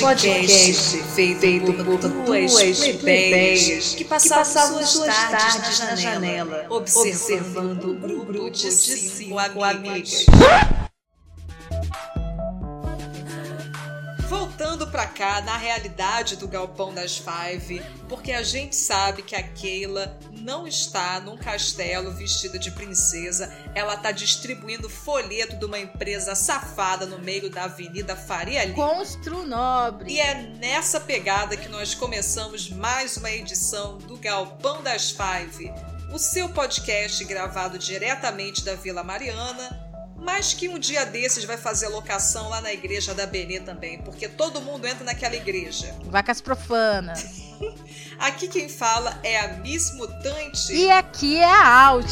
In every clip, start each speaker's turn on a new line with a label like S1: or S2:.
S1: um podcast feito por duas plebeias que passavam suas tardes na janela, observando um grupo de cinco amigas. Voltando na realidade do Galpão das Five, porque a gente sabe que a Keila não está num castelo vestida de princesa, ela tá distribuindo folheto de uma empresa safada no meio da Avenida Faria Lima.
S2: Constru Nobre.
S1: E é nessa pegada que nós começamos mais uma edição do Galpão das Five, o seu podcast gravado diretamente da Vila Mariana, mas que um dia desses vai fazer locação lá na igreja da Benê também, porque todo mundo entra naquela igreja.
S2: Vacas profanas.
S1: Aqui quem fala é a Miss Mutante.
S2: E aqui é a Alt.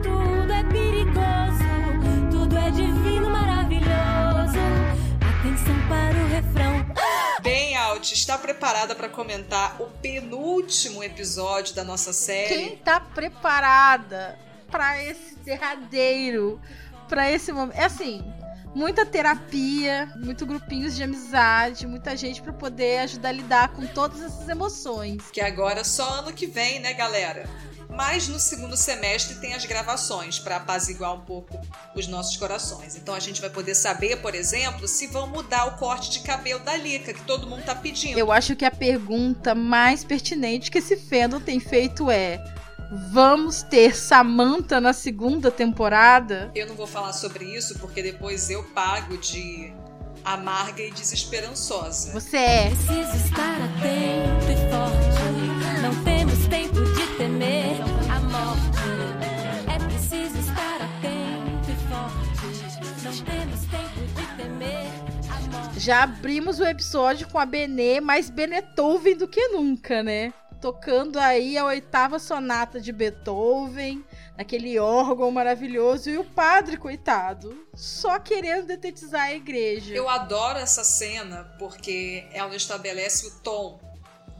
S3: Tudo é perigoso, tudo é divino, maravilhoso. Atenção para o refrão.
S1: Bem, Alt, está preparada para comentar o penúltimo episódio da nossa série?
S2: Quem tá preparada para esse derradeiro, para esse momento? É assim, muita terapia, muito grupinhos de amizade, muita gente para poder ajudar a lidar com todas essas emoções.
S1: Que agora só ano que vem, né, galera? Mas no segundo semestre tem as gravações para apaziguar um pouco os nossos corações. Então a gente vai poder saber, por exemplo, se vão mudar o corte de cabelo da Lica, que todo mundo tá pedindo.
S2: Eu acho que a pergunta mais pertinente que esse fandom tem feito é: vamos ter Samantha na segunda temporada?
S1: Eu não vou falar sobre isso porque depois eu pago de amarga e desesperançosa.
S2: Você é.
S3: Preciso estar atento e forte. Não temos tempo de temer a morte. É preciso estar atento e forte. Não temos tempo de temer a morte.
S2: Já abrimos o episódio com a Benê mais Beethoven do que nunca, né? Tocando aí a oitava sonata de Beethoven, naquele órgão maravilhoso, e o padre, coitado, só querendo detetizar a igreja.
S1: Eu adoro essa cena porque ela estabelece o tom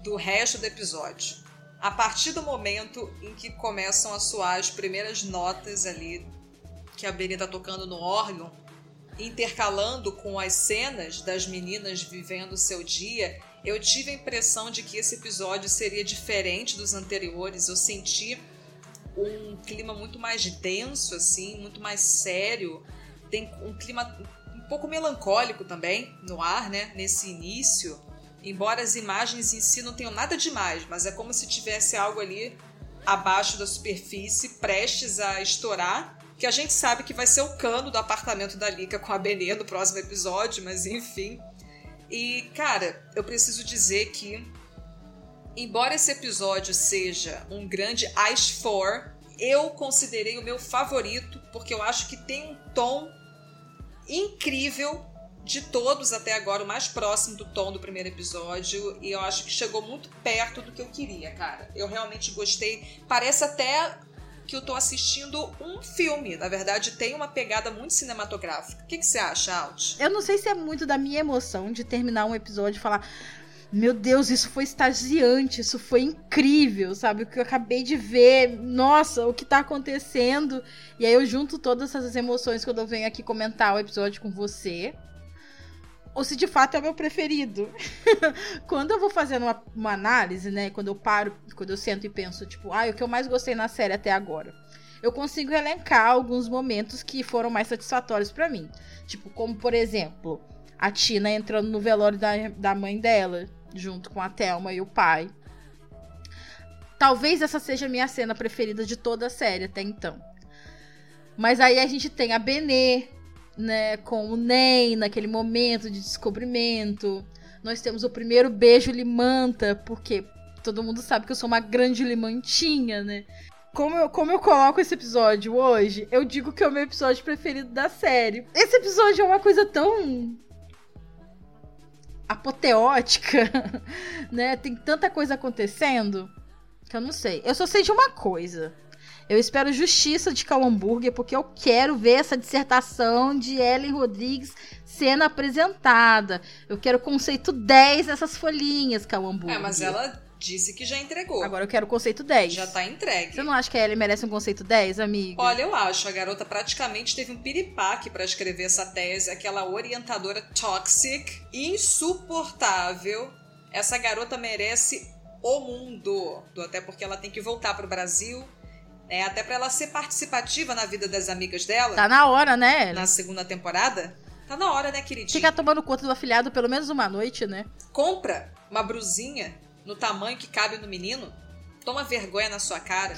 S1: do resto do episódio. A partir do momento em que começam a soar as primeiras notas ali que a Benê tá tocando no órgão, intercalando com as cenas das meninas vivendo seu dia, eu tive a impressão de que esse episódio seria diferente dos anteriores. Eu senti um clima muito mais denso, assim, muito mais sério. Tem um clima um pouco melancólico também no ar, né? Nesse início. Embora as imagens em si não tenham nada demais, mas é como se tivesse algo ali abaixo da superfície, prestes a estourar. Que a gente sabe que vai ser o cano do apartamento da Lika com a Benê no próximo episódio, mas enfim. E, cara, eu preciso dizer que, embora esse episódio seja um grande Ice 4, eu considerei o meu favorito, porque eu acho que tem um tom incrível de todos até agora, o mais próximo do tom do primeiro episódio, e eu acho que chegou muito perto do que eu queria, cara. Eu realmente gostei. Parece até que eu tô assistindo um filme. Na verdade, tem uma pegada muito cinematográfica. O que, que você acha, Alt?
S2: Eu não sei se é muito da minha emoção de terminar um episódio e falar. Meu Deus, isso foi extasiante, isso foi incrível, sabe? O que eu acabei de ver, nossa, o que tá acontecendo. E aí eu junto todas essas emoções quando eu venho aqui comentar o episódio com você. Ou se de fato é o meu preferido. quando eu vou fazendo uma, uma, análise, né? Quando eu paro, quando eu sento e penso, tipo, ah, o que eu mais gostei na série até agora. Eu consigo elencar alguns momentos que foram mais satisfatórios para mim. Tipo, como por exemplo, a Tina entrando no velório da, da mãe dela, junto com a Thelma e o pai. Talvez essa seja a minha cena preferida de toda a série até então. Mas aí a gente tem a Benê, né, com o Ney naquele momento de descobrimento. Nós temos o primeiro beijo limanta, porque todo mundo sabe que eu sou uma grande limantinha, né? Como eu, como eu coloco esse episódio hoje, eu digo que é o meu episódio preferido da série. Esse episódio é uma coisa tão apoteótica, né? Tem tanta coisa acontecendo que eu não sei. Eu só sei de uma coisa. Eu espero justiça de Cal Hambúrguer, porque eu quero ver essa dissertação de Ellen Rodrigues sendo apresentada. Eu quero conceito 10 dessas folhinhas, Cal Hambúrguer.
S1: É, mas ela Disse que já entregou.
S2: Agora eu quero o conceito 10.
S1: Já tá entregue.
S2: Você não acha que a Ellie merece um conceito 10, amiga?
S1: Olha, eu acho. A garota praticamente teve um piripaque pra escrever essa tese. Aquela orientadora toxic, insuportável. Essa garota merece o mundo. Até porque ela tem que voltar pro Brasil. Né? Até pra ela ser participativa na vida das amigas dela.
S2: Tá na hora, né, Ellie?
S1: Na segunda temporada. Tá na hora, né, queridinha?
S2: Ficar tomando conta do afilhado pelo menos uma noite, né?
S1: Compra uma brusinha no tamanho que cabe no menino. Toma vergonha na sua cara.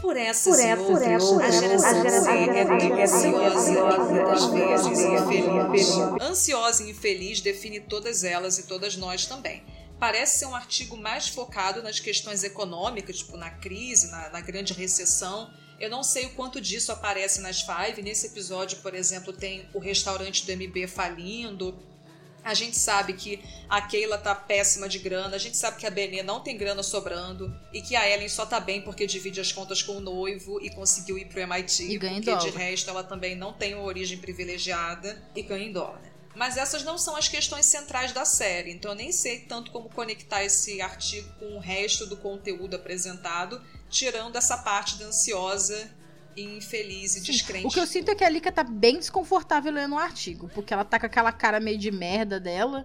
S1: Por essas
S4: Por
S1: e
S4: essas
S1: outras,
S4: e outras,
S1: a geração é
S4: é
S1: e. Ansiosa e infeliz define todas elas e todas nós também. Parece ser um artigo mais focado nas questões econômicas, tipo na crise, na, na grande recessão. Eu não sei o quanto disso aparece nas Five. Nesse episódio, por exemplo, tem o restaurante do MB falindo. A gente sabe que a Keila tá péssima de grana, a gente sabe que a Benê não tem grana sobrando e que a Ellen só tá bem porque divide as contas com o noivo e conseguiu ir pro MIT,
S2: E ganha em
S1: porque de resto ela também não tem uma origem privilegiada e ganha em dólar. Mas essas não são as questões centrais da série, então eu nem sei tanto como conectar esse artigo com o resto do conteúdo apresentado, tirando essa parte da ansiosa e infeliz e descrente.
S2: O que eu sinto é que a Lika tá bem desconfortável lendo o artigo, porque ela tá com aquela cara meio de merda dela,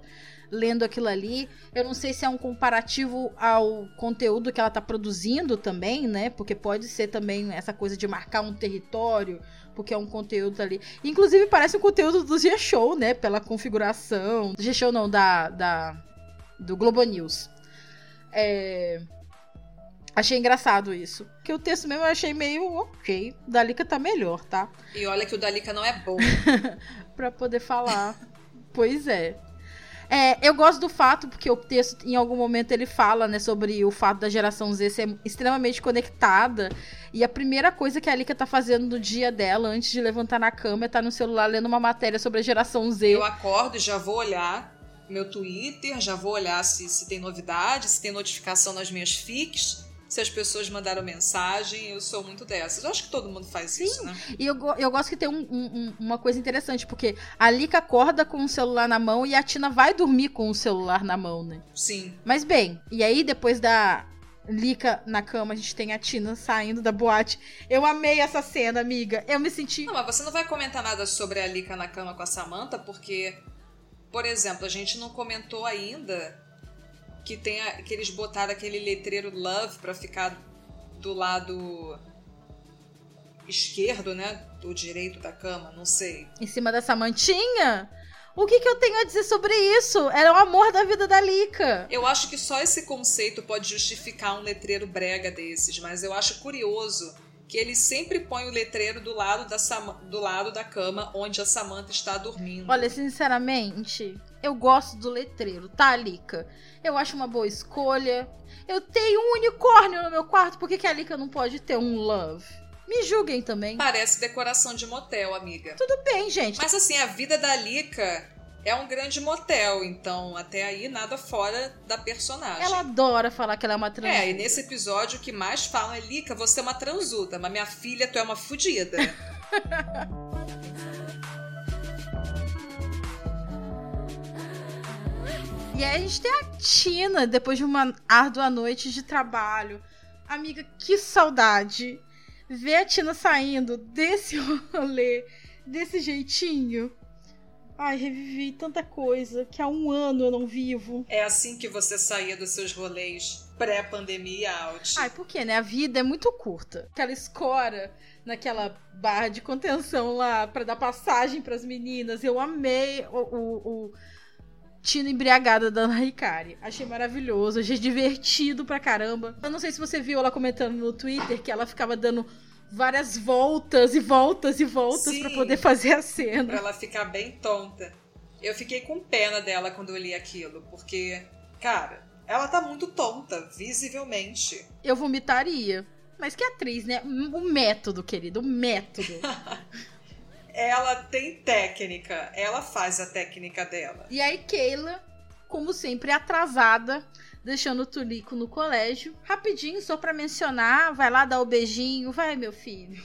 S2: lendo aquilo ali. Eu não sei se é um comparativo ao conteúdo que ela tá produzindo também, né? Porque pode ser também essa coisa de marcar um território, porque é um conteúdo ali. Inclusive parece um conteúdo do G-Show, né? Pela configuração. G-Show não, da, da do Globo News. É... Achei engraçado isso. Porque o texto mesmo eu achei meio ok. Da Lika tá melhor, tá?
S1: E olha que o Dalika não é bom.
S2: Pra poder falar. pois é. É, eu gosto do fato, porque o texto, em algum momento, ele fala, né, sobre o fato da geração Z ser extremamente conectada. E a primeira coisa que a Lika tá fazendo no dia dela, antes de levantar na cama, é estar no celular lendo uma matéria sobre a geração Z.
S1: Eu acordo e já vou olhar meu Twitter, já vou olhar se, se tem novidade, se tem notificação nas minhas fics, se as pessoas mandaram mensagem. Eu sou muito dessas. Eu acho que todo mundo faz isso, né?
S2: E eu, eu gosto que tem um- um- uma coisa interessante, porque a Lika acorda com o celular na mão e a Tina vai dormir com o celular na mão, né?
S1: Sim.
S2: Mas bem, e aí depois da Lika na cama, a gente tem a Tina saindo da boate. Eu amei essa cena, amiga. Eu me senti.
S1: Não, mas você não vai comentar nada sobre a Lika na cama com a Samantha, porque, por exemplo, a gente não comentou ainda que, tem a- que eles botaram aquele letreiro Love pra ficar do lado esquerdo, né? Do direito da cama, não sei.
S2: Em cima dessa mantinha? O que, que eu tenho a dizer sobre isso? Era o amor da vida da Lika.
S1: Eu acho que só esse conceito pode justificar um letreiro brega desses, mas eu acho curioso que ele sempre põe o letreiro do lado da, Sama- do lado da cama onde a Samantha está dormindo.
S2: Olha, sinceramente, eu gosto do letreiro, tá, Lika? Eu acho uma boa escolha. Eu tenho um unicórnio no meu quarto, por que, que a Lika não pode ter um love? Me julguem também.
S1: Parece decoração de motel, amiga.
S2: Tudo bem, gente.
S1: Mas assim, a vida da Lika é um grande motel, então até aí nada fora da personagem.
S2: Ela adora falar que ela é uma trans.
S1: É, e nesse episódio o que mais falam é Lika, você é uma transuda, mas minha filha, tu é uma fudida.
S2: E aí a gente tem a Tina, depois de uma árdua noite de trabalho. Amiga, que saudade. Ver a Tina saindo desse rolê, desse jeitinho. Ai, revivi tanta coisa que há um ano eu não vivo.
S1: é assim que você saía dos seus rolês pré-pandemia out.
S2: Ai, por quê, né? A vida é muito curta. Aquela escora naquela barra de contenção lá pra dar passagem pras meninas. Eu amei o, o, o Tina embriagada da Ana Hikari. Achei maravilhoso, achei divertido pra caramba. Eu não sei se você viu ela comentando no Twitter que ela ficava dando várias voltas e voltas e voltas pra poder fazer a
S1: Pra
S2: cena.
S1: ela ficar bem tonta. Eu fiquei com pena dela quando eu li aquilo, porque, cara, ela tá muito tonta, visivelmente.
S2: Eu vomitaria. Mas que atriz, né? O método, querido, o método.
S1: Ela tem técnica, ela faz a técnica dela.
S2: E aí, Keila, como sempre, atrasada, deixando o Tulico no colégio. Rapidinho, só pra mencionar, vai lá dar o beijinho, vai, meu filho.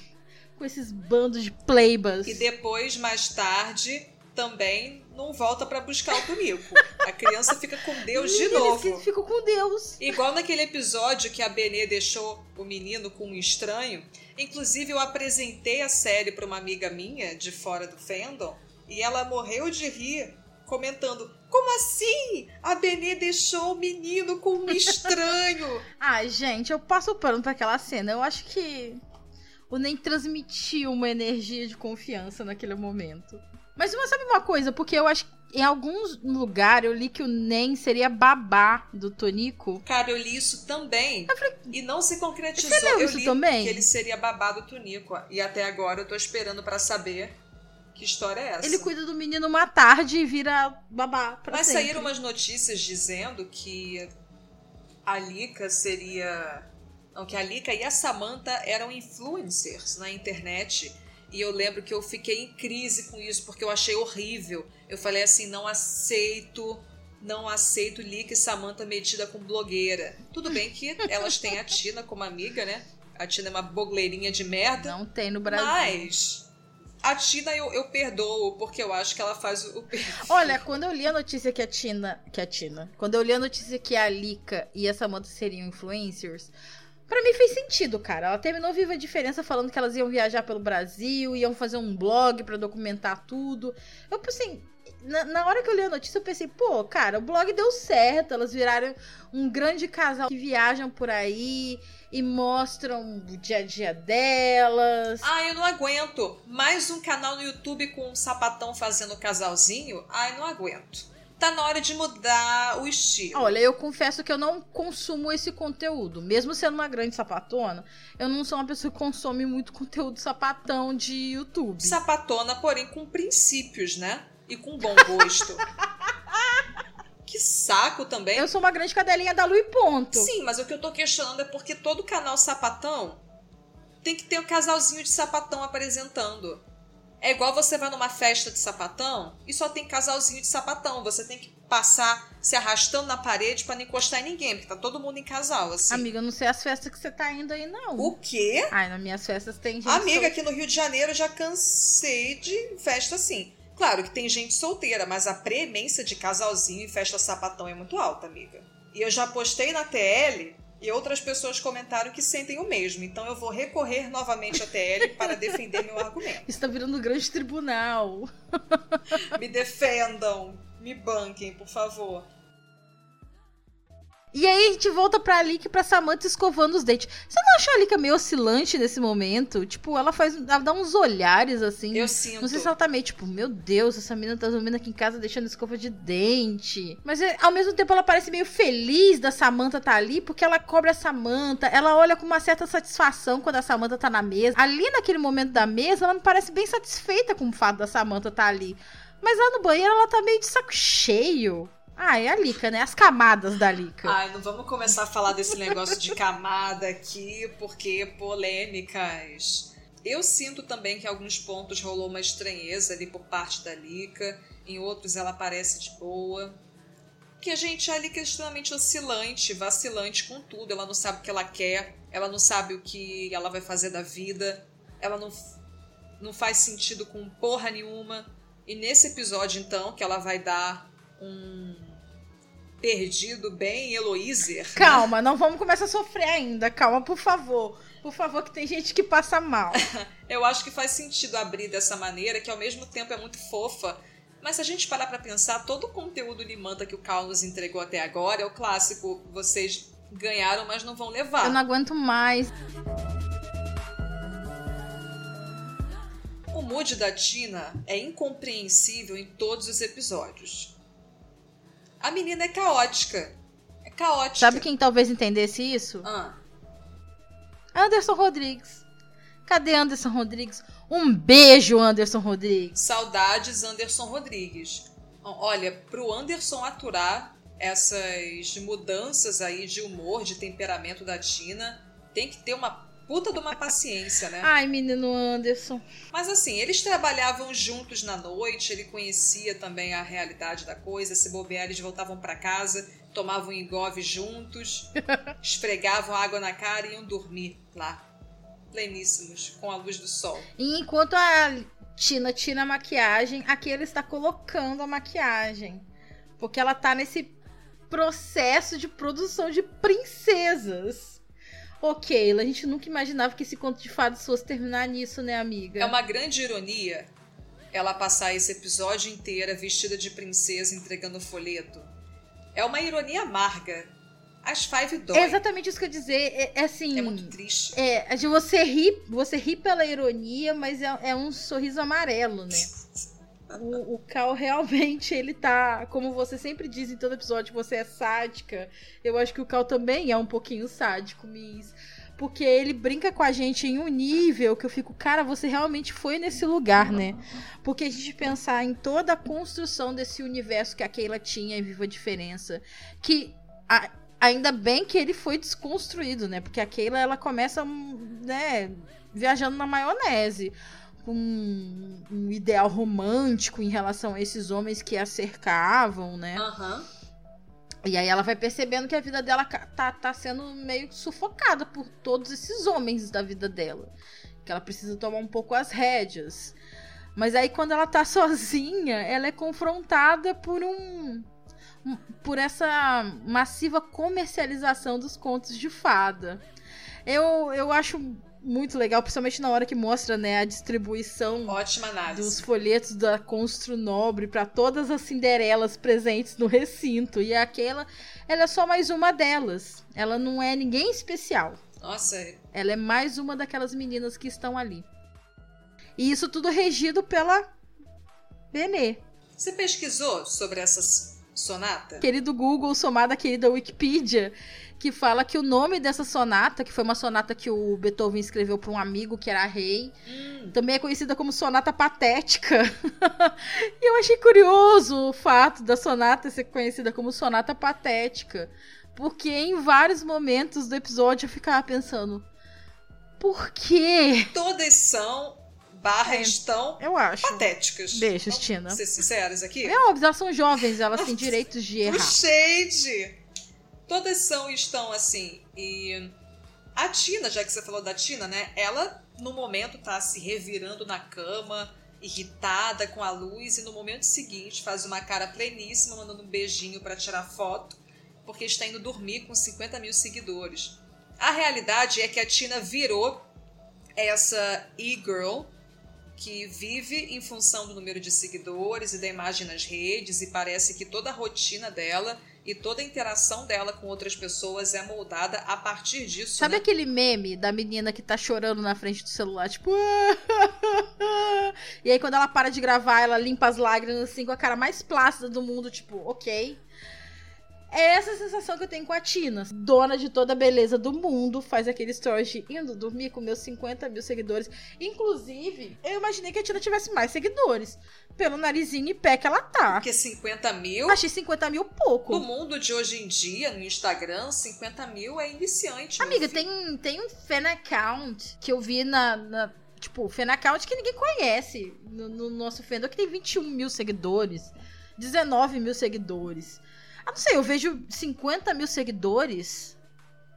S2: Com esses bandos de playbas.
S1: E depois, mais tarde, também não volta pra buscar o Tunico. A criança fica com Deus de novo.
S2: eles ficam com Deus.
S1: Igual naquele episódio que a Benê deixou o menino com um estranho. Inclusive, eu apresentei a série para uma amiga minha de fora do fandom e ela morreu de rir, comentando: Como assim? A Benê deixou o menino com um estranho?
S2: Ai, gente, eu passo o pano pra aquela cena. Eu acho que o Nem transmitiu uma energia de confiança naquele momento. Mas mas sabe uma coisa? Porque eu acho que em alguns lugares eu li que o Nem seria babá do Tonico.
S1: Cara, eu li isso também. E não se concretizou.
S2: Você leu
S1: eu
S2: isso
S1: li
S2: também?
S1: que ele seria babado Tunico. E até agora eu tô esperando pra saber que história é essa.
S2: Ele cuida do menino uma tarde e vira babá pra
S1: Mas
S2: sempre.
S1: saíram umas notícias dizendo que a Lika seria. Não, que a Lika e a Samantha eram influencers na internet. E eu lembro que eu fiquei em crise com isso, porque eu achei horrível. Eu falei assim: não aceito, não aceito Lika e Samantha metida com blogueira. Tudo bem que elas têm a Tina como amiga, né? A Tina é uma bogleirinha de merda.
S2: Não tem no Brasil.
S1: Mas a Tina eu, eu perdoo, porque eu acho que ela faz o.
S2: Olha, quando eu li a notícia que a Tina. Que a Tina. Quando eu li a notícia que a Lika e a Samantha seriam influencers. Pra mim fez sentido, cara. Ela terminou Viva a Diferença falando que elas iam viajar pelo Brasil, iam fazer um blog pra documentar tudo. Eu pensei, na, na hora que eu li a notícia, eu pensei, pô, cara, o blog deu certo. Elas viraram um grande casal que viajam por aí e mostram o dia a dia delas.
S1: Ai, eu não aguento. Mais um canal no YouTube com um sapatão fazendo casalzinho? Ai, não aguento. Tá na hora de mudar o estilo.
S2: Olha, eu confesso que eu não consumo esse conteúdo. Mesmo sendo uma grande sapatona, eu não sou uma pessoa que consome muito conteúdo sapatão de YouTube.
S1: Sapatona, porém com princípios, né? E com bom gosto. que saco também.
S2: Eu sou uma grande cadelinha da Lu e ponto.
S1: Sim, mas o que eu tô questionando é porque todo canal sapatão tem que ter um casalzinho de sapatão apresentando. É igual você vai numa festa de sapatão e só tem casalzinho de sapatão. Você tem que passar se arrastando na parede pra não encostar em ninguém, porque tá todo mundo em casal, assim.
S2: Amiga, eu não sei as festas que você tá indo aí, não.
S1: O quê?
S2: Ai, nas minhas festas tem gente.
S1: Amiga, aqui no Rio de Janeiro eu já cansei de festa assim. Claro que tem gente solteira, mas a premência de casalzinho e festa sapatão é muito alta, amiga. E eu já postei na TL e outras pessoas comentaram que sentem o mesmo. Então eu vou recorrer novamente à TL para defender meu argumento.
S2: Isso tá virando um grande tribunal.
S1: Me defendam, me banquem, por favor.
S2: E aí a gente volta pra Lika e pra Samantha escovando os dentes. Você não achou a Lika meio oscilante nesse momento? Tipo, ela faz. Ela dá uns olhares assim.
S1: Eu sinto.
S2: Não sei se ela tá meio tipo, meu Deus, essa menina tá dormindo aqui em casa deixando escova de dente. Mas é, ao mesmo tempo ela parece meio feliz da Samantha tá ali, porque ela cobra a Samantha, ela olha com uma certa satisfação quando a Samantha tá na mesa. Ali naquele momento da mesa, ela me parece bem satisfeita com o fato da Samantha tá ali. Mas lá no banheiro ela tá meio de saco cheio. Ah, é a Lika, né? As camadas da Lika.
S1: Ai, não vamos começar a falar desse negócio de camada aqui, porque polêmicas. Eu sinto também que em alguns pontos rolou uma estranheza ali por parte da Lika, em outros ela parece de boa. Que a gente, a Lika é extremamente oscilante, vacilante com tudo. Ela não sabe o que ela quer, ela não sabe o que ela vai fazer da vida, ela não, não faz sentido com porra nenhuma. E nesse episódio, então, que ela vai dar um perdido bem Eloíser.
S2: Calma, não vamos começar a sofrer ainda. Calma, por favor. Por favor, que tem gente que passa mal.
S1: Eu acho que faz sentido abrir dessa maneira, que ao mesmo tempo é muito fofa. Mas se a gente parar pra pensar, todo o conteúdo limanta que o Cal nos entregou até agora é o clássico. Vocês ganharam, mas não vão levar.
S2: Eu não aguento mais.
S1: O mood da Tina é incompreensível em todos os episódios. A menina é caótica. É caótica.
S2: Sabe quem talvez entendesse isso?
S1: Ah,
S2: Anderson Rodrigues. Cadê Anderson Rodrigues? Um beijo, Anderson Rodrigues.
S1: saudades Anderson Rodrigues. Olha, pro Anderson aturar essas mudanças aí de humor, de temperamento da Tina, tem que ter uma puta de uma paciência, né?
S2: Ai, menino Anderson.
S1: Mas assim, eles trabalhavam juntos na noite, ele conhecia também a realidade da coisa, se bobear, eles voltavam pra casa, tomavam engove juntos, esfregavam água na cara e iam dormir lá, pleníssimos, com a luz do sol.
S2: E enquanto a Tina tira a maquiagem, aqui ele está colocando a maquiagem. Porque ela tá nesse processo de produção de princesas. Ok, a gente nunca imaginava que esse conto de fadas fosse terminar nisso, né, amiga?
S1: É uma grande ironia ela passar esse episódio inteira vestida de princesa entregando folheto. É uma ironia amarga. As Five dói.
S2: É exatamente isso que eu ia dizer. É, é assim.
S1: É muito triste.
S2: É, de você ri, você ri pela ironia, mas é, é um sorriso amarelo, né? O, o Cal realmente, ele tá. Como você sempre diz em todo episódio, você é sádica. Eu acho que o Cal também é um pouquinho sádico, Miss. Porque ele brinca com a gente em um nível que eu fico, cara, você realmente foi nesse lugar, né? Porque a gente pensar em toda a construção desse universo que a Keila tinha em Viva a Diferença, que a, ainda bem que ele foi desconstruído, né? Porque a Keila ela começa, né, viajando na maionese com um ideal romântico em relação a esses homens que a cercavam, né?
S1: Aham.
S2: E aí ela vai percebendo que a vida dela tá, tá sendo meio sufocada por todos esses homens da vida dela. Que ela precisa tomar um pouco as rédeas. Mas aí quando ela tá sozinha, ela é confrontada por um- por essa massiva comercialização dos contos de fada. Eu, eu acho muito legal, principalmente na hora que mostra né, a distribuição
S1: Ótima
S2: dos
S1: análise.
S2: folhetos da Constro Nobre para todas as Cinderelas presentes no recinto. E aquela, ela é só mais uma delas. Ela não é ninguém especial.
S1: Nossa,
S2: Ela é mais uma daquelas meninas que estão ali. E isso tudo regido pela Benê.
S1: você pesquisou sobre essa sonata?
S2: Querido Google, somada querida Wikipedia, que fala que o nome dessa sonata, que foi uma sonata que o Beethoven escreveu para um amigo que era rei,
S1: Hum,
S2: também é conhecida como sonata patética. e eu achei curioso o fato da sonata ser conhecida como sonata patética, porque em vários momentos do episódio eu ficava pensando, por quê?
S1: todas são, barra
S2: É.
S1: estão,
S2: Eu acho.
S1: patéticas. Vamos
S2: Tina.
S1: ser sinceros aqui?
S2: É óbvio, elas são jovens, elas têm direitos de
S1: O
S2: errar.
S1: shade! Todas são estão assim. E a Tina, já que você falou da Tina, né? Ela, no momento, tá se revirando na cama, irritada com a luz, e no momento seguinte faz uma cara pleníssima, mandando um beijinho pra tirar foto, porque está indo dormir com 50 mil seguidores. A realidade é que a Tina virou essa e-girl que vive em função do número de seguidores e da imagem nas redes, e parece que toda a rotina dela e toda a interação dela com outras pessoas é moldada a partir disso.
S2: Sabe
S1: né?
S2: aquele meme da menina que tá chorando na frente do celular, tipo. e aí, quando ela para de gravar, ela limpa as lágrimas assim com a cara mais plácida do mundo, tipo, ok. É essa sensação que eu tenho com a Tina. Dona de toda a beleza do mundo, faz aquele story de indo dormir com meus 50 mil seguidores. Inclusive, eu imaginei que a Tina tivesse mais seguidores. Pelo narizinho e pé que ela tá.
S1: Porque 50 mil.
S2: Achei 50 mil pouco.
S1: No mundo de hoje em dia, no Instagram, 50 mil é iniciante.
S2: Amiga, tem, tem um fan account que eu vi na. na- tipo, fan account que ninguém conhece no, no nosso fandom, que tem 21 mil seguidores, 19 mil seguidores. Ah, não sei, eu vejo 50 mil seguidores.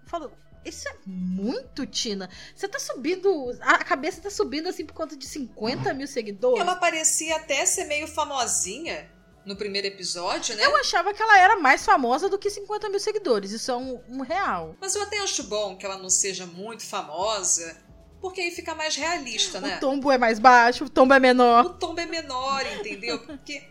S2: Eu falo, isso é muito, Tina. Você tá subindo. A cabeça tá subindo assim por conta de 50 mil seguidores.
S1: Ela parecia até ser meio famosinha no primeiro episódio, né?
S2: Eu achava que ela era mais famosa do que 50 mil seguidores. Isso é um, um real.
S1: Mas eu até acho bom que ela não seja muito famosa, porque aí fica mais realista, né?
S2: O tombo é mais baixo, o tombo é menor.
S1: O tom é menor, entendeu? Porque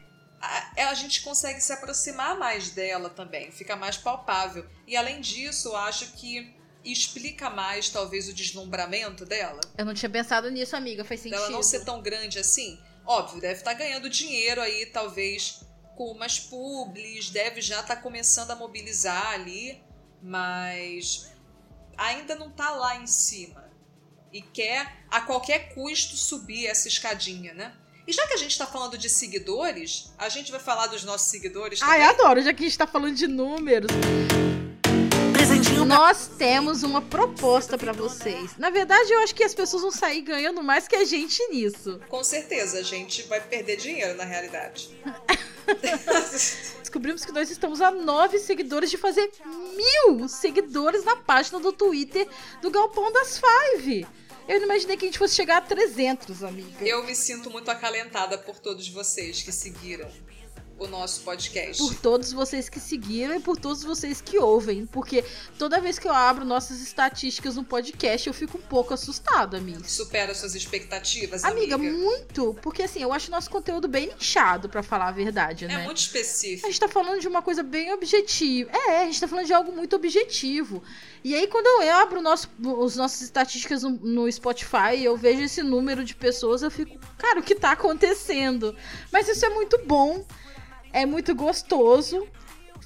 S1: a, a gente consegue se aproximar mais dela também, fica mais palpável. E além disso, eu acho que explica mais, talvez, o deslumbramento dela.
S2: Eu não tinha pensado nisso, amiga. Faz sentido.
S1: Dela não ser tão grande assim. Óbvio, deve estar ganhando dinheiro aí, talvez com umas publis, deve já estar começando a mobilizar ali, mas ainda não tá lá em cima. E quer a qualquer custo subir essa escadinha, né? E já que a gente tá falando de seguidores, a gente vai falar dos nossos seguidores
S2: Ai,
S1: também.
S2: adoro, já que a gente tá falando de números.
S4: Presentinho
S2: Nós temos uma proposta pra vocês. Na verdade, eu acho que as pessoas vão sair ganhando mais que a gente nisso.
S1: Com certeza, a gente vai perder dinheiro na realidade.
S2: Descobrimos que nós estamos a nove seguidores de fazer mil seguidores na página do Twitter do Galpão das Five. Eu não imaginei que a gente fosse chegar a 300, amiga.
S1: Eu me sinto muito acalentada por todos vocês que seguiram o nosso podcast.
S2: Por todos vocês que seguiram e por todos vocês que ouvem. Porque toda vez que eu abro nossas estatísticas no podcast, eu fico um pouco assustada, amiga.
S1: Supera suas expectativas,
S2: Amiga,
S1: amiga.
S2: muito. Porque assim, eu acho nosso conteúdo bem nichado, pra falar a verdade,
S1: É
S2: né?
S1: muito
S2: A
S1: específico.
S2: gente tá falando de uma coisa bem objetiva. É, a gente tá falando de algo muito objetivo. E aí, quando eu abro nosso, os nossas estatísticas no, no Spotify e eu vejo esse número de pessoas, eu fico, cara, o que tá acontecendo? Mas isso é muito bom, é muito gostoso.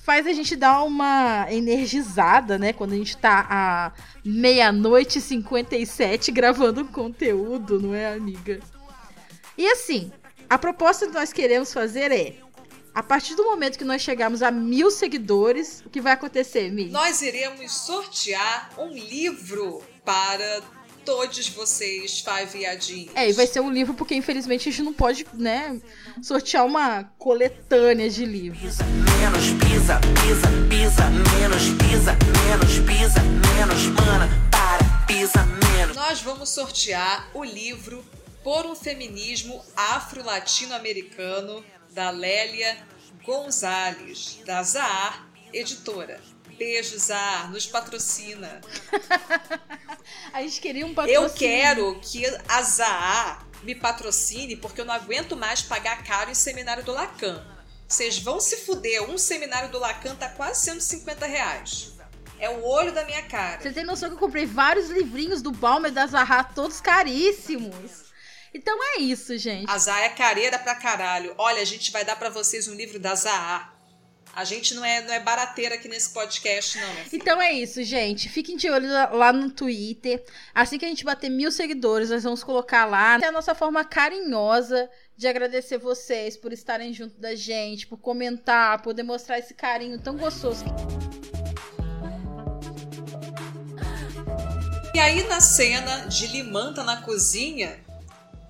S2: Faz a gente dar uma energizada, né? Quando a gente tá à meia-noite e 57 gravando conteúdo, não é, amiga? E assim, a proposta que nós queremos fazer é a partir do momento que nós chegarmos a mil seguidores, o que vai acontecer, Mi?
S1: Nós iremos sortear um livro para todos vocês, Five Viadinhos.
S2: É, e vai ser um livro porque infelizmente a gente não pode, né, sortear uma coletânea de livros.
S4: Menos pisa, pisa, pisa, menos pisa, menos pisa, menos mana, para, pisa, menos.
S1: Nós vamos sortear o livro Por um Feminismo Afro-Latino-Americano, da Lélia Gonzalez, da Zahar Editora. Beijo, Zahar, nos patrocina.
S2: A gente queria um patrocínio.
S1: Eu quero que a Zahar me patrocine porque eu não aguento mais pagar caro em seminário do Lacan. Vocês vão se fuder, um seminário do Lacan tá quase 150 reais. É o olho da minha cara.
S2: Você tem noção que eu comprei vários livrinhos do Balmer da Zahra, todos caríssimos. Então é isso, gente.
S1: A Zahar é careira pra caralho. Olha, a gente vai dar pra vocês um livro da Zahar. A gente não é, não é barateira aqui nesse podcast, não.
S2: Então é isso, gente. Fiquem de olho lá- lá no Twitter. Assim que a gente bater mil seguidores, nós vamos colocar lá. É a nossa forma carinhosa de agradecer vocês por estarem junto da gente, por comentar, por demonstrar esse carinho tão gostoso.
S1: E aí, na cena de Limanta na cozinha,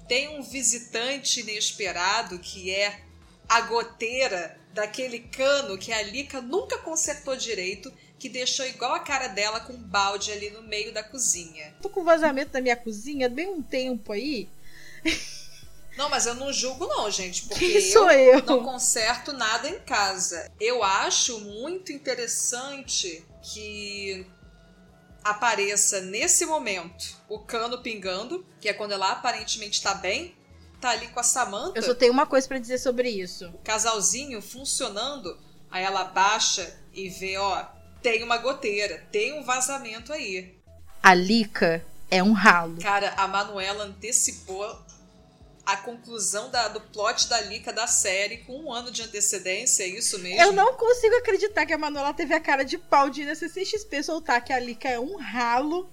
S1: tem um visitante inesperado que é a goteira daquele cano que a Lika nunca consertou direito, que deixou igual a cara dela com um balde ali no meio da cozinha.
S2: Tô com vazamento da minha cozinha bem um tempo aí.
S1: Não, mas eu não julgo não, gente, porque
S2: Quem sou eu?
S1: não conserto nada em casa. Eu acho muito interessante que apareça nesse momento o cano pingando, que é quando ela aparentemente tá bem, tá ali com a Samantha,
S2: Eu só tenho uma coisa pra dizer sobre isso.
S1: o casalzinho funcionando, aí ela baixa e vê, ó, tem uma goteira, tem um vazamento aí.
S2: A Lica é um ralo.
S1: Cara, a Manuela antecipou a conclusão da- do plot da Lica da série com um ano de antecedência, é isso mesmo?
S2: Eu não consigo acreditar que a Manuela teve a cara de pau de ir na CCXP soltar que a Lika é um ralo.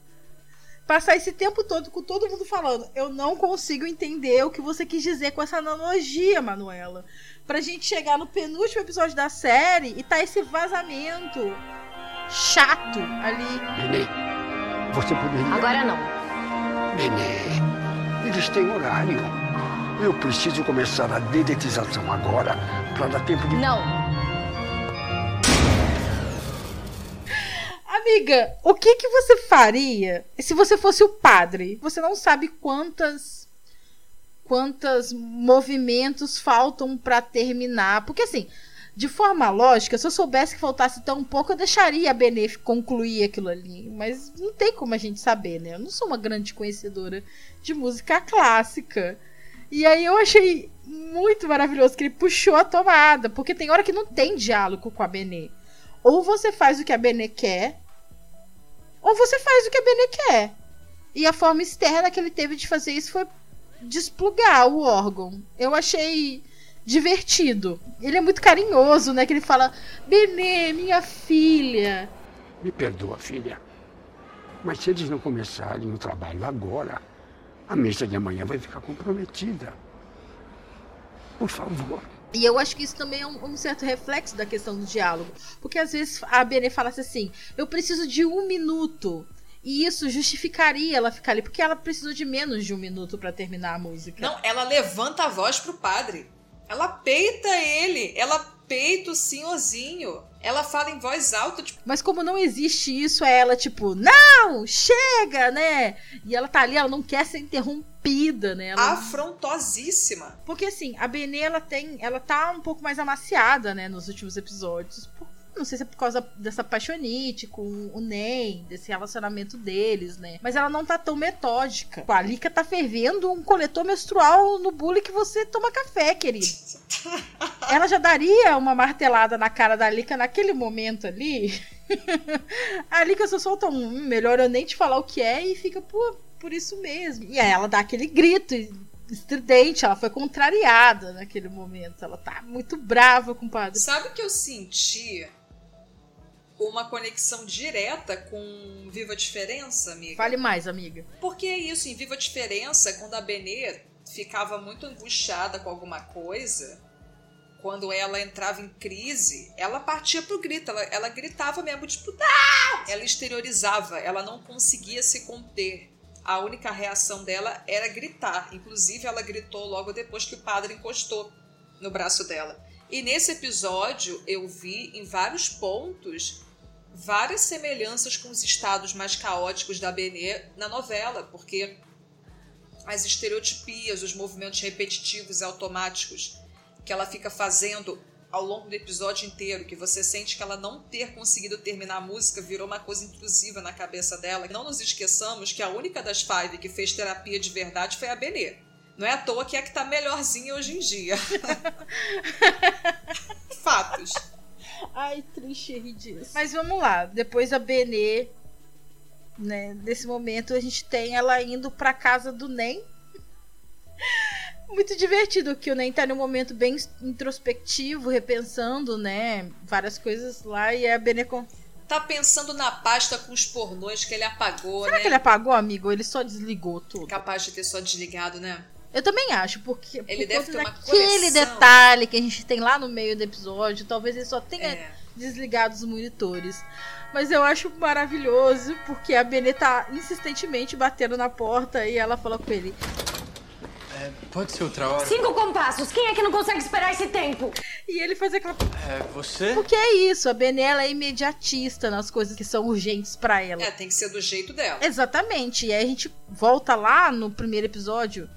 S2: Passar esse tempo todo com todo mundo falando. Eu não consigo entender o que você quis dizer com essa analogia, Manuela. Pra gente chegar no penúltimo episódio da série e tá esse vazamento chato ali.
S5: Nenê, você poderia.
S3: Agora não.
S5: Nenê, eles têm horário. Eu preciso começar a dedetização agora para dar tempo de.
S3: Não.
S2: Amiga, o que que você faria se você fosse o padre? Você não sabe quantas quantos movimentos faltam pra terminar, porque assim, de forma lógica, se eu soubesse que faltasse tão pouco, eu deixaria a Benef concluir aquilo ali, mas não tem como a gente saber, né? Eu não sou uma grande conhecedora de música clássica. E aí eu achei muito maravilhoso que ele puxou a tomada, porque tem hora que não tem diálogo com a Benê. Ou você faz o que a Benê quer, ou você faz o que a Benê quer. E a forma externa que ele teve de fazer isso foi desplugar o órgão. Eu achei divertido. Ele é muito carinhoso, né? Que ele fala: Benê, minha filha.
S5: Me perdoa, filha. Mas se eles não começarem o trabalho agora, a mesa de amanhã vai ficar comprometida. Por favor.
S2: E eu acho que isso também é um, um certo reflexo da questão do diálogo. Porque às vezes a Benê falasse assim: eu preciso de um minuto. E isso justificaria ela ficar ali, porque ela precisou de menos de um minuto pra terminar a música.
S1: Não, ela levanta a voz pro padre. Ela peita ele. Ela peita o senhorzinho. Ela fala em voz alta, tipo,
S2: Mas como não existe isso, é ela tipo, não, chega, né? E ela tá ali, ela não quer ser interrompida, né? Ela-
S1: afrontosíssima.
S2: Porque assim, a Benê, ela tem. Ela tá um pouco mais amaciada, né, nos últimos episódios. Por- Não sei se é por causa dessa paixonite com o Nen, desse relacionamento deles, né? Mas ela não tá tão metódica. A Lika tá fervendo um coletor menstrual no bule que você toma café, querido. Ela já daria uma martelada na cara da Lika naquele momento ali. a Lika só solta um, "Hum, melhor eu nem te falar o que é e fica por, por isso mesmo. E aí ela dá aquele grito estridente, ela foi contrariada naquele momento. Ela tá muito brava com o padre.
S1: Sabe que eu senti uma conexão direta com Viva a Diferença, amiga?
S2: Fale mais, amiga.
S1: Porque é isso, em Viva a Diferença, quando a Benê ficava muito angustiada com alguma coisa, quando ela entrava em crise, ela partia pro grito, ela, ela gritava mesmo, tipo, não! Ela exteriorizava, ela não conseguia se conter. A única reação dela era gritar. Inclusive, ela gritou logo depois que o padre encostou no braço dela. E nesse episódio, eu vi em vários pontos várias semelhanças com os estados mais caóticos da Benê na novela, porque as estereotipias, os movimentos repetitivos e automáticos que ela fica fazendo ao longo do episódio inteiro, que você sente que ela não ter conseguido terminar a música virou uma coisa intrusiva na cabeça dela. Não nos esqueçamos que a única das Five que fez terapia de verdade foi a Benê. Não é à toa que é a que tá melhorzinha hoje em dia. Fatos.
S2: Ai, triste rir disso. Mas vamos lá, depois a Benê, né, nesse momento a gente tem ela indo pra casa do Nen. Muito divertido que o Nen tá num momento bem introspectivo, repensando, né, várias coisas lá e a Benê com...
S1: Tá pensando na pasta com os pornôs que ele apagou,
S2: Será
S1: né?
S2: que ele apagou, amigo? Ele só desligou tudo?
S1: Capaz de ter só desligado, né?
S2: Eu também acho, porque
S1: Ele
S2: por
S1: deve ter uma coleção.
S2: detalhe que a gente tem lá no meio do episódio, talvez ele só tenha
S1: É.
S2: desligado os monitores. Mas eu acho maravilhoso porque a Benê tá insistentemente batendo na porta e ela fala com ele:
S6: É, pode ser outra hora.
S7: Cinco compassos. Quem é que não consegue esperar esse tempo?
S2: E ele faz aquela.
S6: É, você?
S2: Porque é isso, a Benê ela é imediatista nas coisas que são urgentes pra ela.
S1: É, tem que ser do jeito dela.
S2: Exatamente. E aí a gente volta lá no primeiro episódio.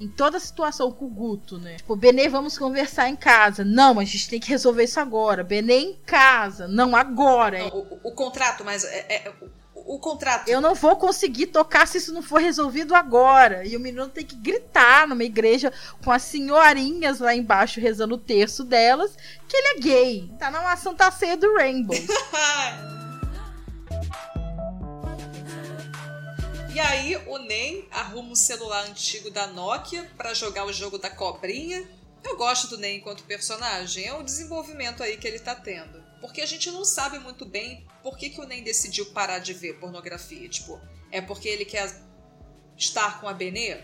S2: Em toda a situação com o Guto, né? Tipo, Benê, vamos conversar em casa. Não, a gente tem que resolver isso agora. Benê em casa. Não, agora.
S1: Não, o, o- contrato, mas é, é- o, o contrato.
S2: Eu não vou conseguir tocar se isso não for resolvido agora. E o menino tem que gritar numa igreja com as senhorinhas lá embaixo rezando o terço delas que ele é gay. Tá numa santa ceia do Rainbow.
S1: E aí o Nen arruma um celular antigo da Nokia pra jogar o jogo da cobrinha. Eu gosto do Nen enquanto personagem, é o desenvolvimento aí que ele tá tendo. Porque a gente não sabe muito bem por que, que o Nen decidiu parar de ver pornografia. Tipo, é porque ele quer estar com a Benê?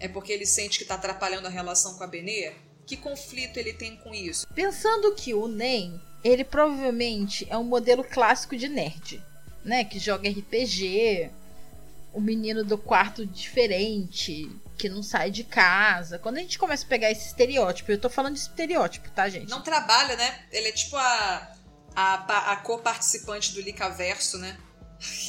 S1: É porque ele sente que tá atrapalhando a relação com a Benê? Que conflito ele tem com isso?
S2: Pensando que o Nen, ele provavelmente é um modelo clássico de nerd, né? Que joga RPG, o menino do quarto diferente, que não sai de casa. Quando a gente começa a pegar esse estereótipo, eu tô falando de estereótipo, tá, gente?
S1: Não trabalha, né? Ele é tipo a, a, a co-participante do Licaverso, né?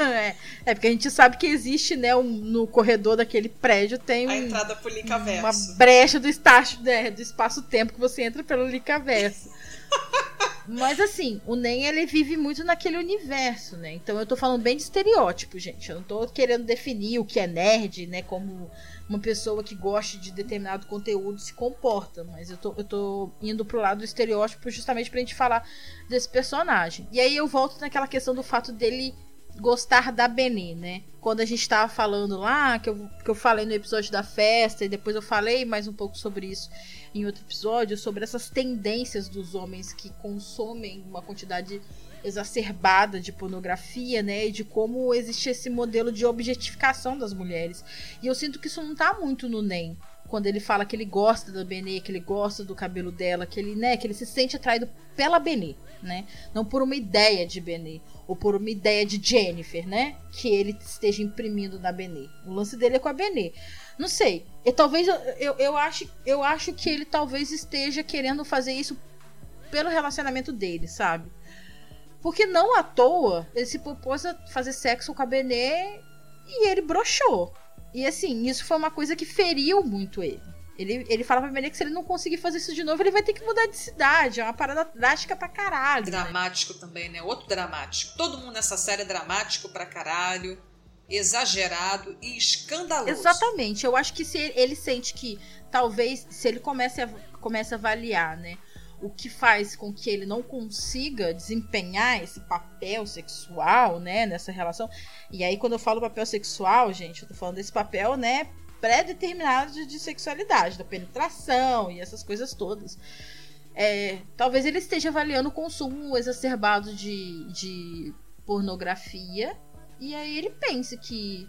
S2: é, é, porque a gente sabe que existe, né, um- no corredor daquele prédio tem
S1: a
S2: um,
S1: entrada pro
S2: uma
S1: Licaverso.
S2: brecha do, estágio, né, do espaço-tempo que você entra pelo Licaverso. Mas assim, o Nen ele vive muito naquele universo, né? Então eu tô falando bem de estereótipo, gente. Eu não tô querendo definir o que é nerd, né? Como uma pessoa que gosta de determinado conteúdo se comporta. Mas eu tô, eu tô indo pro lado do estereótipo justamente pra gente falar desse personagem. E aí eu volto naquela questão do fato dele gostar da Benê, né? Quando a gente tava falando lá, que eu, que eu falei no episódio da festa, e depois eu falei mais um pouco sobre isso em outro episódio, sobre essas tendências dos homens que consomem uma quantidade exacerbada de pornografia, né? E de como existe esse modelo de objetificação das mulheres. E eu sinto que isso não tá muito no NEM. Quando ele fala que ele gosta da Benê, que ele gosta do cabelo dela, que ele, né, que ele se sente atraído pela Benê, né? Não por uma ideia de Benê, ou por uma ideia de Jennifer, né? Que ele esteja imprimindo na Benê. O lance dele é com a Benê. Não sei. E talvez eu, eu, eu, acho, eu acho que ele talvez esteja querendo fazer isso pelo relacionamento dele, sabe? Porque não à toa ele se propôs a fazer sexo com a Benê e ele broxou. E assim, isso foi uma coisa que feriu muito ele. Ele, ele fala pra Benê que se ele não conseguir fazer isso de novo, ele vai ter que mudar de cidade. É uma parada drástica pra caralho. né?
S1: Dramático também, né? Outro dramático. Todo mundo nessa série é dramático pra caralho, exagerado e escandaloso.
S2: Exatamente. Eu acho que se ele, ele sente que talvez se ele comece a, comece a avaliar, né? O que faz com que ele não consiga desempenhar esse papel sexual, né? Nessa relação. E aí, quando eu falo papel sexual, gente, eu tô falando desse papel, né? Pré-determinado de, de sexualidade, da penetração e essas coisas todas. É, talvez ele esteja avaliando o consumo exacerbado de, de pornografia. E aí ele pense que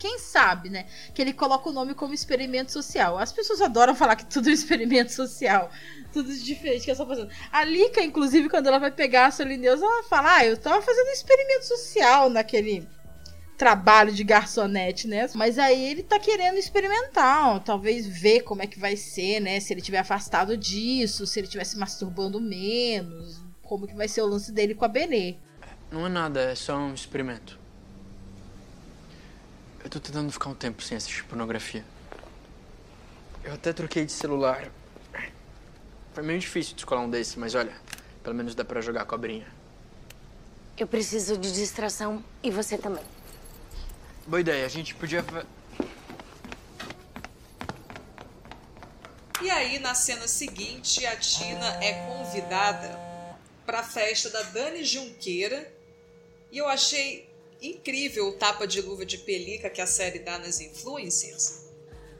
S2: quem sabe, né? Que ele coloca o nome como experimento social. As pessoas adoram falar que tudo é experimento social. Tudo diferente que eu estou fazendo. A Lika, inclusive, quando ela vai pegar a Solineusa, ela fala: Ah, eu tava fazendo um experimento social naquele trabalho de garçonete, né? Mas aí ele tá querendo experimentar, ó, talvez ver como é que vai ser, né? Se ele tiver afastado disso, se ele estiver se masturbando menos, como que vai ser o lance dele com a Benê.
S6: Não é nada, é só um experimento. Eu tô tentando ficar um tempo sem assistir pornografia. Eu até troquei de celular. Foi meio difícil descolar um desse, mas olha, pelo menos dá pra jogar cobrinha.
S7: Eu preciso de distração e você também.
S6: Boa ideia, a gente podia.
S1: E aí, na cena seguinte, a Tina é convidada para a festa da Dani Junqueira. E eu achei incrível o tapa de luva de pelica que a série dá nas influencers.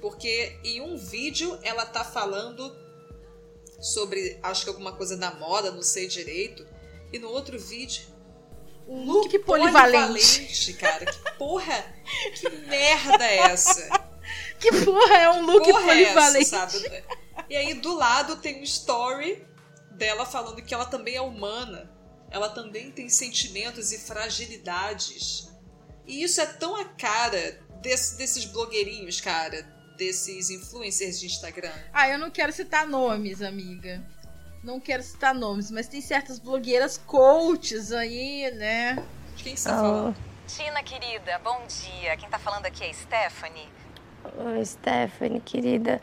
S1: Porque em um vídeo ela tá falando sobre, acho que alguma coisa da moda, não sei direito. E no outro vídeo,
S2: Um look polivalente.
S1: cara. Que porra, que merda é essa?
S2: Que porra é um look
S1: porra é essa,
S2: polivalente?
S1: sabe? E aí do lado tem um story dela falando que ela também é humana. Ela também tem sentimentos e fragilidades. E isso é tão a cara desse- desses blogueirinhos, cara. Desses influencers de Instagram.
S2: Ah, eu não quero citar nomes, amiga. Não quero citar nomes, mas tem certas blogueiras coaches aí, né?
S1: De quem você tá falando?
S8: Tina, querida, bom dia. Quem tá falando aqui é Stephanie.
S9: Oi, Stephanie, querida.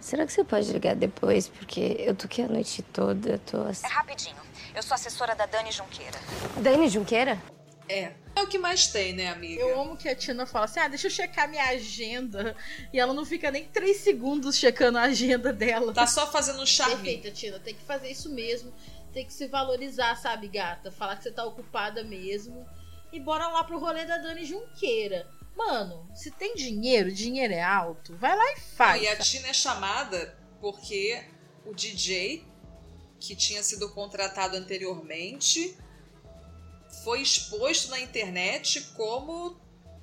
S9: Será que você pode ligar depois? Porque eu tô aqui a noite toda, eu tô assim.
S8: É rapidinho. Eu sou assessora da Dani Junqueira.
S9: Dani Junqueira?
S1: É. É o que mais tem, né, amiga?
S2: Eu amo que a Tina fala assim: ah, deixa eu checar minha agenda. E ela não fica nem três segundos checando a agenda dela.
S1: Tá só fazendo um charme.
S2: Perfeita, Tina. Tem que fazer isso mesmo. Tem que se valorizar, sabe, gata? Falar que você tá ocupada mesmo. E bora lá pro rolê da Dani Junqueira. Mano, se tem dinheiro, dinheiro é alto, vai lá e faz.
S1: E a Tina é chamada porque o DJ, que tinha sido contratado anteriormente, foi exposto na internet como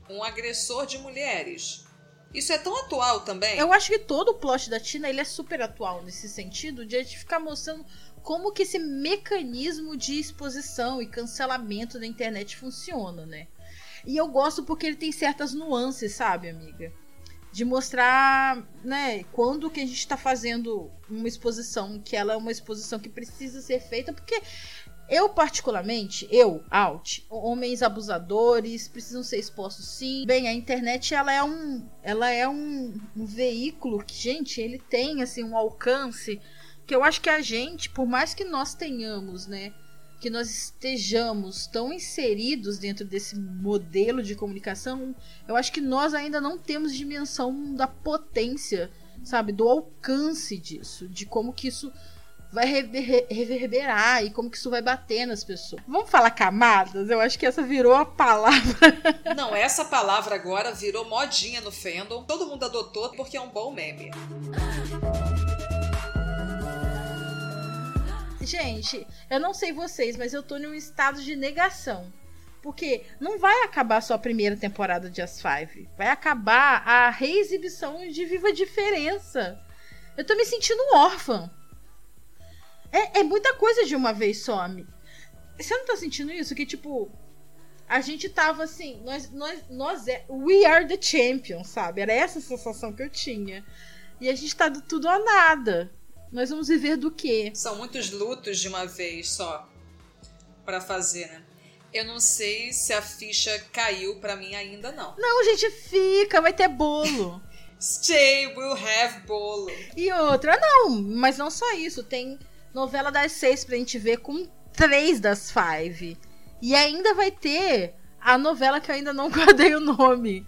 S1: um agressor de mulheres. Isso é tão atual também.
S2: Eu acho que todo o plot da Tina ele é super atual nesse sentido de a gente ficar mostrando como que esse mecanismo de exposição e cancelamento da internet funciona, né? E eu gosto porque ele tem certas nuances, sabe, amiga? De mostrar, né, quando que a gente tá fazendo uma exposição, que ela é uma exposição que precisa ser feita, porque eu, particularmente, eu, out, homens abusadores precisam ser expostos sim. Bem, a internet ela é um, ela é um, um veículo que, gente, ele tem assim um alcance que eu acho que a gente, por mais que nós tenhamos, né, que nós estejamos tão inseridos dentro desse modelo de comunicação, eu acho que nós ainda não temos dimensão da potência, sabe, do alcance disso, de como que isso vai rever- reverberar e como que isso vai bater nas pessoas. Vamos falar camadas? Eu acho que essa virou a palavra.
S1: Não, essa palavra agora virou modinha no fandom. Todo mundo adotou porque é um bom meme.
S2: Gente, eu não sei vocês, mas eu tô num estado de negação. Porque não vai acabar só a primeira temporada de As Five. Vai acabar a reexibição de Viva a Diferença. Eu tô me sentindo órfã. É, é muita coisa de uma vez só. Você não tá sentindo isso? Que tipo. A gente tava assim. Nós, nós, nós é. We are the champions, sabe? Era essa a sensação que eu tinha. E a gente tá do tudo ou nada. Nós vamos viver do quê?
S1: São muitos lutos de uma vez só pra fazer, né? Eu não sei se a ficha caiu pra mim ainda não.
S2: Não, gente, fica, vai ter bolo.
S1: Stay, will have bolo.
S2: E outra, não, mas não só isso. Tem novela das seis pra gente ver com três das five. E ainda vai ter a novela que eu ainda não guardei o nome.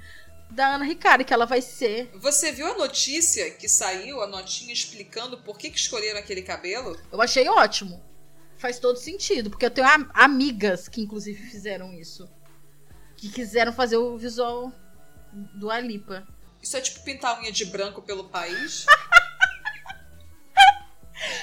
S2: Da Ana Ricardo, que ela vai ser.
S1: Você viu a notícia que saiu, a notinha explicando por que, que escolheram aquele cabelo?
S2: Eu achei ótimo. Faz todo sentido, porque eu tenho am- amigas que inclusive fizeram isso. Que quiseram fazer o visual do Alipa.
S1: Isso é tipo pintar unha de branco pelo país?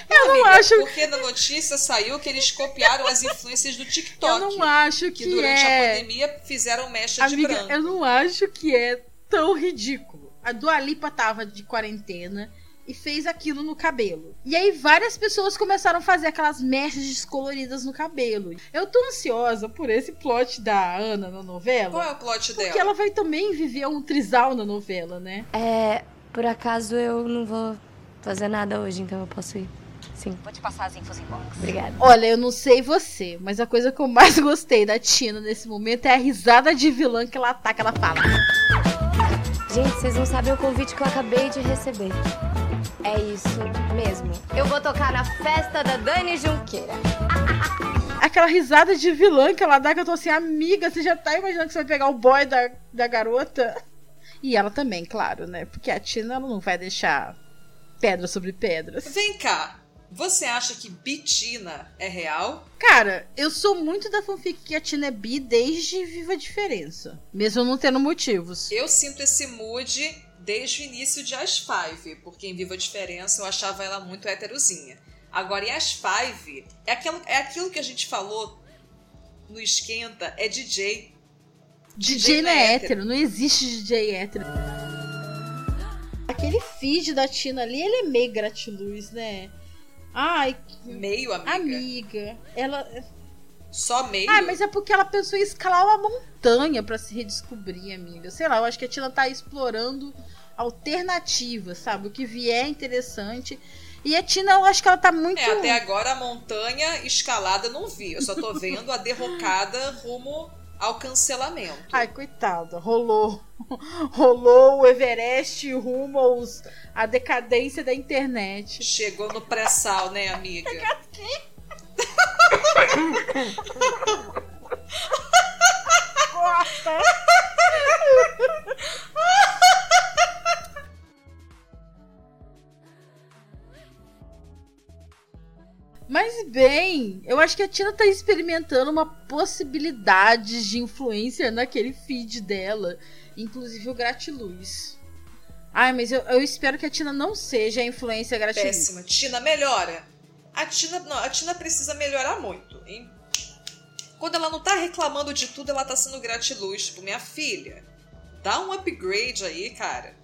S2: Eu não
S1: Amiga,
S2: acho,
S1: Porque na notícia saiu que eles copiaram as influências do TikTok.
S2: eu não acho que,
S1: que durante a
S2: é.
S1: pandemia fizeram mecha de
S2: Amiga,
S1: branco.
S2: eu não acho que é tão ridículo. A Dua Lipa tava de quarentena e fez aquilo no cabelo. E aí várias pessoas começaram a fazer aquelas mechas descoloridas no cabelo. Eu tô ansiosa por esse plot da Ana na novela.
S1: Qual é o plot
S2: Porque
S1: dela?
S2: ela vai também viver um trisal na novela, né?
S9: É, por acaso eu não vou fazer nada hoje, então eu posso ir. Sim,
S8: Vou te passar as infos em box.
S9: obrigada.
S2: Olha, eu não sei você, mas a coisa que eu mais gostei da Tina nesse momento é a risada de vilã que ela tá, que ela fala.
S9: Gente, vocês não sabem o convite que eu acabei de receber. É isso mesmo. Eu vou tocar na festa da Dani Junqueira.
S2: Aquela risada de vilã que ela dá, que eu tô assim, amiga, você já tá imaginando que você vai pegar o boy da, da garota? E ela também, claro, né? Porque a Tina ela não vai deixar pedra sobre pedras.
S1: Vem cá. Você acha que Bitina é real?
S2: Cara, eu sou muito da fanfic que a Tina é bi desde Viva a Diferença. Mesmo não tendo motivos.
S1: Eu sinto esse mood desde o início de As Five, porque em Viva a Diferença eu achava ela muito heterozinha. Agora, em As Five, é aquilo, é aquilo que a gente falou no Esquenta, é DJ.
S2: DJ não é hétero, não existe DJ hétero. Aquele feed da Tina ali, ele é meio gratiluz, né? Ai,
S1: Meio, amiga.
S2: amiga. Ela.
S1: Só meio.
S2: Ah, mas é porque ela pensou em escalar uma montanha pra se redescobrir, amiga. Sei lá, eu acho que a Tina tá explorando alternativas, sabe? O que vier é interessante. E a Tina, eu acho que ela tá muito.
S1: É, até agora a montanha escalada eu não vi. Eu só tô vendo a derrocada rumo ao cancelamento.
S2: Ai, coitada, rolou. Rolou o Everest rumo aos, à decadência da internet.
S1: Chegou no pré-sal, né, amiga?
S2: Corta! Mas bem, eu acho que a Tina tá experimentando uma possibilidade de influência naquele feed dela, inclusive o Gratiluz. Ai, mas eu, eu espero que a Tina não seja a influência Gratiluz.
S1: Péssima. Tina, melhora. A Tina, não, a Tina precisa melhorar muito, hein? Quando ela não tá reclamando de tudo, ela tá sendo gratiluz. Tipo, minha filha, dá um upgrade aí, cara.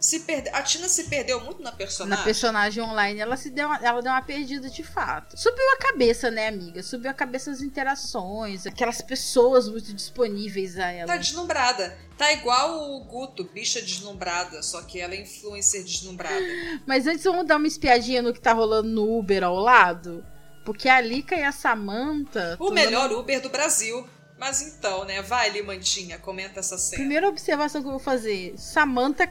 S1: Se perde... A Tina se perdeu muito na personagem.
S2: Na personagem online, ela se deu uma, ela deu uma perdida de fato. Subiu a cabeça, né, amiga? Subiu a cabeça as interações, aquelas pessoas muito disponíveis a ela.
S1: Tá deslumbrada. Tá igual o Guto, bicha deslumbrada, só que ela é influencer deslumbrada.
S2: Mas antes vamos dar uma espiadinha no que tá rolando no Uber ao lado. Porque a Lika e a Samantha.
S1: O melhor Uber do Brasil. Mas então, né? Vai, Limantinha, comenta essa cena.
S2: Primeira observação que eu vou fazer: Samantha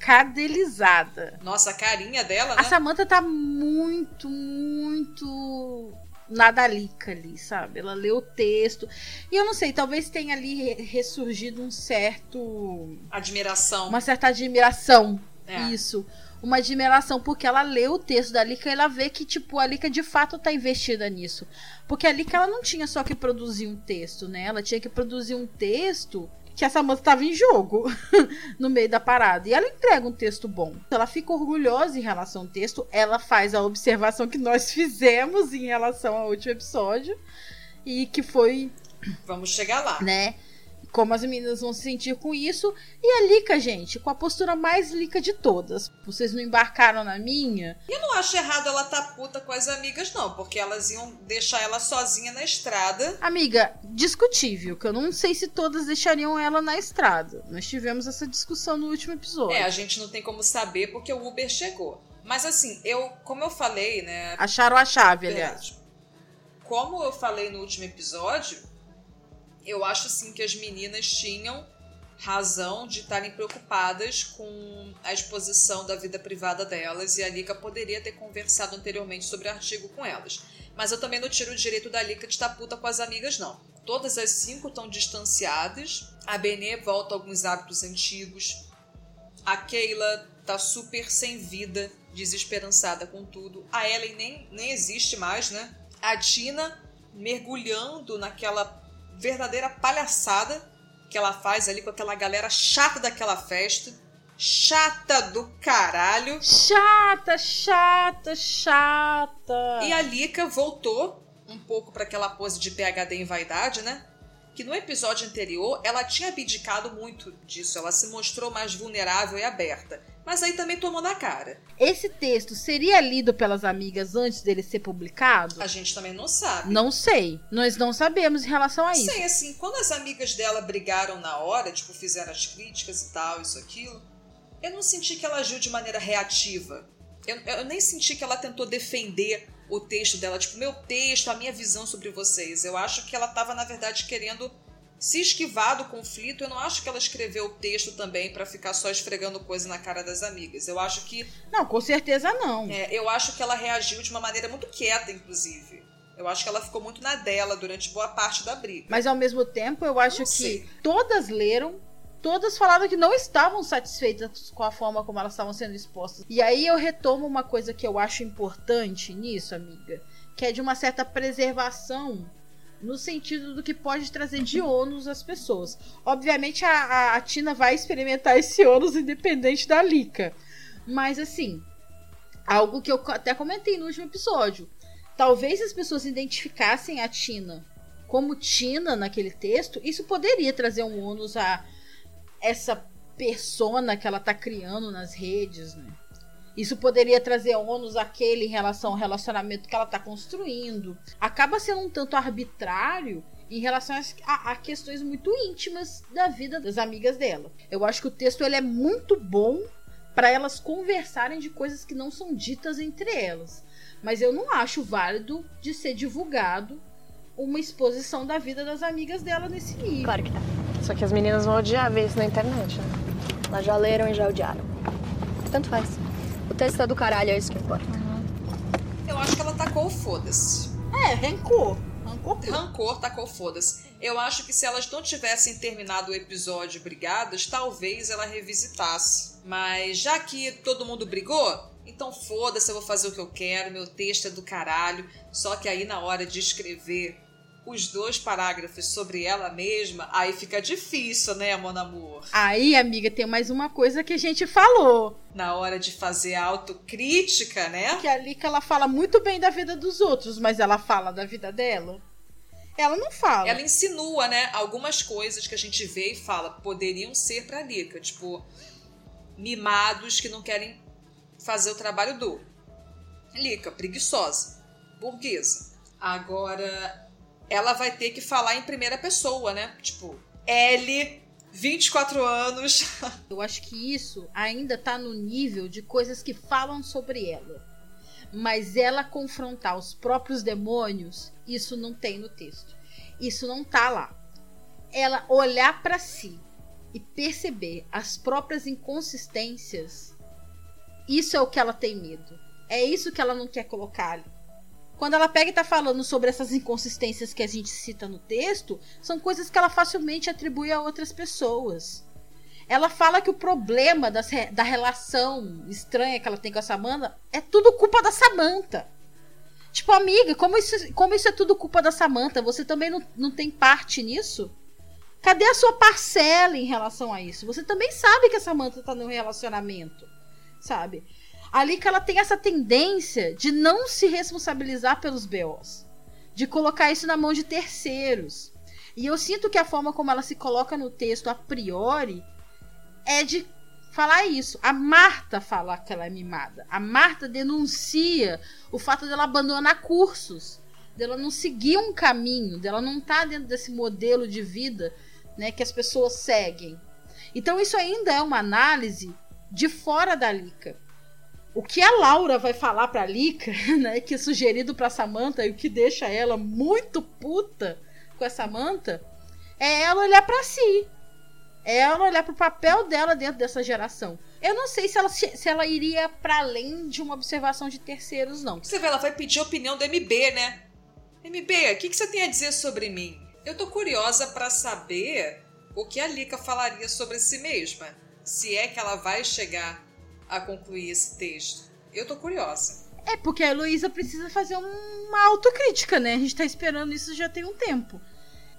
S2: cadelizada.
S1: Nossa, a carinha dela,
S2: A
S1: né?
S2: Samantha tá muito, muito nada Lika ali, sabe? Ela leu o texto. E eu não sei, talvez tenha ali re- ressurgido um certo.
S1: Admiração.
S2: Uma certa admiração.
S1: É.
S2: Isso. Uma admiração, porque ela lê o texto da Lika e ela vê que, tipo, a Lika de fato tá investida nisso. Porque a Lika, ela não tinha só que produzir um texto, né? Ela tinha que produzir um texto que a Samantha tava em jogo no meio da parada. E ela entrega um texto bom. Ela fica orgulhosa em relação ao texto. Ela faz a observação que nós fizemos em relação ao último episódio. E que foi
S1: Vamos chegar lá.
S2: né? Como as meninas vão se sentir com isso. E a Lica, gente, com a postura mais Lica de todas. Vocês não embarcaram na minha?
S1: E eu não acho errado ela tá puta com as amigas, não, porque elas iam deixar ela sozinha na estrada.
S2: Amiga, discutível, que eu não sei se todas deixariam ela na estrada. Nós tivemos essa discussão no último episódio.
S1: É, a gente não tem como saber porque o Uber chegou. Mas assim, eu, como eu falei, né?
S2: Acharam a chave, aliás.
S1: Como eu falei no último episódio, eu acho sim que as meninas tinham razão de estarem preocupadas com a exposição da vida privada delas e a Lika poderia ter conversado anteriormente sobre o artigo com elas. Mas eu também não tiro o direito da Lika de estar puta com as amigas, não. Todas as cinco estão distanciadas. A Benê volta a alguns hábitos antigos. A Keila tá super sem vida, desesperançada com tudo. A Ellen nem, nem existe mais, né? A Tina mergulhando naquela verdadeira palhaçada que ela faz ali com aquela galera chata daquela festa. Chata do caralho.
S2: Chata, chata, chata.
S1: E a Lika voltou um pouco para aquela pose de PHD em vaidade, né? Que no episódio anterior ela tinha abdicado muito disso, ela se mostrou mais vulnerável e aberta. Mas aí também tomou na cara.
S2: Esse texto seria lido pelas amigas antes dele ser publicado?
S1: A gente também não sabe.
S2: Não sei. Nós não sabemos em relação a isso.
S1: Sei, assim, quando as amigas dela brigaram na hora, tipo, fizeram as críticas e tal, isso, aquilo, eu não senti que ela agiu de maneira reativa. Eu, eu nem senti que ela tentou defender o texto dela, tipo, meu texto, a minha visão sobre vocês. Eu acho que ela tava, na verdade, querendo se esquivar do conflito. Eu não acho que ela escreveu o texto também para ficar só esfregando coisa na cara das amigas. Eu acho que.
S2: Não, com certeza não.
S1: É, eu acho que ela reagiu de uma maneira muito quieta, inclusive. Eu acho que ela ficou muito na dela durante boa parte da briga.
S2: Mas ao mesmo tempo, eu acho que todas leram. Todas falaram que não estavam satisfeitas com a forma como elas estavam sendo expostas. E aí eu retomo uma coisa que eu acho importante nisso, amiga, que é de uma certa preservação no sentido do que pode trazer de ônus às pessoas. Obviamente a, a, a Tina vai experimentar esse ônus independente da Lica. Mas assim, algo que eu até comentei no último episódio. Talvez as pessoas identificassem a Tina como Tina naquele texto, isso poderia trazer um ônus a essa persona que ela tá criando nas redes, né? Isso poderia trazer ônus àquele em relação ao relacionamento que ela tá construindo. Acaba sendo um tanto arbitrário em relação a, a questões muito íntimas da vida das amigas dela. Eu acho que o texto ele é muito bom para elas conversarem de coisas que não são ditas entre elas. Mas eu não acho válido de ser divulgado uma exposição da vida das amigas dela nesse nível.
S9: Claro que tá. Só que as meninas vão odiar ver isso na internet, né? Elas já leram e já odiaram. Tanto faz. O texto é do caralho, é isso que importa.
S1: Eu acho que ela tacou o foda-se.
S2: É, rancor. Rancor.
S1: Rancor tacou foda-se. Eu acho que se elas não tivessem terminado o episódio brigadas, talvez ela revisitasse. Mas já que todo mundo brigou, então foda-se, eu vou fazer o que eu quero, meu texto é do caralho. Só que aí na hora de escrever os dois parágrafos sobre ela mesma, aí fica difícil, né, Mon Amour?
S2: Aí, amiga, tem mais uma coisa que a gente falou.
S1: Na hora de fazer a autocrítica, né?
S2: Que a Lika, ela fala muito bem da vida dos outros, mas ela fala da vida dela? Ela não fala.
S1: Ela insinua, né, algumas coisas que a gente vê e fala poderiam ser pra Lika, tipo mimados que não querem fazer o trabalho duro. Lica, preguiçosa, burguesa. Agora ela vai ter que falar em primeira pessoa, né? Tipo, L, 24 anos.
S2: Eu acho que isso ainda tá no nível de coisas que falam sobre ela. Mas ela confrontar os próprios demônios, isso não tem no texto. Isso não tá lá. Ela olhar pra si e perceber as próprias inconsistências, isso é o que ela tem medo. É isso que ela não quer colocar ali. Quando ela pega e tá falando sobre essas inconsistências que a gente cita no texto, são coisas que ela facilmente atribui a outras pessoas. Ela fala que o problema das da relação estranha que ela tem com a Samantha é tudo culpa da Samantha. Tipo, amiga, como isso, como isso é tudo culpa da Samantha? Você também não, não tem parte nisso? Cadê a sua parcela em relação a isso? Você também sabe que a Samantha tá num relacionamento, sabe? Ali que ela tem essa tendência de não se responsabilizar pelos BOs, de colocar isso na mão de terceiros. E eu sinto que a forma como ela se coloca no texto a priori é de falar isso. A Marta fala que ela é mimada. A Marta denuncia o fato dela abandonar cursos, dela não seguir um caminho, dela não estar tá dentro desse modelo de vida, né, que as pessoas seguem. Então isso ainda é uma análise de fora da Lica. O que a Laura vai falar pra Lica, né, que é sugerido pra Samantha e o que deixa ela muito puta com essa Samantha, é ela olhar para si. É ela olhar pro papel dela dentro dessa geração. Eu não sei se ela, se ela iria para além de uma observação de terceiros, não.
S1: Você vê, ela vai pedir a opinião do MB, né? MB, o que, que você tem a dizer sobre mim? Eu tô curiosa para saber o que a Lika falaria sobre si mesma. Se é que ela vai chegar a concluir esse texto. Eu tô curiosa.
S2: É, porque a Heloísa precisa fazer uma autocrítica, né? A gente tá esperando isso já tem um tempo.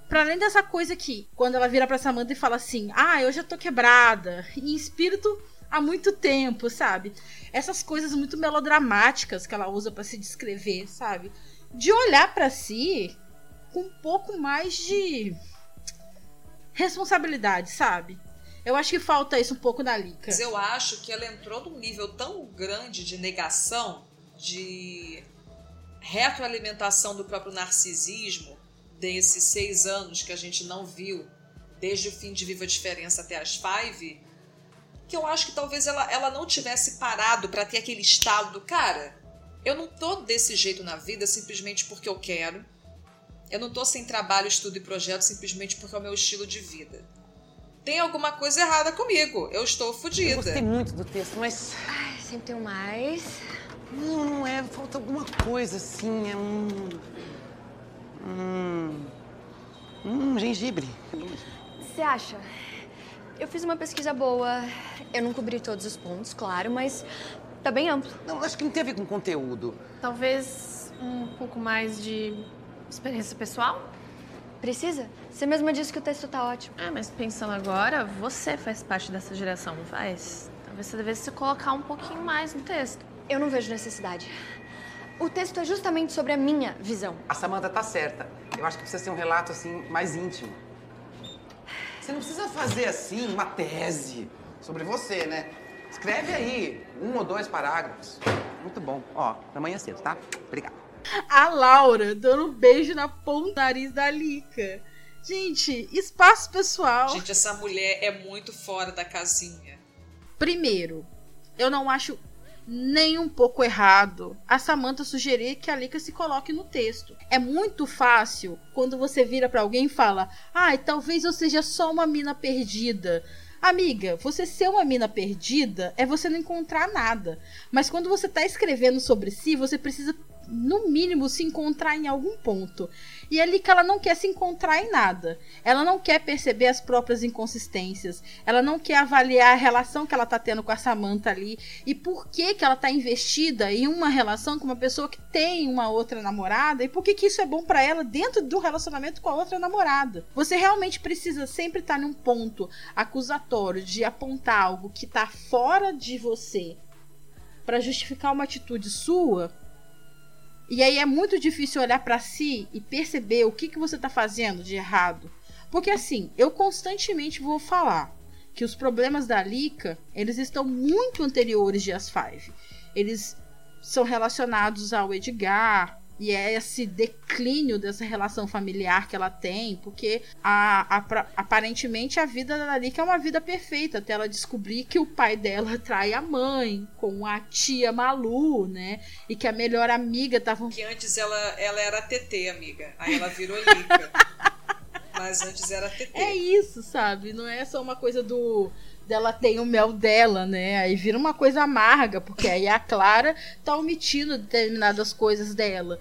S2: Para além dessa coisa que, quando ela vira pra Samantha e fala assim: Ah, eu já tô quebrada. Em espírito há muito tempo, sabe? Essas coisas muito melodramáticas que ela usa para se descrever, sabe? De olhar para si com um pouco mais de responsabilidade, sabe? Eu acho que falta isso um pouco na Lika.
S1: Mas eu acho que ela entrou num nível tão grande de negação, de retroalimentação do próprio narcisismo, desses seis anos que a gente não viu, desde o fim de Viva a Diferença até as Five, que eu acho que talvez ela, ela não tivesse parado para ter aquele estado do cara. Eu não tô desse jeito na vida simplesmente porque eu quero. Eu não tô sem trabalho, estudo e projeto simplesmente porque é o meu estilo de vida tem alguma coisa errada comigo. Eu estou fodida. Eu
S10: gostei muito do texto, mas.
S9: Ai, sempre tem mais.
S10: Não, não é. Falta alguma coisa assim. É um. Hum. Hum, gengibre.
S9: Você acha? Eu fiz uma pesquisa boa. Eu não cobri todos os pontos, claro, mas tá bem amplo.
S10: Não, acho que não tem a ver com conteúdo.
S11: Talvez um pouco mais de experiência pessoal?
S9: Precisa? Você mesma disse que o texto tá ótimo.
S11: Ah, mas pensando agora, você faz parte dessa geração, não faz? Talvez você devesse se colocar um pouquinho mais no texto.
S9: Eu não vejo necessidade. O texto é justamente sobre a minha visão.
S10: A Samantha tá certa. Eu acho que precisa ser um relato, assim, mais íntimo. Você não precisa fazer, assim, uma tese sobre você, né? Escreve aí um ou dois parágrafos. Muito bom. Ó, amanhã cedo, tá? Obrigado.
S2: A Laura dando um beijo na ponta nariz da Lica. Gente, espaço pessoal.
S1: Gente, essa mulher é muito fora da casinha.
S2: Primeiro, eu não acho nem um pouco errado a Samantha sugerir que a Lika se coloque no texto. É muito fácil quando você vira para alguém e fala: "Ai, ah, talvez eu seja só uma mina perdida". Amiga, você ser uma mina perdida é você não encontrar nada. Mas quando você tá escrevendo sobre si, você precisa no mínimo, se encontrar em algum ponto. E é ali que ela não quer se encontrar em nada. Ela não quer perceber as próprias inconsistências. Ela não quer avaliar a relação que ela tá tendo com a Samantha ali. E por que, que ela tá investida em uma relação com uma pessoa que tem uma outra namorada. E por que, que isso é bom para ela dentro do relacionamento com a outra namorada. Você realmente precisa sempre estar tá num ponto acusatório de apontar algo que tá fora de você para justificar uma atitude sua e aí é muito difícil olhar para si e perceber o que, que você tá fazendo de errado. Porque assim, eu constantemente vou falar que os problemas da Lika, eles estão muito anteriores de As Five. Eles são relacionados ao Edgar, e é esse declínio dessa relação familiar que ela tem, porque a, a, aparentemente a vida da Lika é uma vida perfeita, até ela descobrir que o pai dela trai a mãe com a tia Malu, né? E que a melhor amiga tava.
S1: Que antes ela, ela era TT, amiga. Aí ela virou Lika. Mas antes era TT.
S2: É isso, sabe? Não é só uma coisa do dela tem o mel dela, né? Aí vira uma coisa amarga, porque aí a Clara tá omitindo determinadas coisas dela.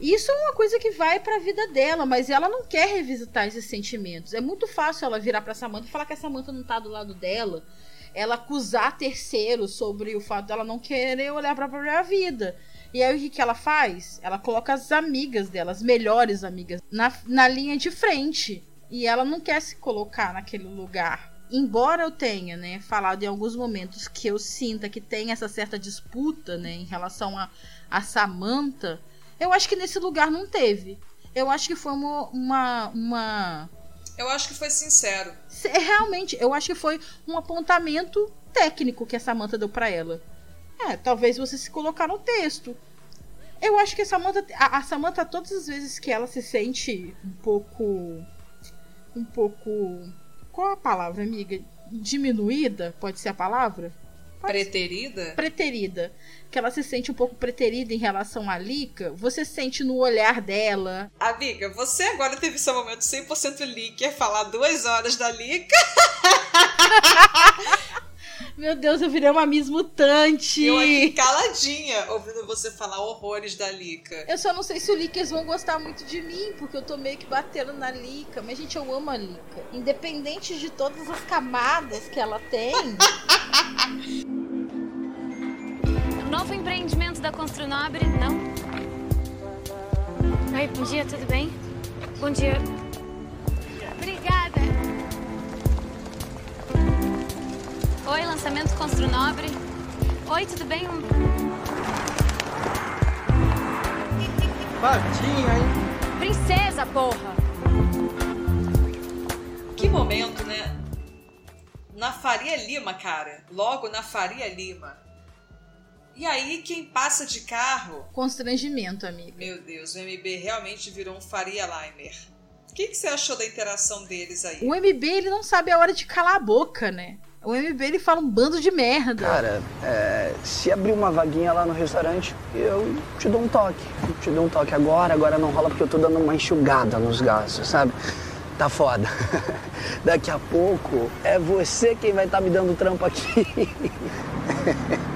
S2: Isso é uma coisa que vai para a vida dela, mas ela não quer revisitar esses sentimentos. É muito fácil ela virar para Samantha e falar que a Samantha não tá do lado dela, ela acusar terceiros sobre o fato dela não querer olhar para a própria vida. E aí o que, que ela faz? Ela coloca as amigas dela, as melhores amigas, na, na linha de frente. E ela não quer se colocar naquele lugar embora eu tenha, né, falado em alguns momentos que eu sinta que tem essa certa disputa, né, em relação a, a Samantha, eu acho que nesse lugar não teve. Eu acho que foi uma. uma, uma...
S1: Eu acho que foi sincero.
S2: É, Realmente, eu acho que foi um apontamento técnico que a Samantha deu pra ela. É, talvez você se colocar no texto. Eu acho que a Samantha, a, a Samantha, todas as vezes que ela se sente um pouco. Um pouco. Qual a palavra, amiga? Diminuída? Pode ser a palavra?
S1: Preterida?
S2: Preterida. Que ela se sente um pouco preterida em relação à Lika. Você sente no olhar dela.
S1: Amiga, você agora teve seu momento 100% Licker, falar duas horas da Lika.
S2: Meu Deus, eu virei uma Miss Mutante.
S1: Eu aqui caladinha, ouvindo você falar horrores da Lika.
S2: Eu só não sei se os Lickers vão gostar muito de mim, porque eu tô meio que batendo na Lika. Mas, gente, eu amo a Lika. Independente de todas as camadas que ela tem.
S9: Novo empreendimento da Construnobre, não? Oi, bom dia, tudo bem? Bom dia. Obrigada. Oi, lançamento Construnobre. Oi, tudo bem? Um-
S10: Patinha, hein?
S9: Princesa, porra!
S1: Que momento, né? Na Faria Lima, cara. Logo na Faria Lima. E aí, quem passa de carro.
S2: Constrangimento, amiga.
S1: Meu Deus, o MB realmente virou um Faria Limer. O que, que você achou da interação deles aí?
S2: O MB, ele não sabe a hora de calar a boca, né? O MB, ele fala um bando de merda.
S12: Cara, é, se abrir uma vaguinha lá no restaurante, eu te dou um toque. Eu te dou um toque agora, agora não rola porque eu tô dando uma enxugada nos gastos, sabe? Tá foda. Daqui a pouco é você quem vai estar me dando trampo aqui.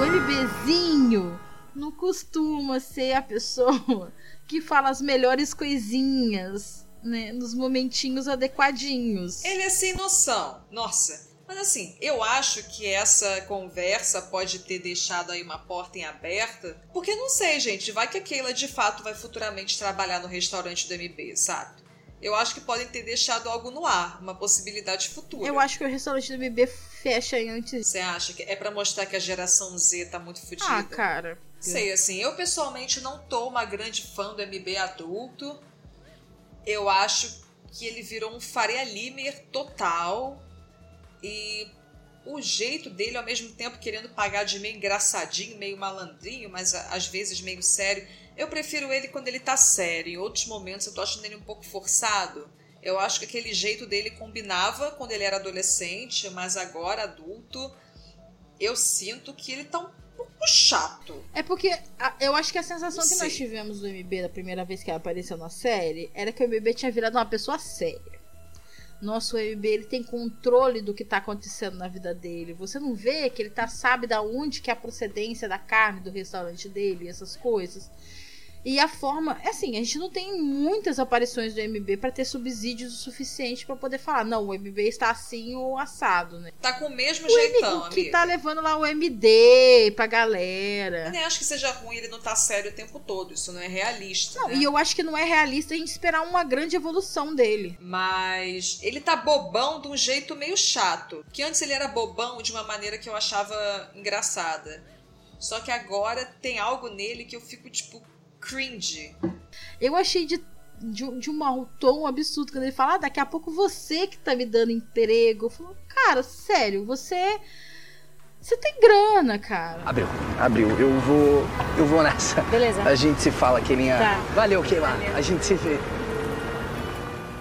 S2: O MBzinho não costuma ser a pessoa que fala as melhores coisinhas, né? Nos momentinhos adequadinhos.
S1: Ele é sem noção. Nossa. Mas assim, eu acho que essa conversa pode ter deixado aí uma porta em aberta. Porque não sei, gente. Vai que a Keila de fato vai futuramente trabalhar no restaurante do MB, sabe? Eu acho que podem ter deixado algo no ar, uma possibilidade futura.
S2: Eu acho que o restaurante do MB fecha antes.
S1: Você acha que é pra mostrar que a geração Z tá muito fodida?
S2: Ah, cara.
S1: Sei, assim, eu pessoalmente não tô uma grande fã do MB adulto. Eu acho que ele virou um Faria Limer total. E o jeito dele, ao mesmo tempo querendo pagar de meio engraçadinho, meio malandrinho, mas às vezes meio sério. Eu prefiro ele quando ele tá sério. Em outros momentos eu tô achando ele um pouco forçado. Eu acho que aquele jeito dele combinava quando ele era adolescente, mas agora adulto, eu sinto que ele tá um pouco chato.
S2: É porque a- eu acho que a sensação que nós tivemos do MB da primeira vez que ela apareceu na série era que o MB tinha virado uma pessoa séria. Nosso MB ele tem controle do que tá acontecendo na vida dele. Você não vê que ele tá sabe da onde que é a procedência da carne do restaurante dele, essas coisas. E a forma, é assim, a gente não tem muitas aparições do MB pra ter subsídios o suficiente pra poder falar, não, o MB está assim ou assado, né?
S1: Tá com o mesmo
S2: O
S1: jeitão,
S2: M- o que tá levando lá o MD pra galera.
S1: Eu nem acho que seja ruim ele não tá sério o tempo todo. Isso não é realista.
S2: Não,
S1: né?
S2: e eu acho que não é realista a gente esperar uma grande evolução dele.
S1: Mas ele tá bobão de um jeito meio chato. Que antes ele era bobão de uma maneira que eu achava engraçada. Só que agora tem algo nele que eu fico, tipo, cringe.
S2: Eu achei de, de, um- de um mau tom absurdo quando ele fala: ah, daqui a pouco você que tá me dando emprego. Eu falo, cara, sério, você. Você tem grana, cara.
S12: Abriu, abriu. Eu vou. Eu vou nessa.
S9: Beleza.
S12: A gente se fala, Kelinha.
S2: Tá.
S12: Valeu, Keila. A gente se vê.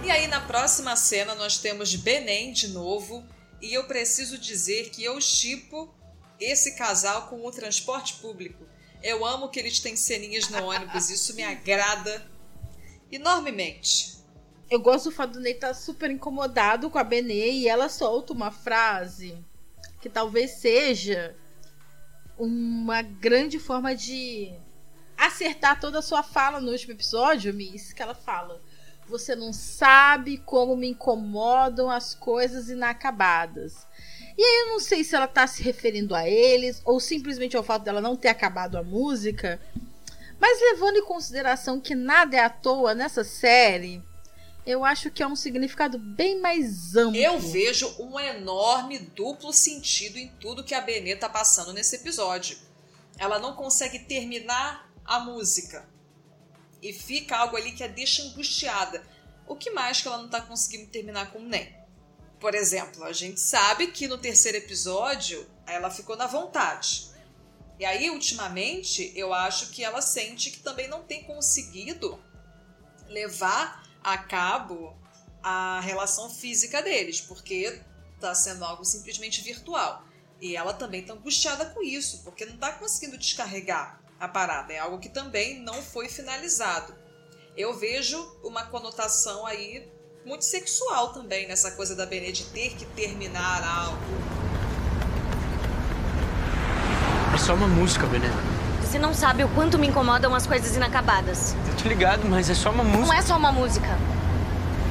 S1: E aí, na próxima cena, nós temos Benem de novo. E eu preciso dizer que eu chipo esse casal com o transporte público. Eu amo que eles têm ceninhas no ônibus, isso me agrada enormemente.
S2: Eu gosto do fato do Ney estar super incomodado com a Benê e ela solta uma frase que talvez seja uma grande forma de acertar toda a sua fala no último episódio, Miss, que ela fala: Você não sabe como me incomodam as coisas inacabadas. E aí eu não sei se ela tá se referindo a eles ou simplesmente ao fato dela não ter acabado a música. Mas levando em consideração que nada é à toa nessa série, eu acho que é um significado bem mais amplo.
S1: Eu vejo um enorme duplo sentido em tudo que a Benê tá passando nesse episódio. Ela não consegue terminar a música. E fica algo ali que a deixa angustiada. O que mais que ela não tá conseguindo terminar com o Nen? Por exemplo, a gente sabe que no terceiro episódio ela ficou na vontade. E aí, ultimamente, eu acho que ela sente que também não tem conseguido levar a cabo a relação física deles, porque tá sendo algo simplesmente virtual. E ela também tá angustiada com isso, porque não tá conseguindo descarregar a parada. É algo que também não foi finalizado. Eu vejo uma conotação aí muito sexual também nessa coisa da Benê de ter que terminar algo.
S6: É só uma música, Benê.
S7: Você não sabe o quanto me incomodam as coisas inacabadas.
S6: Tô ligado, mas é só uma música.
S7: Não é só uma música.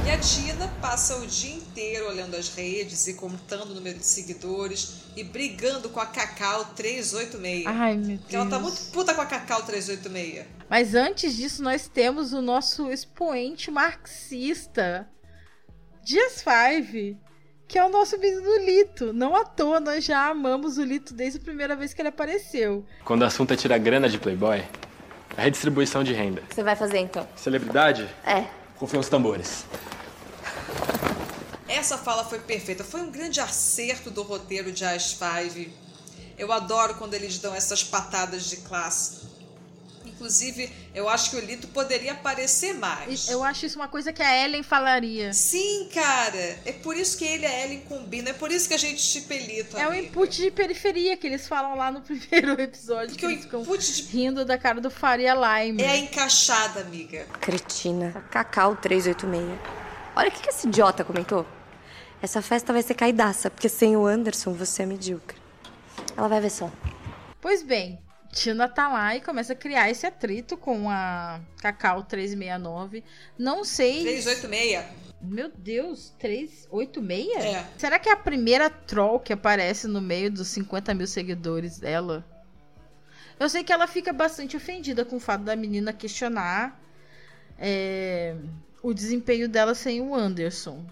S1: E a Tina passa o dia inteiro olhando as redes e contando o número de seguidores e brigando com a Cacau 386.
S2: Ai, meu
S1: Porque ela tá
S2: Deus.
S1: muito puta com a Cacau 386.
S2: Mas antes disso, nós temos o nosso expoente marxista, Dias Five, que é o nosso menino Lito. Não à toa, nós já amamos o Lito desde a primeira vez que ele apareceu.
S13: Quando o assunto é tirar grana de Playboy, a redistribuição de renda.
S9: Você vai fazer então?
S13: Celebridade?
S9: É.
S13: Rufem os tambores.
S1: Essa fala foi perfeita. Foi um grande acerto do roteiro de As Five. Eu adoro quando eles dão essas patadas de classe. Inclusive, eu acho que o Lito poderia aparecer mais.
S2: Eu acho isso uma coisa que a Ellen falaria.
S1: Sim, cara. É por isso que ele e a Ellen combinam. É por isso que a gente chipelita.
S2: É o input de periferia que eles falam lá no primeiro episódio. Que, eles ficam rindo da cara do Faria Lime.
S1: É a encaixada, amiga.
S9: Cretina. Cacau 386. Olha o que, que esse idiota comentou. Essa festa vai ser caidaça, porque sem o Anderson você é medíocre. Ela vai ver só.
S2: Pois bem, Tina tá lá e começa a criar esse atrito com a Cacau 369. Não sei.
S1: 386?
S2: Meu Deus, 386?
S1: É.
S2: Será que é a primeira troll que aparece no meio dos 50 mil seguidores dela? Eu sei que ela fica bastante ofendida com o fato da menina questionar é, o desempenho dela sem o Anderson.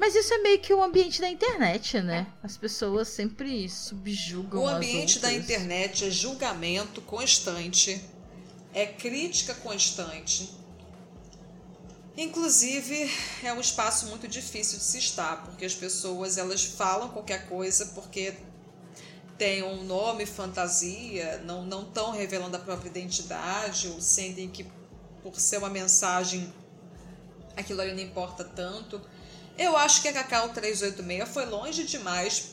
S2: Mas isso é meio que o ambiente da internet, né? As pessoas sempre subjugam
S1: O ambiente da internet é julgamento constante, é crítica constante. Inclusive, é um espaço muito difícil de se estar, porque as pessoas elas falam qualquer coisa porque tem um nome, fantasia, não não estão revelando a própria identidade ou sentem que por ser uma mensagem aquilo ali não importa tanto. Eu acho que a Cacau 386 foi longe demais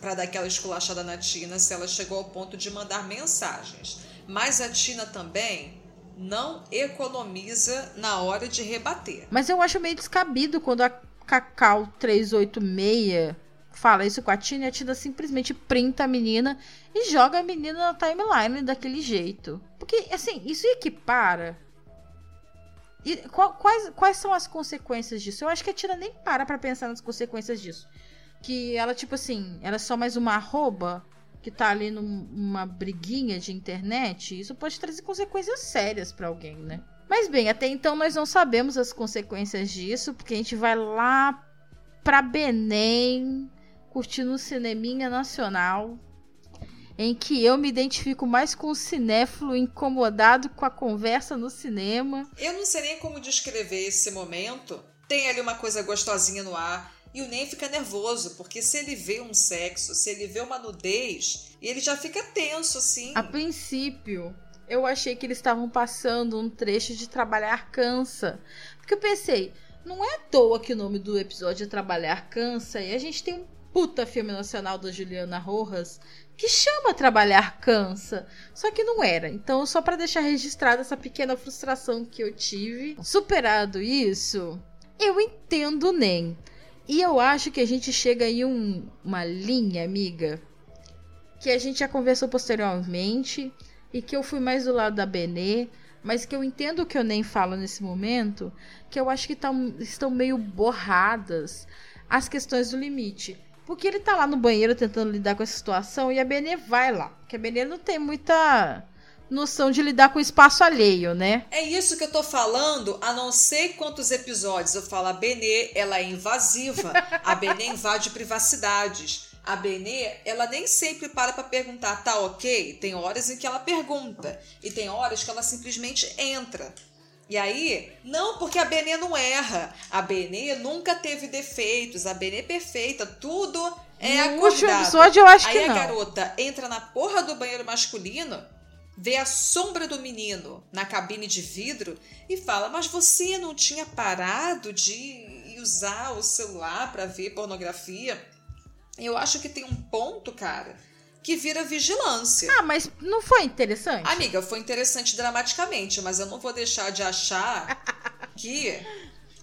S1: para dar aquela esculachada na Tina se ela chegou ao ponto de mandar mensagens. Mas a Tina também não economiza na hora de rebater.
S2: Mas eu acho meio descabido quando a Cacau 386 fala isso com a Tina e a Tina simplesmente printa a menina e joga a menina na timeline daquele jeito. Porque, assim, isso equipara. E quais, quais são as consequências disso? Eu acho que a Tina nem para pra pensar nas consequências disso. Que ela, tipo assim, ela é só mais uma arroba que tá ali num- numa briguinha de internet. Isso pode trazer consequências sérias pra alguém, né? Mas bem, até então nós não sabemos as consequências disso, porque a gente vai lá pra Belém, curtindo um cineminha nacional, em que eu me identifico mais com o cinéfilo incomodado com a conversa no cinema.
S1: Eu não sei nem como descrever esse momento. Tem ali uma coisa gostosinha no ar. E o Ney fica nervoso, porque se ele vê um sexo, se ele vê uma nudez, ele já fica tenso, assim.
S2: A princípio, eu achei que eles estavam passando um trecho de Trabalhar Cansa. Porque eu pensei, não é à toa que o nome do episódio é Trabalhar Cansa, e a gente tem um puta filme nacional da Juliana Rojas que chama Trabalhar Cansa. Só que não era. Então, só para deixar registrada essa pequena frustração que eu tive. Superado isso, eu entendo nem. E eu acho que a gente chega aí um, uma linha, amiga, que a gente já conversou posteriormente e que eu fui mais do lado da Benê, mas que eu entendo o que eu nem falo nesse momento, que eu acho que tão, estão meio borradas as questões do limite. Porque ele tá lá no banheiro tentando lidar com essa situação e a Benê vai lá. Porque a Benê não tem muita noção de lidar com o espaço alheio, né?
S1: É isso que eu tô falando, a não sei quantos episódios eu falo, a Benê, ela é invasiva, a Benê invade privacidades. a Benê, ela nem sempre para pra perguntar, tá ok? Tem horas em que ela pergunta. E tem horas que ela simplesmente entra. E aí, não, porque a Benê não erra. A Benê nunca teve defeitos. A Benê é perfeita. Tudo é
S2: No
S1: acordado.
S2: último episódio, eu acho
S1: aí
S2: que
S1: a
S2: não.
S1: garota entra na porra do banheiro masculino, vê a sombra do menino na cabine de vidro e fala: Mas você não tinha parado de usar o celular pra ver pornografia? Eu acho que tem um ponto, cara, que vira vigilância.
S2: Ah, mas não foi interessante?
S1: Amiga, foi interessante dramaticamente, mas eu não vou deixar de achar que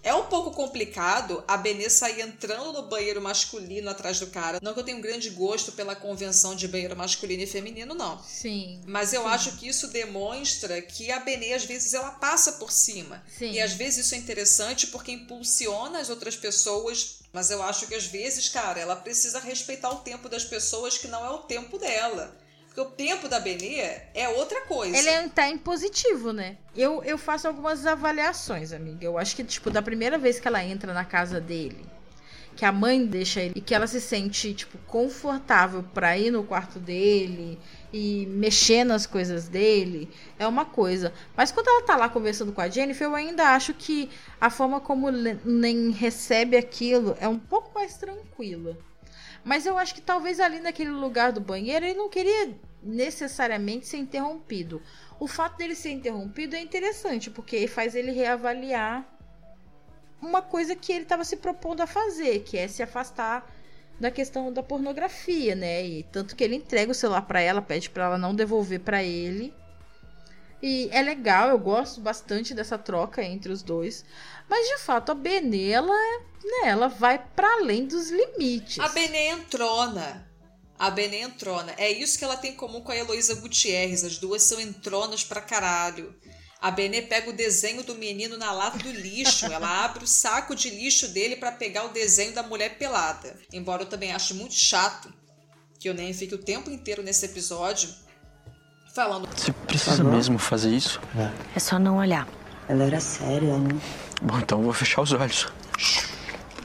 S1: é um pouco complicado a Benê sair entrando no banheiro masculino atrás do cara. Não que eu tenha um grande gosto pela convenção de banheiro masculino e feminino, não.
S2: Sim.
S1: Mas eu
S2: sim.
S1: acho que isso demonstra que a Benê, às vezes, ela passa por cima.
S2: Sim.
S1: E às vezes isso é interessante porque impulsiona as outras pessoas. Mas eu acho que às vezes, cara, ela precisa respeitar o tempo das pessoas que não é o tempo dela. Porque o tempo da Benê é outra coisa.
S2: Ele é- tá em positivo, né? Eu, eu faço algumas avaliações, amiga. Eu acho que, tipo, da primeira vez que ela entra na casa dele, que a mãe deixa ele e que ela se sente, tipo, confortável pra ir no quarto dele e mexer nas coisas dele, é uma coisa. Mas quando ela tá lá conversando com a Jennifer, eu ainda acho que a forma como nem recebe aquilo é um pouco mais tranquila. Mas eu acho que talvez ali naquele lugar do banheiro ele não queria necessariamente ser interrompido. O fato dele ser interrompido é interessante, porque faz ele reavaliar uma coisa que ele estava se propondo a fazer, que é se afastar da questão da pornografia, né? E tanto que ele entrega o celular para ela, pede para ela não devolver para ele. E é legal, eu gosto bastante dessa troca entre os dois. Mas de fato, a Benê, ela, né, ela vai para além dos limites.
S1: A Benê entrona. A Benê entrona. É isso que ela tem em comum com a Heloísa Gutierrez. As duas são entronas pra caralho. A Benê pega o desenho do menino na lata do lixo. Ela abre o saco de lixo dele pra pegar o desenho da mulher pelada. Embora eu também ache muito chato que eu nem fique o tempo inteiro nesse episódio falando.
S6: Você precisa mesmo fazer isso?
S7: É só não olhar.
S14: Ela era séria, né?
S6: Bom, então eu vou fechar os olhos.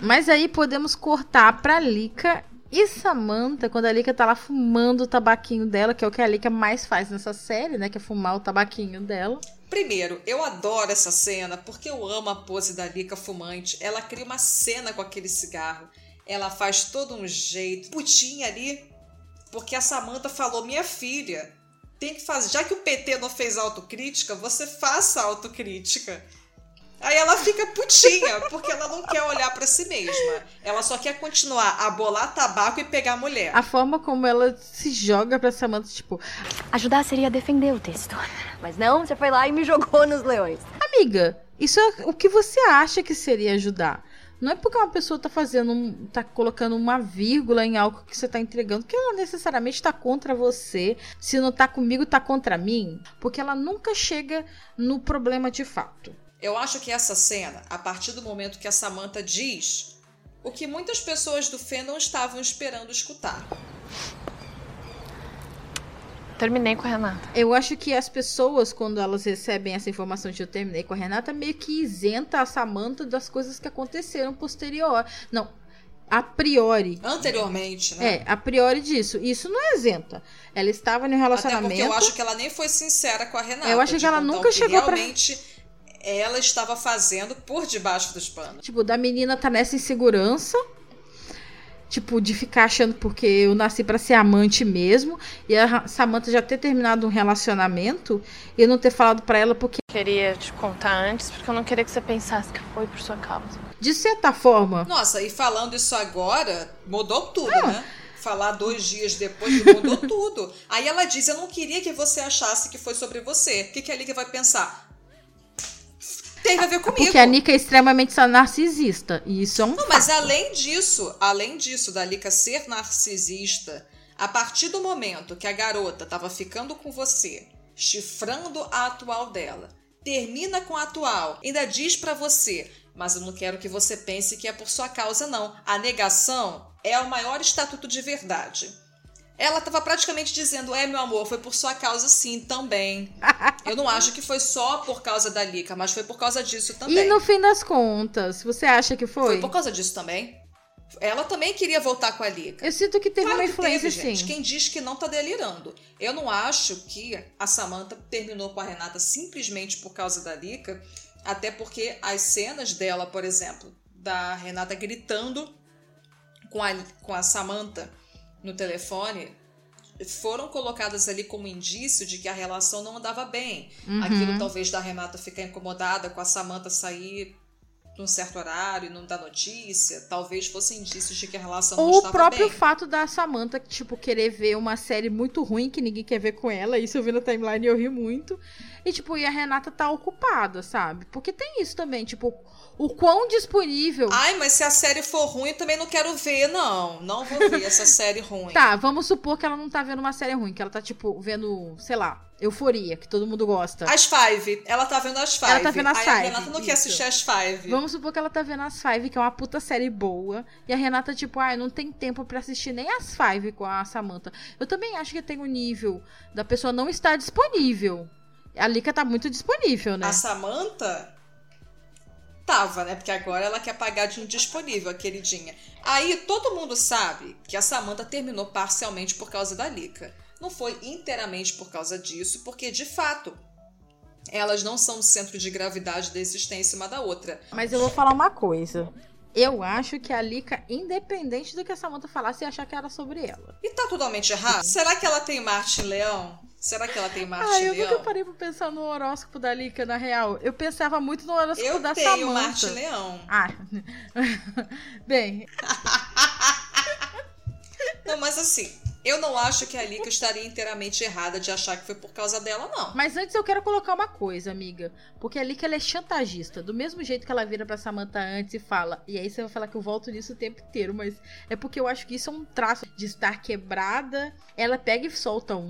S2: Mas aí podemos cortar pra Lika e Samantha, quando a Lika tá lá fumando o tabaquinho dela, que é o que a Lika mais faz nessa série, né? Que é fumar o tabaquinho dela.
S1: Primeiro, eu adoro essa cena porque eu amo a pose da Lika fumante. Ela cria uma cena com aquele cigarro. Ela faz todo um jeito. Putinha ali. Porque a Samantha falou: minha filha, tem que fazer. Já que o PT não fez autocrítica, você faça autocrítica. Aí ela fica putinha, porque ela não quer olhar pra si mesma. Ela só quer continuar a bolar tabaco e pegar a mulher.
S2: A forma como ela se joga pra Samantha, tipo,
S9: Ajudar seria defender o texto. Mas não, você foi lá e me jogou nos leões.
S2: amiga, isso é o que você acha que seria ajudar. Não é porque uma pessoa tá fazendo, um, tá colocando uma vírgula em algo que você tá entregando, que ela necessariamente tá contra você. Se não tá comigo, tá contra mim. Porque ela nunca chega no problema de fato.
S1: Eu acho que essa cena, a partir do momento que a Samantha diz o que muitas pessoas do fã não estavam esperando escutar.
S11: Terminei com a Renata.
S2: Eu acho que as pessoas, quando elas recebem essa informação de eu terminei com a Renata, meio que isenta a Samantha das coisas que aconteceram posterior. Não, a priori.
S1: Anteriormente, né?
S2: É, a priori disso. Isso não é isenta. Ela estava em um
S1: Até
S2: relacionamento.
S1: porque eu acho que ela nem foi sincera com a Renata.
S2: Eu acho que
S1: de
S2: ela
S1: contar
S2: nunca
S1: o que
S2: chegou pra-
S1: realmente ela estava fazendo por debaixo dos panos.
S2: Tipo, da menina tá nessa insegurança. Tipo, de ficar achando porque eu nasci pra ser amante mesmo. E a Samantha já ter terminado um relacionamento e eu não ter falado pra ela porque,
S11: Queria te contar antes, porque eu não queria que você pensasse que foi por sua causa.
S2: de certa forma,
S1: Nossa, e falando isso agora, mudou tudo,
S2: Ah.
S1: né? Falar dois dias depois mudou tudo. Aí ela diz: Eu não queria que você achasse que foi sobre você. O que, que a Liga vai pensar? Teve a ver comigo.
S2: porque a Nika é extremamente narcisista. E isso é um
S1: Não, mas além disso, além disso, da Lika ser narcisista, a partir do momento que a garota tava ficando com você, chifrando a atual dela, termina com a atual, ainda diz pra você, mas eu não quero que você pense que é por sua causa, não. A negação é o maior estatuto de verdade. Ela tava praticamente dizendo: É, meu amor, foi por sua causa sim, também. Eu não acho que foi só por causa da Lika, mas foi por causa disso também.
S2: E no fim das contas, você acha que foi?
S1: Foi por causa disso também. Ela também queria voltar com a Lika.
S2: Eu sinto que teve
S1: Claro
S2: uma influência,
S1: teve, gente.
S2: sim.
S1: Quem diz que não tá delirando. Eu não acho que a Samantha terminou com a Renata simplesmente por causa da Lika, até porque as cenas dela, por exemplo, da Renata gritando com a, com a Samantha no telefone, foram colocadas ali como indício de que a relação não andava bem.
S2: Uhum.
S1: Aquilo talvez da Renata ficar incomodada com a Samantha sair num certo horário e não dar notícia, talvez fossem indícios de que a relação não
S2: Ou o
S1: estava
S2: próprio
S1: bem.
S2: fato da Samantha, tipo, querer ver uma série muito ruim que ninguém quer ver com ela. Isso eu vi na timeline e eu ri muito. E, tipo, e a Renata tá ocupada, sabe? Porque tem isso também, tipo, o quão disponível.
S1: Ai, mas se a série for ruim, eu também não quero ver, não. Não vou ver essa série ruim.
S2: Tá, vamos supor que ela não tá vendo uma série ruim, que ela tá, tipo, vendo, sei lá, Euforia, que todo mundo gosta.
S1: As Five. Ela tá vendo as Five.
S2: Ela tá vendo as
S1: Aí
S2: Five,
S1: a Renata não quer
S2: isso.
S1: assistir as Five.
S2: Vamos supor que ela tá vendo as Five, que é uma puta série boa. E a Renata, tipo, ah, não tem tempo pra assistir nem as Five com a Samantha. Eu também acho que tem o nível da pessoa não estar disponível. A Lika tá muito disponível, né?
S1: A Samantha tava, né? Porque agora ela quer pagar de indisponível, a queridinha. Aí todo mundo sabe que a Samantha terminou parcialmente por causa da Lika. Não foi inteiramente por causa disso, porque de fato elas não são o centro de gravidade da existência uma da outra.
S2: Mas eu vou falar uma coisa. Eu acho que a Lika, independente do que a Samantha falasse, ia achar que era sobre ela.
S1: E tá totalmente errado? Será que ela tem Marte em Leão? Será que ela tem Marte
S2: Ah, eu
S1: Leão?
S2: nunca parei pra pensar no horóscopo da Lika, na real. Eu pensava muito no horóscopo
S1: Eu
S2: da
S1: tenho
S2: Samantha.
S1: Marte em Leão.
S2: Ah. Bem,
S1: Não, mas assim, eu não acho que a Lika estaria inteiramente errada de achar que foi por causa dela, não.
S2: Mas antes eu quero colocar uma coisa, amiga. Porque a Lika ela é chantagista. Do mesmo jeito que ela vira pra Samantha antes e fala. E aí você vai falar que eu volto nisso o tempo inteiro. Mas é porque eu acho que isso é um traço de estar quebrada. Ela pega e solta um.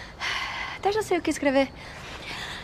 S9: Até já sei o que escrever.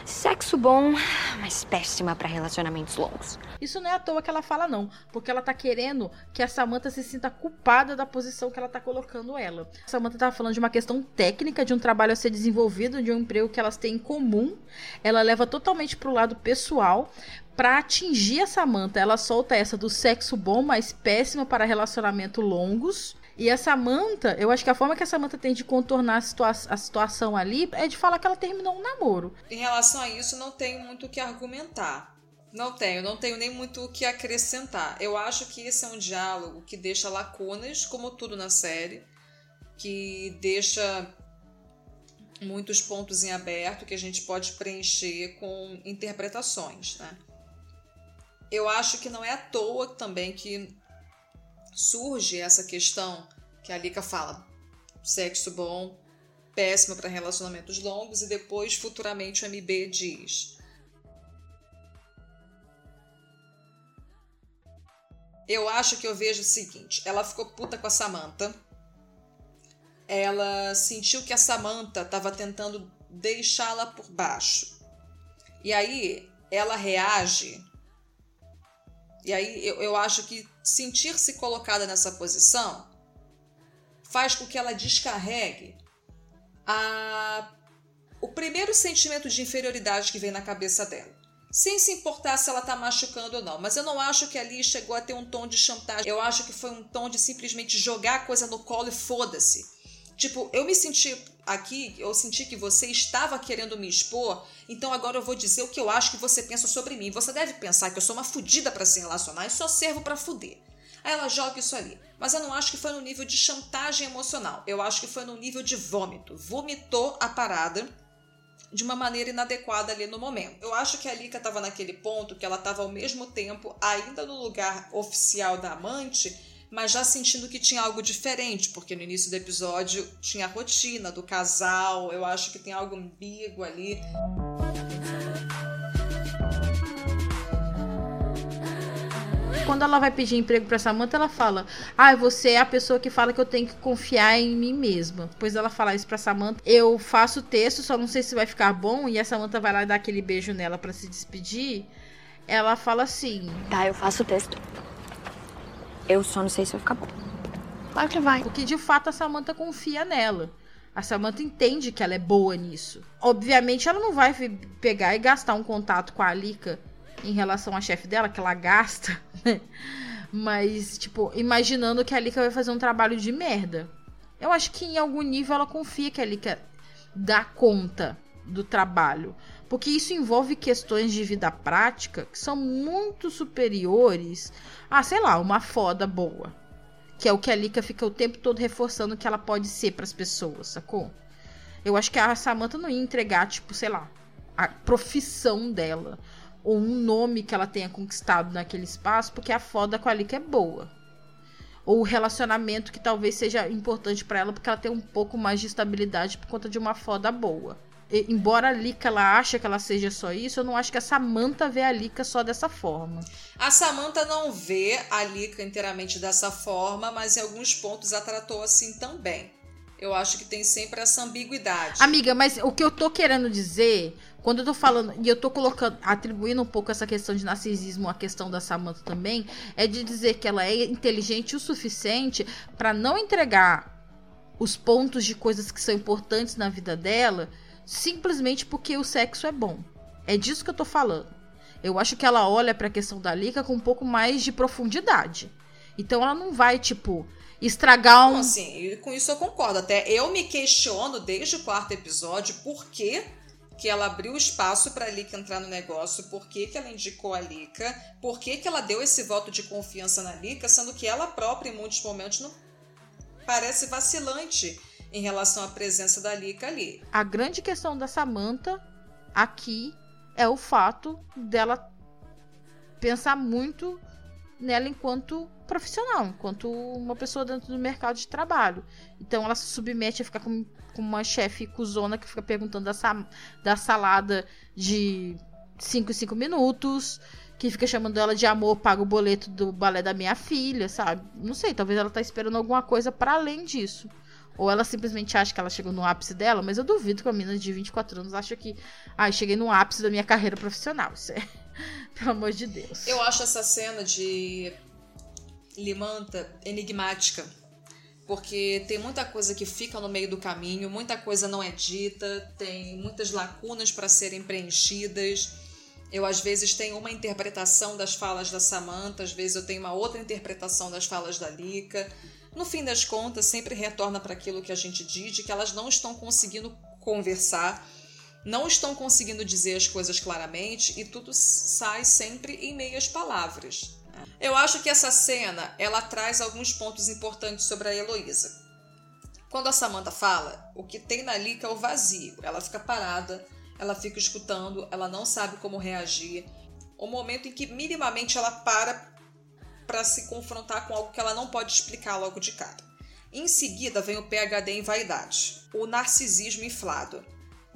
S9: Sexo bom, mas péssima pra relacionamentos longos.
S2: Isso não é à toa que ela fala, não. Porque ela tá querendo que a Samantha se sinta culpada da posição que ela tá colocando ela. A Samantha tava falando de uma questão técnica, de um trabalho a ser desenvolvido, de um emprego que elas têm em comum. Ela leva totalmente pro lado pessoal. Pra atingir a Samantha, ela solta essa do sexo bom, mas péssima para relacionamento longos. E a Samantha, eu acho que a forma que a Samantha tem de contornar a, situa a situação ali é de falar que ela terminou um namoro.
S1: Em relação a isso, não tenho muito o que argumentar. Não tenho, não tenho nem muito o que acrescentar. Eu acho que esse é um diálogo que deixa lacunas, como tudo na série, que deixa muitos pontos em aberto que a gente pode preencher com interpretações, né? Eu acho que não é à toa também que surge essa questão que a Lika fala: sexo bom, péssimo para relacionamentos longos, e depois, futuramente, o MB diz: Eu acho que eu vejo o seguinte: ela ficou puta com a Samantha. Ela sentiu que a Samantha estava tentando deixá-la por baixo. E aí ela reage. E aí eu, eu acho que sentir-se colocada nessa posição faz com que ela descarregue a, o primeiro sentimento de inferioridade que vem na cabeça dela. Sem se importar se ela tá machucando ou não. Mas eu não acho que ali chegou a ter um tom de chantagem. Eu acho que foi um tom de simplesmente jogar a coisa no colo e foda-se. Tipo, eu me senti aqui, eu senti que você estava querendo me expor, então agora eu vou dizer o que eu acho que você pensa sobre mim. Você deve pensar que eu sou uma fudida para se relacionar e só servo para fuder. Aí ela joga isso ali. Mas eu não acho que foi no nível de chantagem emocional. Eu acho que foi no nível de vômito. Vomitou a parada de uma maneira inadequada ali no momento. Eu acho que a Lika estava naquele ponto que ela estava ao mesmo tempo ainda no lugar oficial da amante, mas já sentindo que tinha algo diferente, porque no início do episódio tinha a rotina do casal, eu acho que tem algo ambíguo ali.
S2: Quando ela vai pedir emprego pra Samantha, ela fala: Ah, você é a pessoa que fala que eu tenho que confiar em mim mesma. Depois ela fala isso pra Samantha. Eu faço o texto, só não sei se vai ficar bom. E a Samantha vai lá dar aquele beijo nela pra se despedir. Ela fala assim:
S9: Tá, eu faço o texto. Eu só não sei se vai ficar bom.
S2: Claro que vai. Porque de fato a Samantha confia nela. A Samantha entende que ela é boa nisso. Obviamente ela não vai pegar e gastar um contato com a Alika em relação à chefe dela, que ela gasta, né? Mas, tipo, imaginando que a Lika vai fazer um trabalho de merda. Eu acho que em algum nível ela confia que a Lika dá conta do trabalho. Porque isso envolve questões de vida prática que são muito superiores a, sei lá, uma foda boa. Que é o que a Lika fica o tempo todo reforçando que ela pode ser para as pessoas, sacou? Eu acho que a Samantha não ia entregar, tipo, sei lá, a profissão dela. Ou um nome que ela tenha conquistado naquele espaço, porque a foda com a Lika é boa. Ou o relacionamento que talvez seja importante para ela, porque ela tem um pouco mais de estabilidade por conta de uma foda boa. E, embora a Lika ela acha que ela seja só isso, eu não acho que a Samantha vê a Lika só dessa forma.
S1: A Samantha não vê a Lika inteiramente dessa forma, mas em alguns pontos a tratou assim também. Eu acho que tem sempre essa ambiguidade.
S2: Amiga, mas o que eu tô querendo dizer, quando eu tô falando, e eu tô colocando, atribuindo um pouco essa questão de narcisismo à questão da Samantha também, é de dizer que ela é inteligente o suficiente para não entregar os pontos de coisas que são importantes na vida dela simplesmente porque o sexo é bom. É disso que eu tô falando. Eu acho que ela olha para a questão da Lika com um pouco mais de profundidade. Então ela não vai, tipo, estragar um.
S1: Assim, com isso eu concordo. Até eu me questiono desde o quarto episódio por que, que ela abriu espaço para a Lika entrar no negócio, por que, que ela indicou a Lika, por que, que ela deu esse voto de confiança na Lika, sendo que ela própria, em muitos momentos, não parece vacilante em relação à presença da Lika ali.
S2: A grande questão da Samantha aqui é o fato dela pensar muito nela enquanto profissional, enquanto uma pessoa dentro do mercado de trabalho. Então ela se submete a ficar com, com uma chefe cuzona que fica perguntando da, sa da salada de 5 em 5 minutos, que fica chamando ela de amor, paga o boleto do balé da minha filha, sabe? Não sei, talvez ela tá esperando alguma coisa para além disso. Ou ela simplesmente acha que ela chegou no ápice dela, mas eu duvido que uma menina de 24 anos acha que. Ah, cheguei no ápice da minha carreira profissional. Isso é. Pelo amor de Deus.
S1: Eu acho essa cena de Limanta enigmática. Porque tem muita coisa que fica no meio do caminho, muita coisa não é dita, tem muitas lacunas para serem preenchidas. Eu, às vezes, tenho uma interpretação das falas da Samantha, às vezes, eu tenho uma outra interpretação das falas da Lika no fim das contas, sempre retorna para aquilo que a gente diz, de que elas não estão conseguindo conversar, não estão conseguindo dizer as coisas claramente e tudo sai sempre em meias palavras. Eu acho que essa cena ela traz alguns pontos importantes sobre a Heloísa. Quando a Samantha fala, o que tem na Lika é o vazio. Ela fica parada, ela fica escutando, ela não sabe como reagir. O momento em que minimamente ela para para se confrontar com algo que ela não pode explicar logo de cara. Em seguida vem o PhD em vaidade, o narcisismo inflado.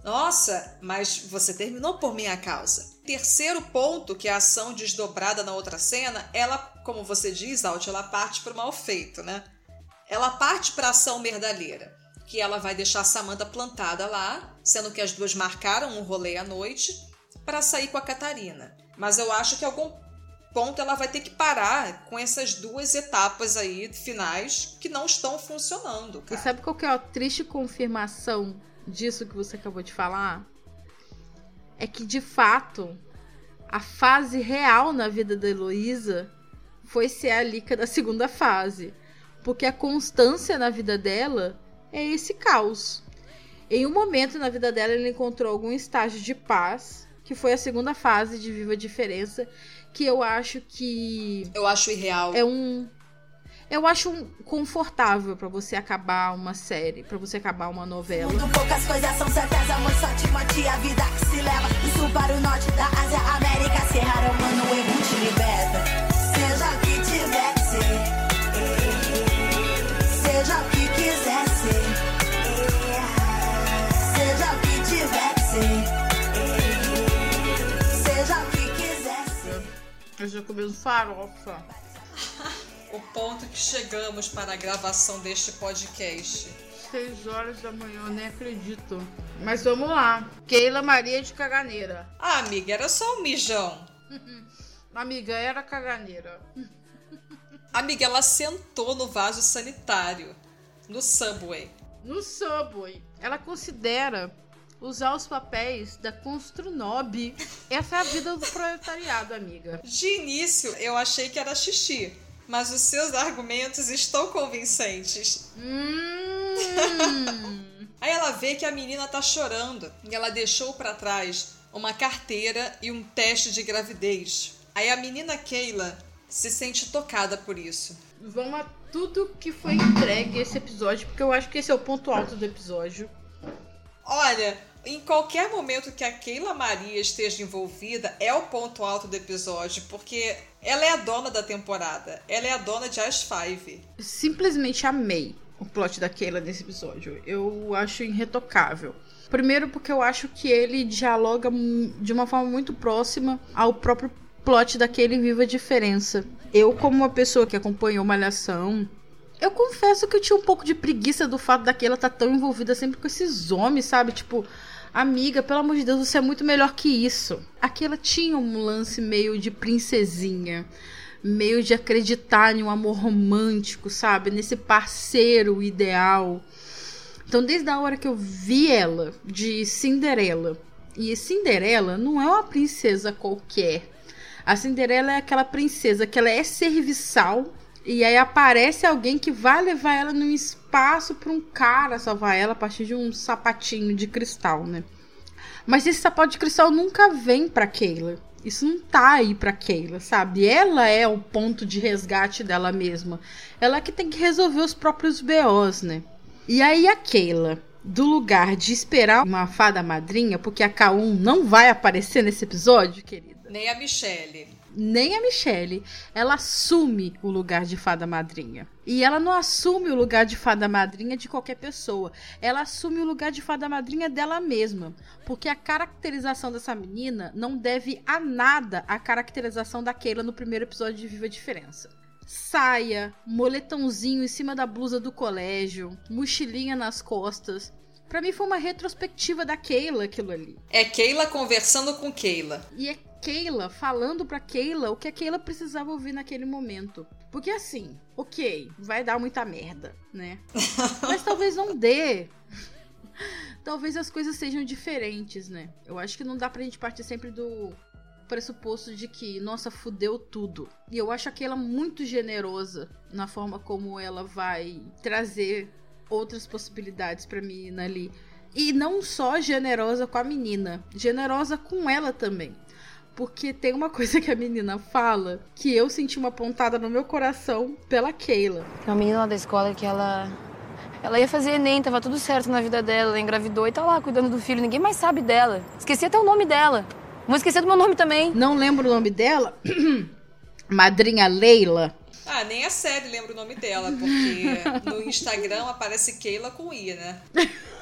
S1: Nossa, mas você terminou por minha causa. Terceiro ponto, que é a ação desdobrada na outra cena, ela, como você diz, Alt, ela parte para o mal feito, né? Ela parte para a ação merdalheira, que ela vai deixar a Samantha plantada lá, sendo que as duas marcaram um rolê à noite para sair com a Catarina. Mas eu acho que algum ponto ela vai ter que parar com essas duas etapas aí finais que não estão funcionando. Cara.
S2: E sabe qual que é a triste confirmação disso que você acabou de falar? É que de fato a fase real na vida da Heloísa foi ser a Lica da segunda fase. Porque a constância na vida dela é esse caos. Em um momento na vida dela, ela encontrou algum estágio de paz, que foi a segunda fase de Viva a Diferença, que eu acho que.
S1: Eu acho irreal.
S2: É um. Eu acho um confortável para você acabar uma série, para você acabar uma novela.
S3: Muito poucas coisas são certas, amor só te mante a vida que se leva. Do sul para o norte, da Ásia, América, Serra, mano, o erro te liberta. Seja o que tiver que ser, seja o que quiser ser, seja o que tiver que ser, seja o que quiser ser.
S2: Eu já comendo farofa.
S1: o ponto que chegamos para a gravação deste podcast.
S2: 6 horas da manhã, eu nem acredito. Mas vamos lá. Keila Maria de Caganeira.
S1: Ah, amiga, era só um mijão.
S2: Amiga, era caganeira.
S1: Amiga, ela sentou no vaso sanitário. No Subway.
S2: No Subway. Ela considera usar os papéis da Construnob. Essa é a vida do proletariado, amiga.
S1: De início, eu achei que era xixi. Mas os seus argumentos estão convincentes. Aí ela vê que a menina tá chorando e ela deixou para trás uma carteira e um teste de gravidez. Aí a menina Keila se sente tocada por isso.
S2: Vamos a tudo que foi entregue esse episódio, porque eu acho que esse é o ponto alto do episódio.
S1: Olha, em qualquer momento que a Keila Maria esteja envolvida, é o ponto alto do episódio, porque ela é a dona da temporada. Ela é a dona de As Five.
S2: Simplesmente amei o plot da Keila nesse episódio. Eu acho irretocável. Primeiro porque eu acho que ele dialoga de uma forma muito próxima ao próprio plot daquele Viva a Diferença. Eu, como uma pessoa que acompanhou Malhação, eu confesso que eu tinha um pouco de preguiça do fato daquela estar tão envolvida sempre com esses homens, sabe? Tipo, amiga, pelo amor de Deus, você é muito melhor que isso. Aquela tinha um lance meio de princesinha, meio de acreditar em um amor romântico, sabe? Nesse parceiro ideal. Então, desde a hora que eu vi ela de Cinderela, e Cinderela não é uma princesa qualquer. A Cinderela é aquela princesa que ela é serviçal e aí aparece alguém que vai levar ela num espaço para um cara salvar ela a partir de um sapatinho de cristal, né? Mas esse sapato de cristal nunca vem pra Keila. Isso não tá aí pra Keila, sabe? Ela é o ponto de resgate dela mesma. Ela que tem que resolver os próprios BOs, né? E aí a Keila, do lugar de esperar uma fada madrinha, porque a K1 não vai aparecer nesse episódio, querida.
S1: Nem a Michelle.
S2: Nem a Michelle. Ela assume o lugar de fada madrinha. E ela não assume o lugar de fada madrinha de qualquer pessoa. Ela assume o lugar de fada madrinha dela mesma. Porque a caracterização dessa menina não deve a nada à caracterização da Keila no primeiro episódio de Viva a Diferença saia, moletãozinho em cima da blusa do colégio, mochilinha nas costas. Pra mim foi uma retrospectiva da Keila aquilo ali.
S1: É Keila conversando com Keila.
S2: E é Keila falando pra Keila o que a Keila precisava ouvir naquele momento. Porque assim, ok, vai dar muita merda, né? Mas talvez não dê. Talvez as coisas sejam diferentes, né? Eu acho que não dá pra gente partir sempre do pressuposto de que, nossa, fudeu tudo. E eu acho aquela muito generosa na forma como ela vai trazer outras possibilidades pra menina ali. E não só generosa com a menina, generosa com ela também. Porque tem uma coisa que a menina fala que eu senti uma pontada no meu coração pela Keila.
S9: Tem uma menina lá da escola que ela. Ela ia fazer Enem, tava tudo certo na vida dela, ela engravidou e tá lá cuidando do filho, ninguém mais sabe dela. Esqueci até o nome dela. Vou esquecer do meu nome também.
S2: Não lembro o nome dela. Madrinha Leila.
S1: Ah, nem a série lembra o nome dela, porque no Instagram aparece Keila com I, né?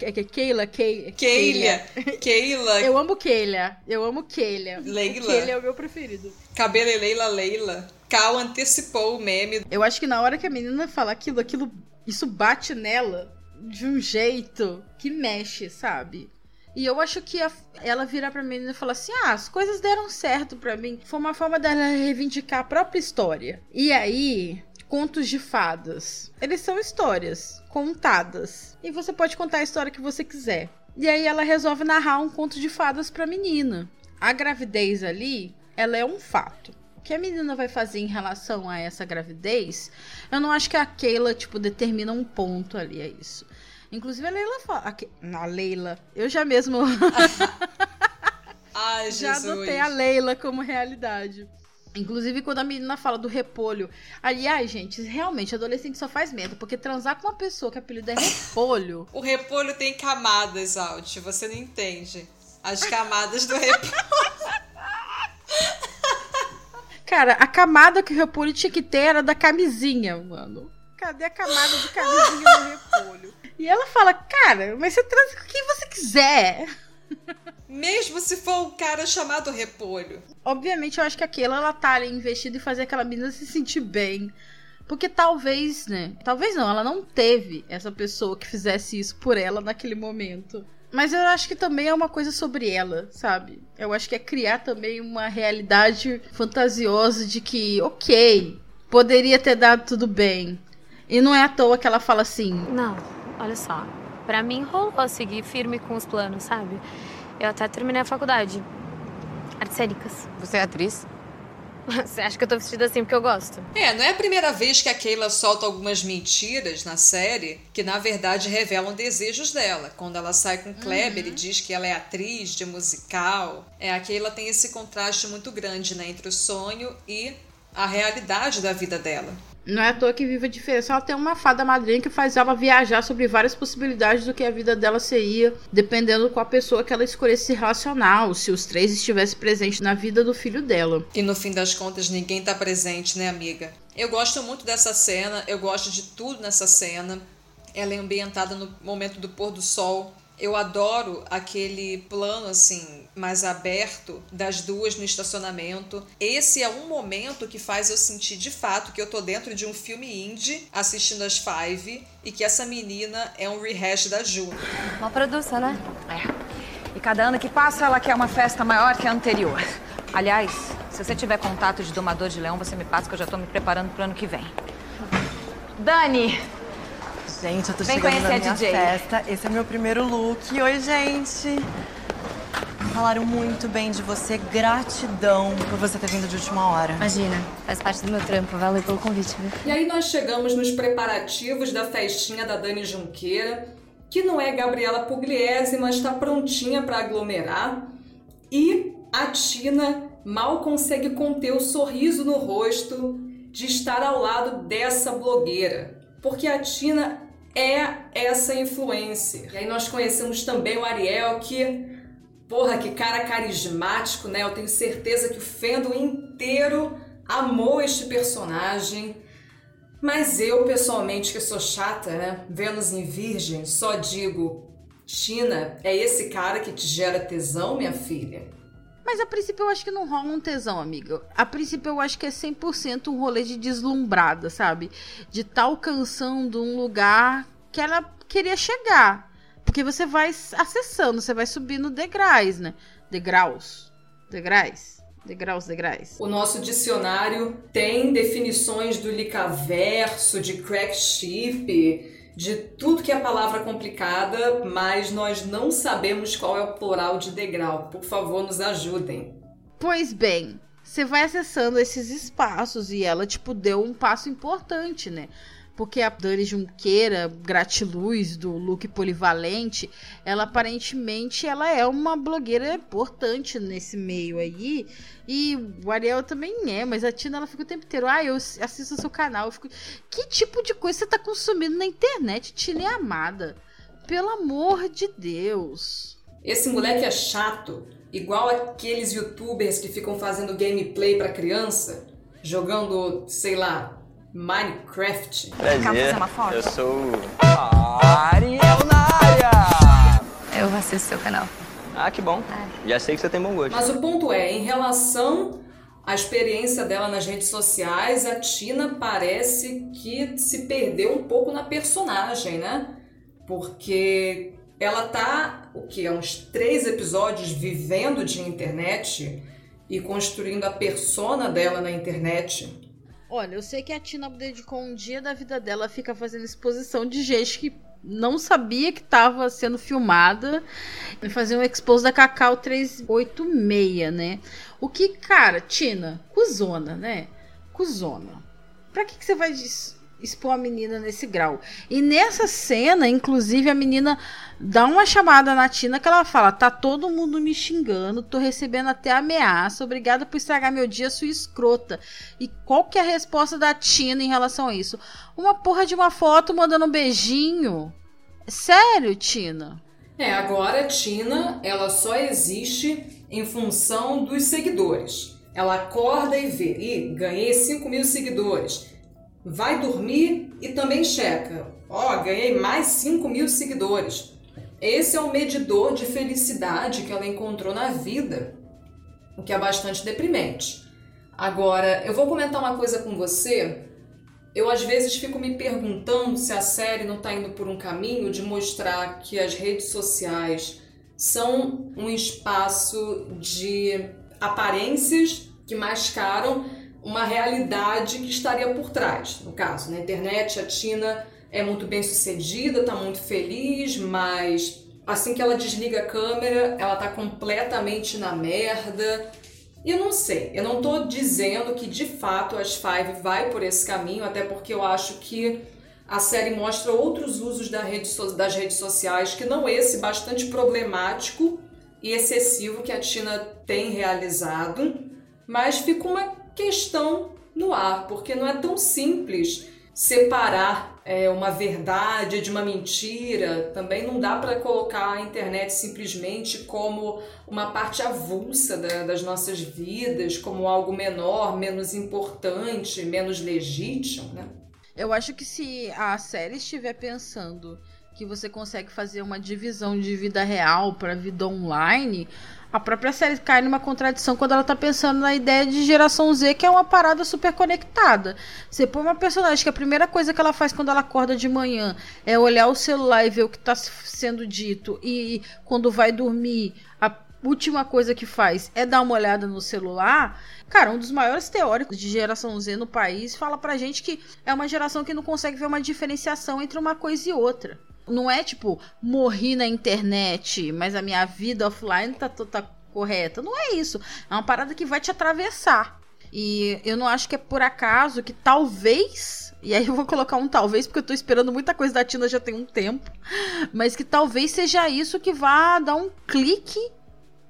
S2: É que é Keila, Keila.
S1: Keila. Keila.
S2: Eu amo Keila. Eu amo Keila.
S1: Leila.
S2: Keila é o meu preferido.
S1: Cabelo é Leila Leila. Cal antecipou o meme.
S2: Eu acho que na hora que a menina fala aquilo, aquilo, isso bate nela de um jeito que mexe, sabe? E eu acho que a- ela virar pra menina e falar assim: ah, as coisas deram certo pra mim. Foi uma forma dela reivindicar a própria história. E aí, contos de fadas. Eles são histórias contadas. E você pode contar a história que você quiser. E aí ela resolve narrar um conto de fadas pra menina. A gravidez ali, ela é um fato. O que a menina vai fazer em relação a essa gravidez, eu não acho que a Keila, tipo, determina um ponto ali, é isso. Inclusive a Leila fala. A, Ke- a Leila. Eu já mesmo.
S1: Ai,
S2: já
S1: Jesus.
S2: adotei a Leila como realidade. Inclusive, quando a menina fala do repolho. Aliás, gente, realmente, adolescente só faz merda. Porque transar com uma pessoa que apelido é repolho.
S1: O repolho tem camadas, Alt. Você não entende. As camadas do repolho.
S2: Cara, a camada que o repolho tinha que ter era da camisinha, mano. Cadê a camada de camisinha no repolho? E ela fala, cara, mas você transa com quem você quiser.
S1: Mesmo se for um cara chamado repolho.
S2: Obviamente, eu acho que aquilo ela tá ali investida em fazer aquela menina se sentir bem. Porque talvez, né? Talvez não, ela não teve essa pessoa que fizesse isso por ela naquele momento. Mas eu acho que também é uma coisa sobre ela, sabe? Eu acho que é criar também uma realidade fantasiosa de que, ok, poderia ter dado tudo bem. E não é à toa que ela fala assim.
S11: Não, olha só. Pra mim rolou seguir firme com os planos, sabe? Eu até terminei a faculdade. Artes cênicas.
S15: Você é atriz?
S9: Você acha que eu tô vestida assim porque eu gosto?
S1: É, não é a primeira vez que a Keila solta algumas mentiras na série que na verdade revelam desejos dela. Quando ela sai com Kleber
S2: Uhum.
S1: e diz que ela é atriz de musical. É, a Keila tem esse contraste muito grande né, entre o sonho e a realidade da vida dela.
S2: Não é à toa que vive a diferença. Ela tem uma fada madrinha que faz ela viajar sobre várias possibilidades do que a vida dela seria, dependendo com a pessoa que ela escolhesse se relacionar, ou se os três estivessem presentes na vida do filho dela.
S1: E no fim das contas, ninguém tá presente, né, amiga? Eu gosto muito dessa cena, eu gosto de tudo nessa cena. Ela é ambientada no momento do pôr do sol. Eu adoro aquele plano assim mais aberto das duas no estacionamento. Esse é um momento que faz eu sentir de fato que eu tô dentro de um filme indie assistindo as Five e que essa menina é um rehash da Juno.
S9: Uma produção, né?
S8: E cada ano que passa, ela quer uma festa maior que a anterior. Aliás, se você tiver contato de domador de leão, você me passa que eu já tô me preparando pro ano que vem. Dani!
S15: Gente, eu tô
S8: Vem
S15: chegando
S8: conhecer
S15: na
S8: a
S15: minha
S8: DJ.
S15: festa. Esse é meu primeiro look. Oi, gente. Falaram muito bem de você. Gratidão por você ter vindo de última hora.
S9: Imagina, faz parte do meu trampo. Valeu pelo convite, viu?
S1: E aí nós chegamos nos preparativos da festinha da Dani Junqueira, que não é Gabriela Pugliese, mas está prontinha para aglomerar. E a Tina mal consegue conter o sorriso no rosto de estar ao lado dessa blogueira. Porque a Tina é essa influencer. E aí nós conhecemos também o Ariel, que, porra, que cara carismático, né? Eu tenho certeza que o fandom inteiro amou este personagem. Mas eu, pessoalmente, que sou chata, né? Vênus em Virgem, só digo: Tina, é esse cara que te gera tesão, minha filha?
S2: Mas a princípio eu acho que não rola um tesão, amiga. A princípio eu acho que é 100% um rolê de deslumbrada, sabe? De estar alcançando um lugar que ela queria chegar. Porque você vai acessando, você vai subindo degraus, né? Degraus. Degraus. Degraus, degraus.
S1: O nosso dicionário tem definições do licaverso, de crack ship, de tudo que é palavra complicada, mas nós não sabemos qual é o plural de degrau. Por favor, nos ajudem.
S2: Pois bem, você vai acessando esses espaços e ela, tipo, deu um passo importante, né? Porque a Dani Junqueira, gratiluz do look polivalente, ela aparentemente ela é uma blogueira importante nesse meio aí. E o Ariel também é, mas a Tina ela fica o tempo inteiro, ah, eu assisto o seu canal. Eu fico, que tipo de coisa você tá consumindo na internet, Tina é amada? Pelo amor de Deus.
S1: Esse moleque é chato, igual aqueles youtubers que ficam fazendo gameplay pra criança, jogando, sei lá, Minecraft.
S13: Prazer, eu sou
S15: Ariel na área!
S9: Eu assisto seu canal.
S13: Ah, que bom. Já sei que você tem bom gosto.
S1: Mas o ponto é, em relação à experiência dela nas redes sociais, a Tina parece que se perdeu um pouco na personagem, né? Porque ela tá, o que, há uns três episódios vivendo de internet e construindo a persona dela na internet.
S2: Olha, eu sei que a Tina dedicou um dia da vida dela a ficar fazendo exposição de gente que não sabia que estava sendo filmada e fazer um expose da Cacau 386, né? O que, cara, Tina, cuzona, né? Cuzona. Pra que, que você vai dis- expor a menina nesse grau? E nessa cena, inclusive, a menina dá uma chamada na Tina que ela fala: tá todo mundo me xingando, tô recebendo até ameaça, obrigada por estragar meu dia, sua escrota. E qual que é a resposta da Tina em relação a isso? Uma porra de uma foto mandando um beijinho. Sério, Tina?
S1: É, agora a Tina, ela só existe em função dos seguidores. Ela acorda e vê, ih, ganhei 5 mil seguidores. Vai dormir e também checa. Ó, ganhei mais 5 mil seguidores. Esse é o medidor de felicidade que ela encontrou na vida, o que é bastante deprimente. Agora, eu vou comentar uma coisa com você. Eu às vezes fico me perguntando se a série não está indo por um caminho de mostrar que as redes sociais são um espaço de aparências que mascaram uma realidade que estaria por trás. No caso, na internet, a Tina é muito bem sucedida, tá muito feliz, mas assim que ela desliga a câmera, ela tá completamente na merda. Eu não sei, eu não tô dizendo que de fato as Five vai por esse caminho, até porque eu acho que a série mostra outros usos da rede so- das redes sociais, que não esse bastante problemático e excessivo que a Tina tem realizado, mas fica uma questão no ar, porque não é tão simples separar é, uma verdade de uma mentira. Também não dá para colocar a internet simplesmente como uma parte avulsa da- das nossas vidas, como algo menor, menos importante, menos legítimo, né?
S2: Eu acho que se a série estiver pensando que você consegue fazer uma divisão de vida real para vida online, a própria série cai numa contradição quando ela tá pensando na ideia de geração Z, que é uma parada super conectada. Você põe uma personagem que a primeira coisa que ela faz quando ela acorda de manhã é olhar o celular e ver o que tá sendo dito, e quando vai dormir, a última coisa que faz é dar uma olhada no celular. Cara, um dos maiores teóricos de geração Z no país fala pra gente que é uma geração que não consegue ver uma diferenciação entre uma coisa e outra. Não é tipo, morri na internet, mas a minha vida offline tá, tá correta. Não é isso. É uma parada que vai te atravessar. E eu não acho que é por acaso que talvez. E aí eu vou colocar um talvez, porque eu tô esperando muita coisa da Tina já tem um tempo. Mas que talvez seja isso que vá dar um clique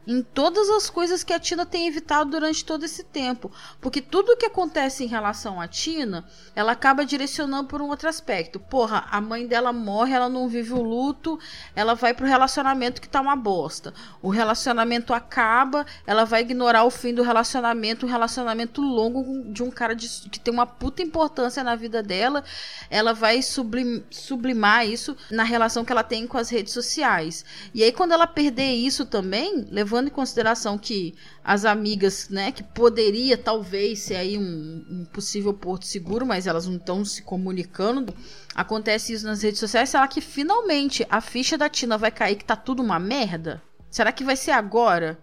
S2: em todas as coisas que a Tina tem evitado durante todo esse tempo. Porque tudo que acontece em relação à Tina, ela acaba direcionando por um outro aspecto. Porra, a mãe dela morre, ela não vive o luto, ela vai pro relacionamento que tá uma bosta. O relacionamento acaba, ela vai ignorar o fim do relacionamento, um relacionamento longo de um cara de- que tem uma puta importância na vida dela. Ela vai sublim- sublimar isso na relação que ela tem com as redes sociais. E aí, quando ela perder isso também, levando em consideração que as amigas, né, que poderia talvez ser aí um, um possível porto seguro, mas elas não estão se comunicando. Acontece isso nas redes sociais. Será que finalmente a ficha da Tina vai cair que tá tudo uma merda? Será que vai ser agora?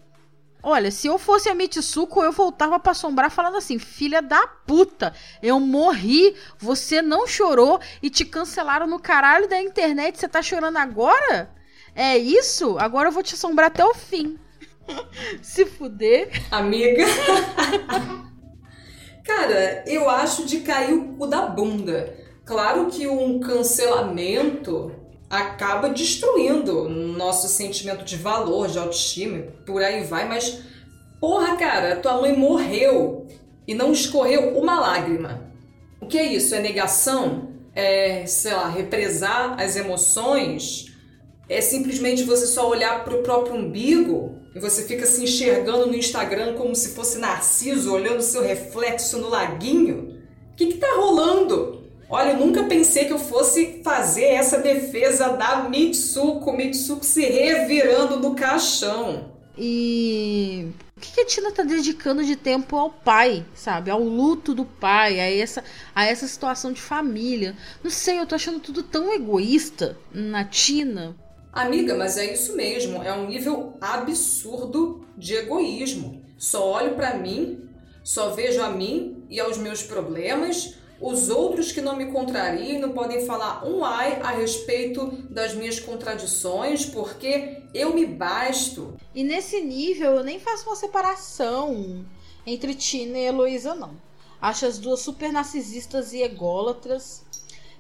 S2: Olha, se eu fosse a Mitsuko, eu voltava pra assombrar falando assim: filha da puta, eu morri, você não chorou e te cancelaram no caralho da internet, você tá chorando agora? É isso? Agora eu vou te assombrar até o fim. se fuder.
S1: Amiga. Cara, eu acho de cair o cu da bunda. Claro que um cancelamento acaba destruindo nosso sentimento de valor, de autoestima, por aí vai, mas porra, cara, tua mãe morreu e não escorreu uma lágrima. O que é isso? É negação? É, sei lá, represar as emoções? É simplesmente você só olhar pro próprio umbigo e você fica se enxergando no Instagram como se fosse Narciso olhando seu reflexo no laguinho? O que, que tá rolando? Olha, eu nunca pensei que eu fosse fazer essa defesa da Mitsuko, Mitsuko se revirando no caixão.
S2: E o que que a Tina tá dedicando de tempo ao pai, sabe? Ao luto do pai, a essa, a essa situação de família. Não sei, eu tô achando tudo tão egoísta na Tina.
S1: Amiga, mas é isso mesmo, é um nível absurdo de egoísmo. Só olho pra mim, só vejo a mim e aos meus problemas. Os outros que não me contrariem não podem falar um ai a respeito das minhas contradições, porque eu me basto.
S2: E nesse nível eu nem faço uma separação entre Tina e Heloísa, não. Acho as duas super narcisistas e ególatras.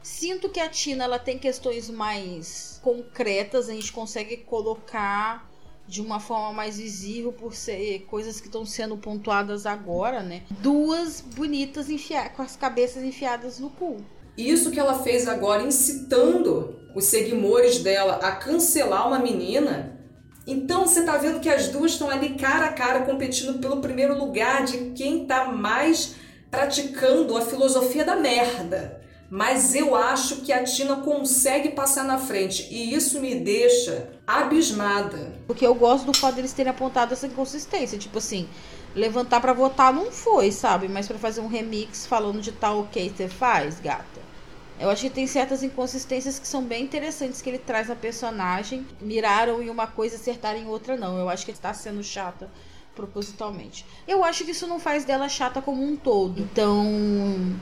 S2: Sinto que a Tina ela tem questões mais concretas, a gente consegue colocar de uma forma mais visível por ser coisas que estão sendo pontuadas agora, né? Duas bonitas com as cabeças enfiadas no cu.
S1: Isso que ela fez agora, incitando os seguidores dela a cancelar uma menina. Então você tá vendo que as duas estão ali cara a cara competindo pelo primeiro lugar de quem tá mais praticando a filosofia da merda. Mas eu acho que a Tina consegue passar na frente e isso me deixa abismada.
S2: Porque eu gosto do fato deles terem apontado essa inconsistência. Tipo assim, levantar pra votar não foi, sabe? Mas pra fazer um remix falando de tal ok, você faz, gata. Eu acho que tem certas inconsistências que são bem interessantes que ele traz na personagem. Miraram em uma coisa acertaram em outra, não. Eu acho que ele tá sendo chata propositalmente. Eu acho que isso não faz dela chata como um todo. Então,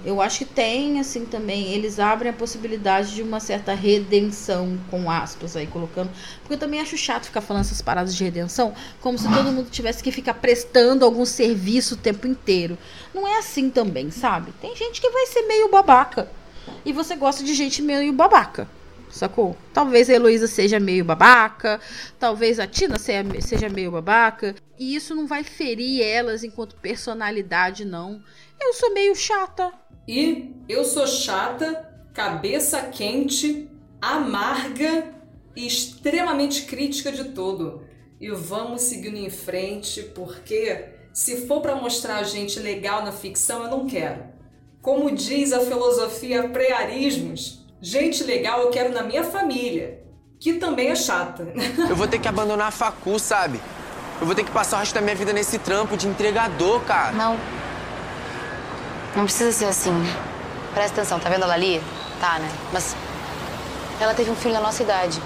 S2: eu acho que tem assim também, eles abrem a possibilidade de uma certa redenção com aspas aí colocando, porque eu também acho chato ficar falando essas paradas de redenção, como se todo mundo tivesse que ficar prestando algum serviço o tempo inteiro. Não é assim também, sabe? Tem gente que vai ser meio babaca. E você gosta de gente meio babaca sacou? Talvez a Heloísa seja meio babaca, talvez a Tina seja meio babaca, e isso não vai ferir elas enquanto personalidade, não. Eu sou meio chata.
S1: E eu sou chata, cabeça quente, amarga e extremamente crítica de tudo. E vamos seguindo em frente, porque se for para mostrar gente legal na ficção, eu não quero. Como diz a filosofia Prearismos, Gente legal eu quero na minha família, que também é chata.
S16: Eu vou ter que abandonar a facu, sabe? Eu vou ter que passar o resto da minha vida nesse trampo de entregador, cara.
S7: Não. Não precisa ser assim. Presta atenção, tá vendo ela ali? Tá, né? Mas ela teve um filho da nossa idade.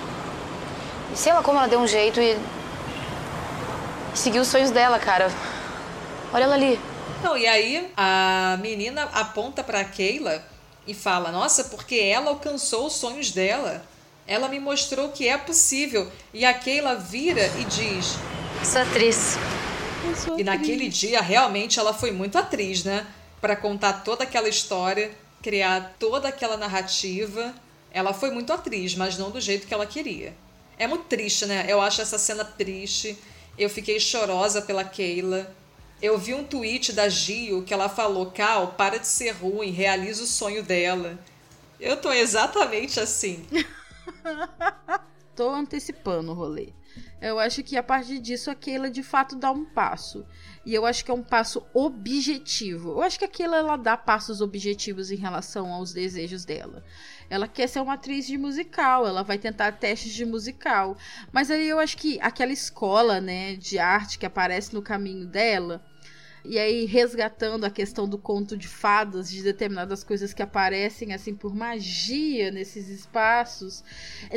S7: E sei lá como ela deu um jeito e. e seguiu os sonhos dela, cara. Olha ela ali.
S1: Não, e aí a menina aponta pra Keila e fala: Nossa, porque ela alcançou os sonhos dela. Ela me mostrou que é possível. E a Keila vira e diz:
S7: Sou atriz.
S1: E naquele dia, realmente, ela foi muito atriz, né? Para contar toda aquela história, criar toda aquela narrativa. Ela foi muito atriz, mas não do jeito que ela queria. É muito triste, né? Eu acho essa cena triste. Eu fiquei chorosa pela Keila. Eu vi um tweet da Gio que ela falou: Cal, para de ser ruim, realiza o sonho dela. Eu tô exatamente assim.
S2: tô antecipando o rolê. Eu acho que a partir disso a Keila de fato dá um passo. E eu acho que é um passo objetivo. Eu acho que a Keila ela dá passos objetivos em relação aos desejos dela. Ela quer ser uma atriz de musical, ela vai tentar testes de musical. Mas aí eu acho que aquela escola, né, de arte que aparece no caminho dela, e aí resgatando a questão do conto de fadas, de determinadas coisas que aparecem assim por magia nesses espaços,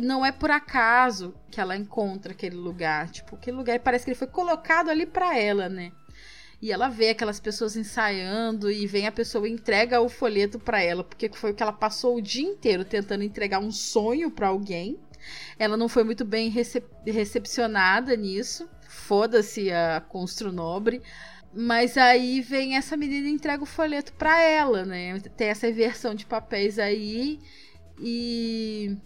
S2: não é por acaso que ela encontra aquele lugar, tipo, aquele lugar parece que ele foi colocado ali para ela, né? E ela vê aquelas pessoas ensaiando e vem a pessoa e entrega o folheto para ela, porque foi o que ela passou o dia inteiro tentando entregar um sonho para alguém. Ela não foi muito bem recep recepcionada nisso. Foda-se a Constro Nobre. Mas aí vem essa menina e entrega o folheto para ela, né? Tem essa inversão de papéis aí. E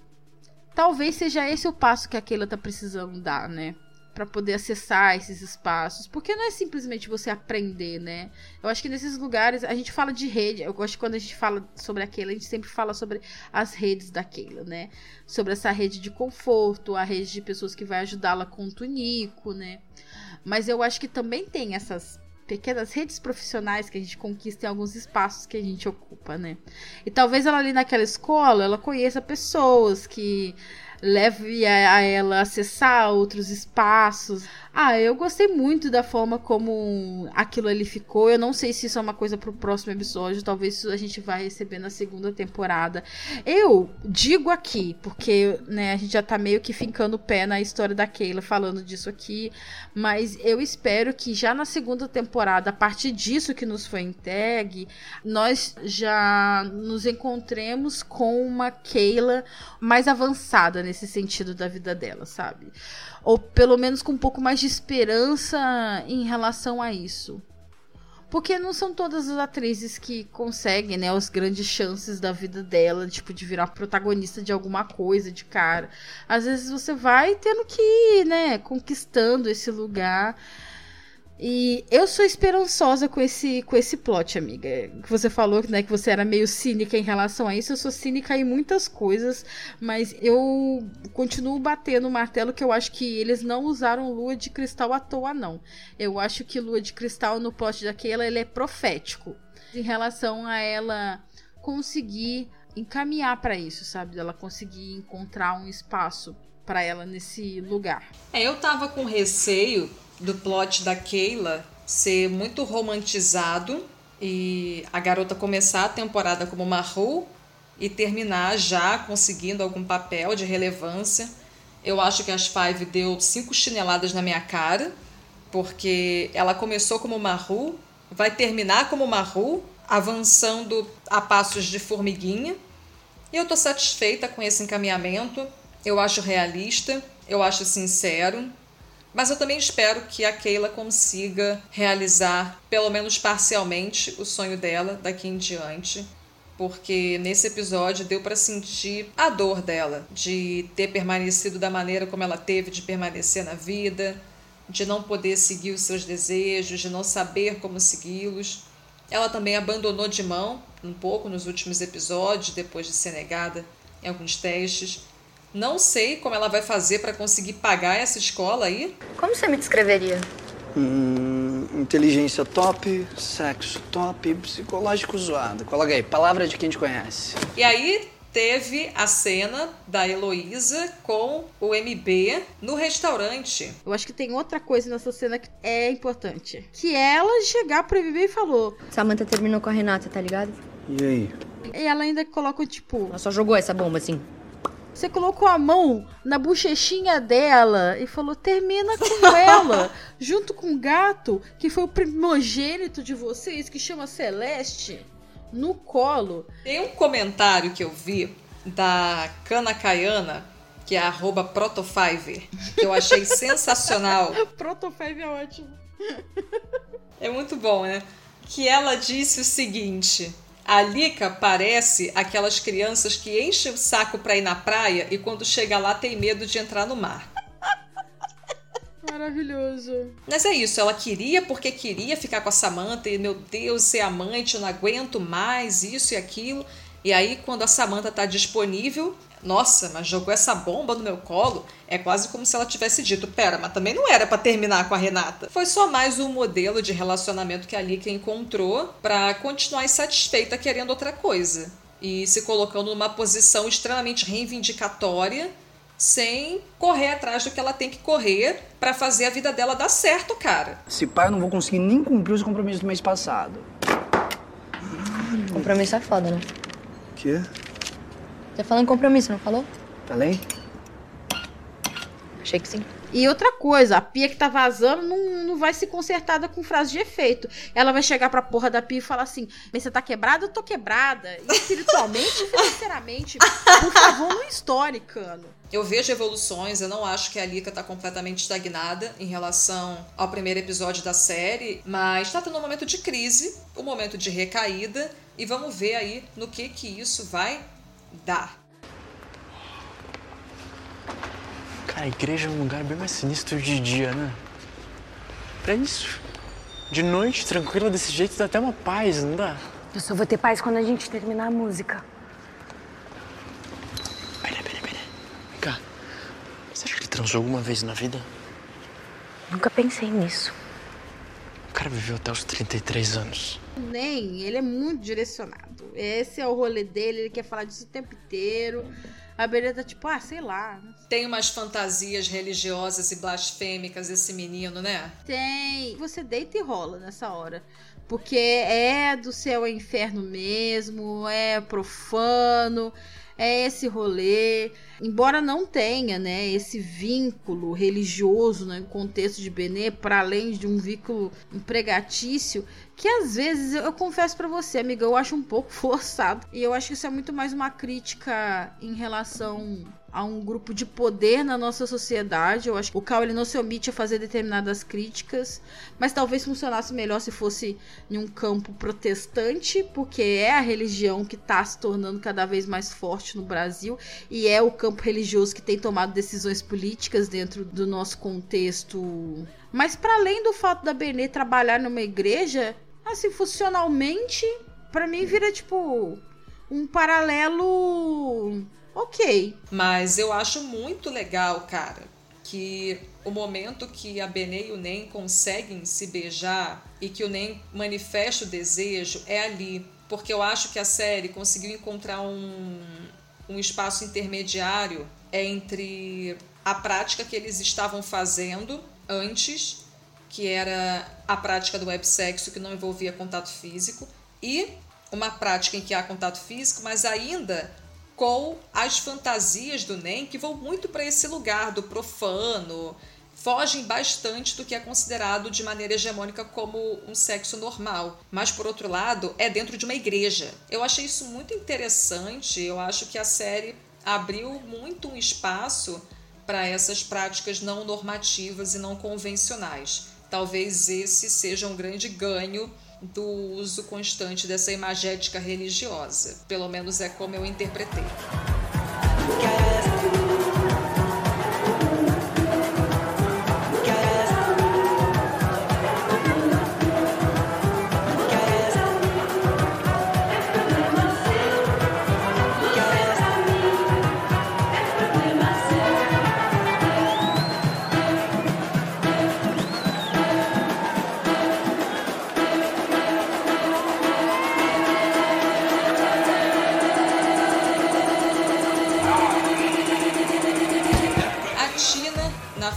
S2: talvez seja esse o passo que a Keila tá precisando dar, né? Para poder acessar esses espaços, porque não é simplesmente você aprender, né? Eu acho que nesses lugares a gente fala de rede, eu gosto quando a gente fala sobre aquela, a gente sempre fala sobre as redes daquela, né? Sobre essa rede de conforto, a rede de pessoas que vai ajudá-la com o tunico, né? Mas eu acho que também tem essas pequenas redes profissionais que a gente conquista em alguns espaços que a gente ocupa, né? E talvez ela ali naquela escola, ela conheça pessoas que leve a, ela a acessar outros espaços. Ah, eu gostei muito da forma como aquilo ali ficou. Eu não sei se isso é uma coisa pro próximo episódio, talvez a gente vai receber na segunda temporada. Eu digo aqui, porque né, a gente já tá meio que fincando o pé na história da Keila falando disso aqui, mas eu espero que já na segunda temporada, a partir disso que nos foi entregue, nós já nos encontremos com uma Keila mais avançada nesse sentido da vida dela, sabe? Ou pelo menos com um pouco mais de esperança em relação a isso. Porque não são todas as atrizes que conseguem, né, as grandes chances da vida dela, tipo, de virar protagonista de alguma coisa de cara. Às vezes você vai tendo que ir, né, conquistando esse lugar. E eu sou esperançosa com esse, com esse plot, amiga. Você falou né, que você era meio cínica em relação a isso. Eu sou cínica em muitas coisas, mas eu continuo batendo o martelo que eu acho que eles não usaram lua de cristal à toa, não. Eu acho que lua de cristal no plot daquela ele é profético em relação a ela conseguir encaminhar para isso, sabe? Ela conseguir encontrar um espaço para ela nesse lugar.
S1: É, eu tava com receio do plot da Keila ser muito romantizado e a garota começar a temporada como Maru e terminar já conseguindo algum papel de relevância. Eu acho que as Five deu cinco chineladas na minha cara, porque ela começou como Maru, vai terminar como Maru, avançando a passos de formiguinha. E eu tô satisfeita com esse encaminhamento. Eu acho realista, eu acho sincero. Mas eu também espero que a Keila consiga realizar, pelo menos parcialmente, o sonho dela daqui em diante. Porque nesse episódio deu para sentir a dor dela de ter permanecido da maneira como ela teve de permanecer na vida, de não poder seguir os seus desejos, de não saber como segui-los. Ela também abandonou de mão um pouco nos últimos episódios, depois de ser negada em alguns testes. Não sei como ela vai fazer para conseguir pagar essa escola aí.
S9: Como você me descreveria?
S12: Hum, inteligência top, sexo top, psicológico zoado. Coloca aí, palavra de quem te conhece.
S1: E aí teve a cena da Heloísa com o MB no restaurante.
S2: Eu acho que tem outra coisa nessa cena que é importante. Que ela chegar pro MB e falou.
S9: Samantha terminou com a Renata, tá ligado?
S12: E aí?
S2: E ela ainda coloca, tipo.
S9: Ela só jogou essa bomba assim.
S2: Você colocou a mão na bochechinha dela e falou: termina com ela, junto com o gato, que foi o primogênito de vocês, que chama Celeste, no colo.
S1: Tem um comentário que eu vi da Cana Caiana, que é arroba Protofiver, que eu achei sensacional.
S2: Protofive é ótimo.
S1: É muito bom, né? Que ela disse o seguinte. A Lika parece aquelas crianças que enchem o saco pra ir na praia e quando chega lá tem medo de entrar no mar.
S2: Maravilhoso.
S1: Mas é isso, ela queria porque queria ficar com a Samantha e, meu Deus, ser amante, eu não aguento mais isso e aquilo. E aí, quando a Samantha tá disponível, nossa, mas jogou essa bomba no meu colo. É quase como se ela tivesse dito: Pera, mas também não era para terminar com a Renata. Foi só mais um modelo de relacionamento que a Lika encontrou para continuar insatisfeita querendo outra coisa. E se colocando numa posição extremamente reivindicatória, sem correr atrás do que ela tem que correr para fazer a vida dela dar certo, cara.
S12: Se pá, eu não vou conseguir nem cumprir os compromissos do mês passado.
S9: Compromisso é foda, né?
S12: Quê?
S9: Você falou em compromisso, não falou?
S12: Falei?
S9: Achei que sim.
S2: E outra coisa, a pia que tá vazando não, não vai ser consertada com frase de efeito. Ela vai chegar pra porra da pia e falar assim: Mas você tá quebrada? Eu tô quebrada. Espiritualmente e financeiramente. Por favor, não estoure, cano.
S1: Eu vejo evoluções, eu não acho que a Lika tá completamente estagnada em relação ao primeiro episódio da série, mas tá tendo um momento de crise, um momento de recaída, e vamos ver aí no que que isso vai dar.
S6: Cara, a igreja é um lugar bem mais sinistro de dia, né? Pra isso. De noite, tranquila desse jeito, dá até uma paz, não dá?
S9: Eu só vou ter paz quando a gente terminar a música.
S6: Vem cá. Você acha que ele transou alguma vez na vida?
S9: Nunca pensei nisso.
S6: O cara viveu até os 33 anos.
S2: Nem, ele é muito direcionado. Esse é o rolê dele, ele quer falar disso o tempo inteiro. A Beretta tá tipo, ah, sei lá.
S1: Tem umas fantasias religiosas e blasfêmicas esse menino, né?
S2: Tem. Você deita e rola nessa hora. Porque é do céu ao inferno mesmo, é profano, é esse rolê. Embora não tenha, né, esse vínculo religioso né, no contexto de Benê, para além de um vínculo empregatício, que às vezes eu confesso para você, amiga, eu acho um pouco forçado. E eu acho que isso é muito mais uma crítica em relação a um grupo de poder na nossa sociedade. Eu acho que o Cal ele não se omite a fazer determinadas críticas, mas talvez funcionasse melhor se fosse em um campo protestante, porque é a religião que está se tornando cada vez mais forte no Brasil e é o campo religioso que tem tomado decisões políticas dentro do nosso contexto. Mas para além do fato da Benê trabalhar numa igreja, assim, funcionalmente, para mim vira tipo um paralelo ok.
S1: Mas eu acho muito legal, cara, que o momento que a Benê e o Nen conseguem se beijar e que o Nen manifesta o desejo é ali. Porque eu acho que a série conseguiu encontrar um, um espaço intermediário entre a prática que eles estavam fazendo antes, que era a prática do websexo que não envolvia contato físico, e uma prática em que há contato físico, mas ainda com as fantasias do NEM que vão muito para esse lugar do profano, fogem bastante do que é considerado de maneira hegemônica como um sexo normal. Mas, por outro lado, é dentro de uma igreja. Eu achei isso muito interessante. Eu acho que a série abriu muito um espaço para essas práticas não normativas e não convencionais. Talvez esse seja um grande ganho do uso constante dessa imagética religiosa. Pelo menos é como eu interpretei.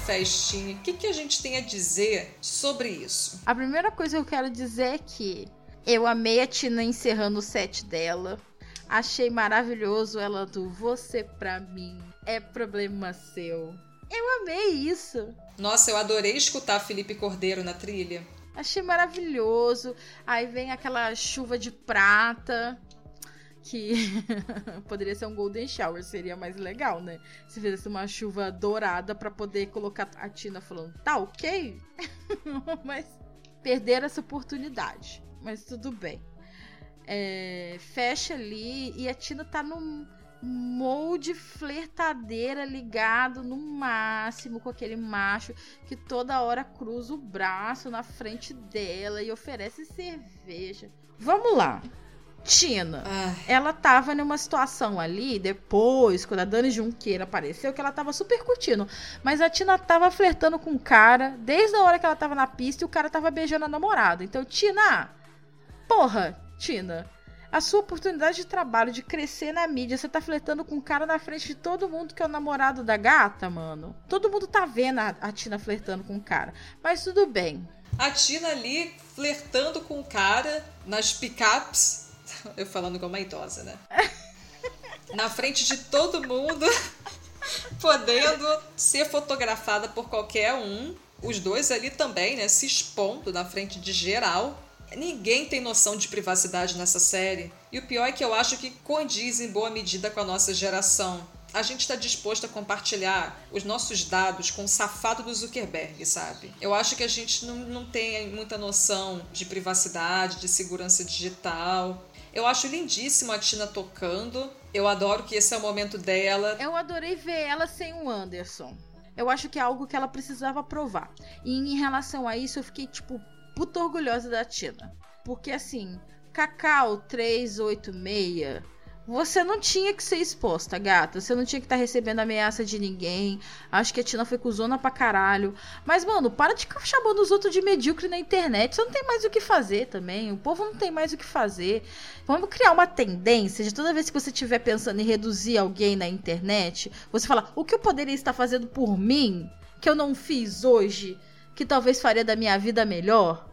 S1: Festinha, o que, que a gente tem a dizer sobre isso?
S2: A primeira coisa que eu quero dizer é que eu amei a Tina encerrando o set dela. Achei maravilhoso ela do você pra mim é problema seu. Eu amei isso.
S1: Nossa, eu adorei escutar Felipe Cordeiro na trilha.
S2: Achei maravilhoso. Aí vem aquela chuva de prata. Que poderia ser um Golden Shower, seria mais legal, né? Se fizesse uma chuva dourada pra poder colocar a Tina falando, tá ok? Mas perderam essa oportunidade. Mas tudo bem. É, fecha ali e a Tina tá num molde flertadeira ligado no máximo com aquele macho que toda hora cruza o braço na frente dela e oferece cerveja. Vamos lá. Tina, ela tava numa situação ali, depois, quando a Dani Junqueira apareceu, que ela tava super curtindo. Mas a Tina tava flertando com o cara, desde a hora que ela tava na pista e o cara tava beijando a namorada. Então, Tina, porra, Tina, a sua oportunidade de trabalho, de crescer na mídia, você tá flertando com um cara na frente de todo mundo que é o namorado da gata, mano. Todo mundo tá vendo a, a Tina flertando com o cara. Mas tudo bem.
S1: A Tina ali flertando com o cara nas picapes. Eu falando como uma idosa, né? Na frente de todo mundo, podendo ser fotografada por qualquer um. Os dois ali também, né? Se expondo na frente de geral. Ninguém tem noção de privacidade nessa série. E o pior é que eu acho que condiz em boa medida com a nossa geração. A gente está disposto a compartilhar os nossos dados com o safado do Zuckerberg, sabe? Eu acho que a gente não, não tem muita noção de privacidade, de segurança digital. Eu acho lindíssimo a Tina tocando. Eu adoro que esse é o momento dela.
S2: Eu adorei ver ela sem o Anderson. Eu acho que é algo que ela precisava provar. E em relação a isso, eu fiquei, tipo, puta orgulhosa da Tina. Porque assim, Cacau 386, você não tinha que ser exposta, gata. Você não tinha que estar tá recebendo ameaça de ninguém. Acho que a Tina foi cuzona pra caralho. Mas, mano, para de ficar chamando os outros de medíocre na internet. Você não tem mais o que fazer também. O povo não tem mais o que fazer. Vamos criar uma tendência de toda vez que você estiver pensando em reduzir alguém na internet, você fala: o que eu poderia estar fazendo por mim que eu não fiz hoje? que talvez faria da minha vida melhor.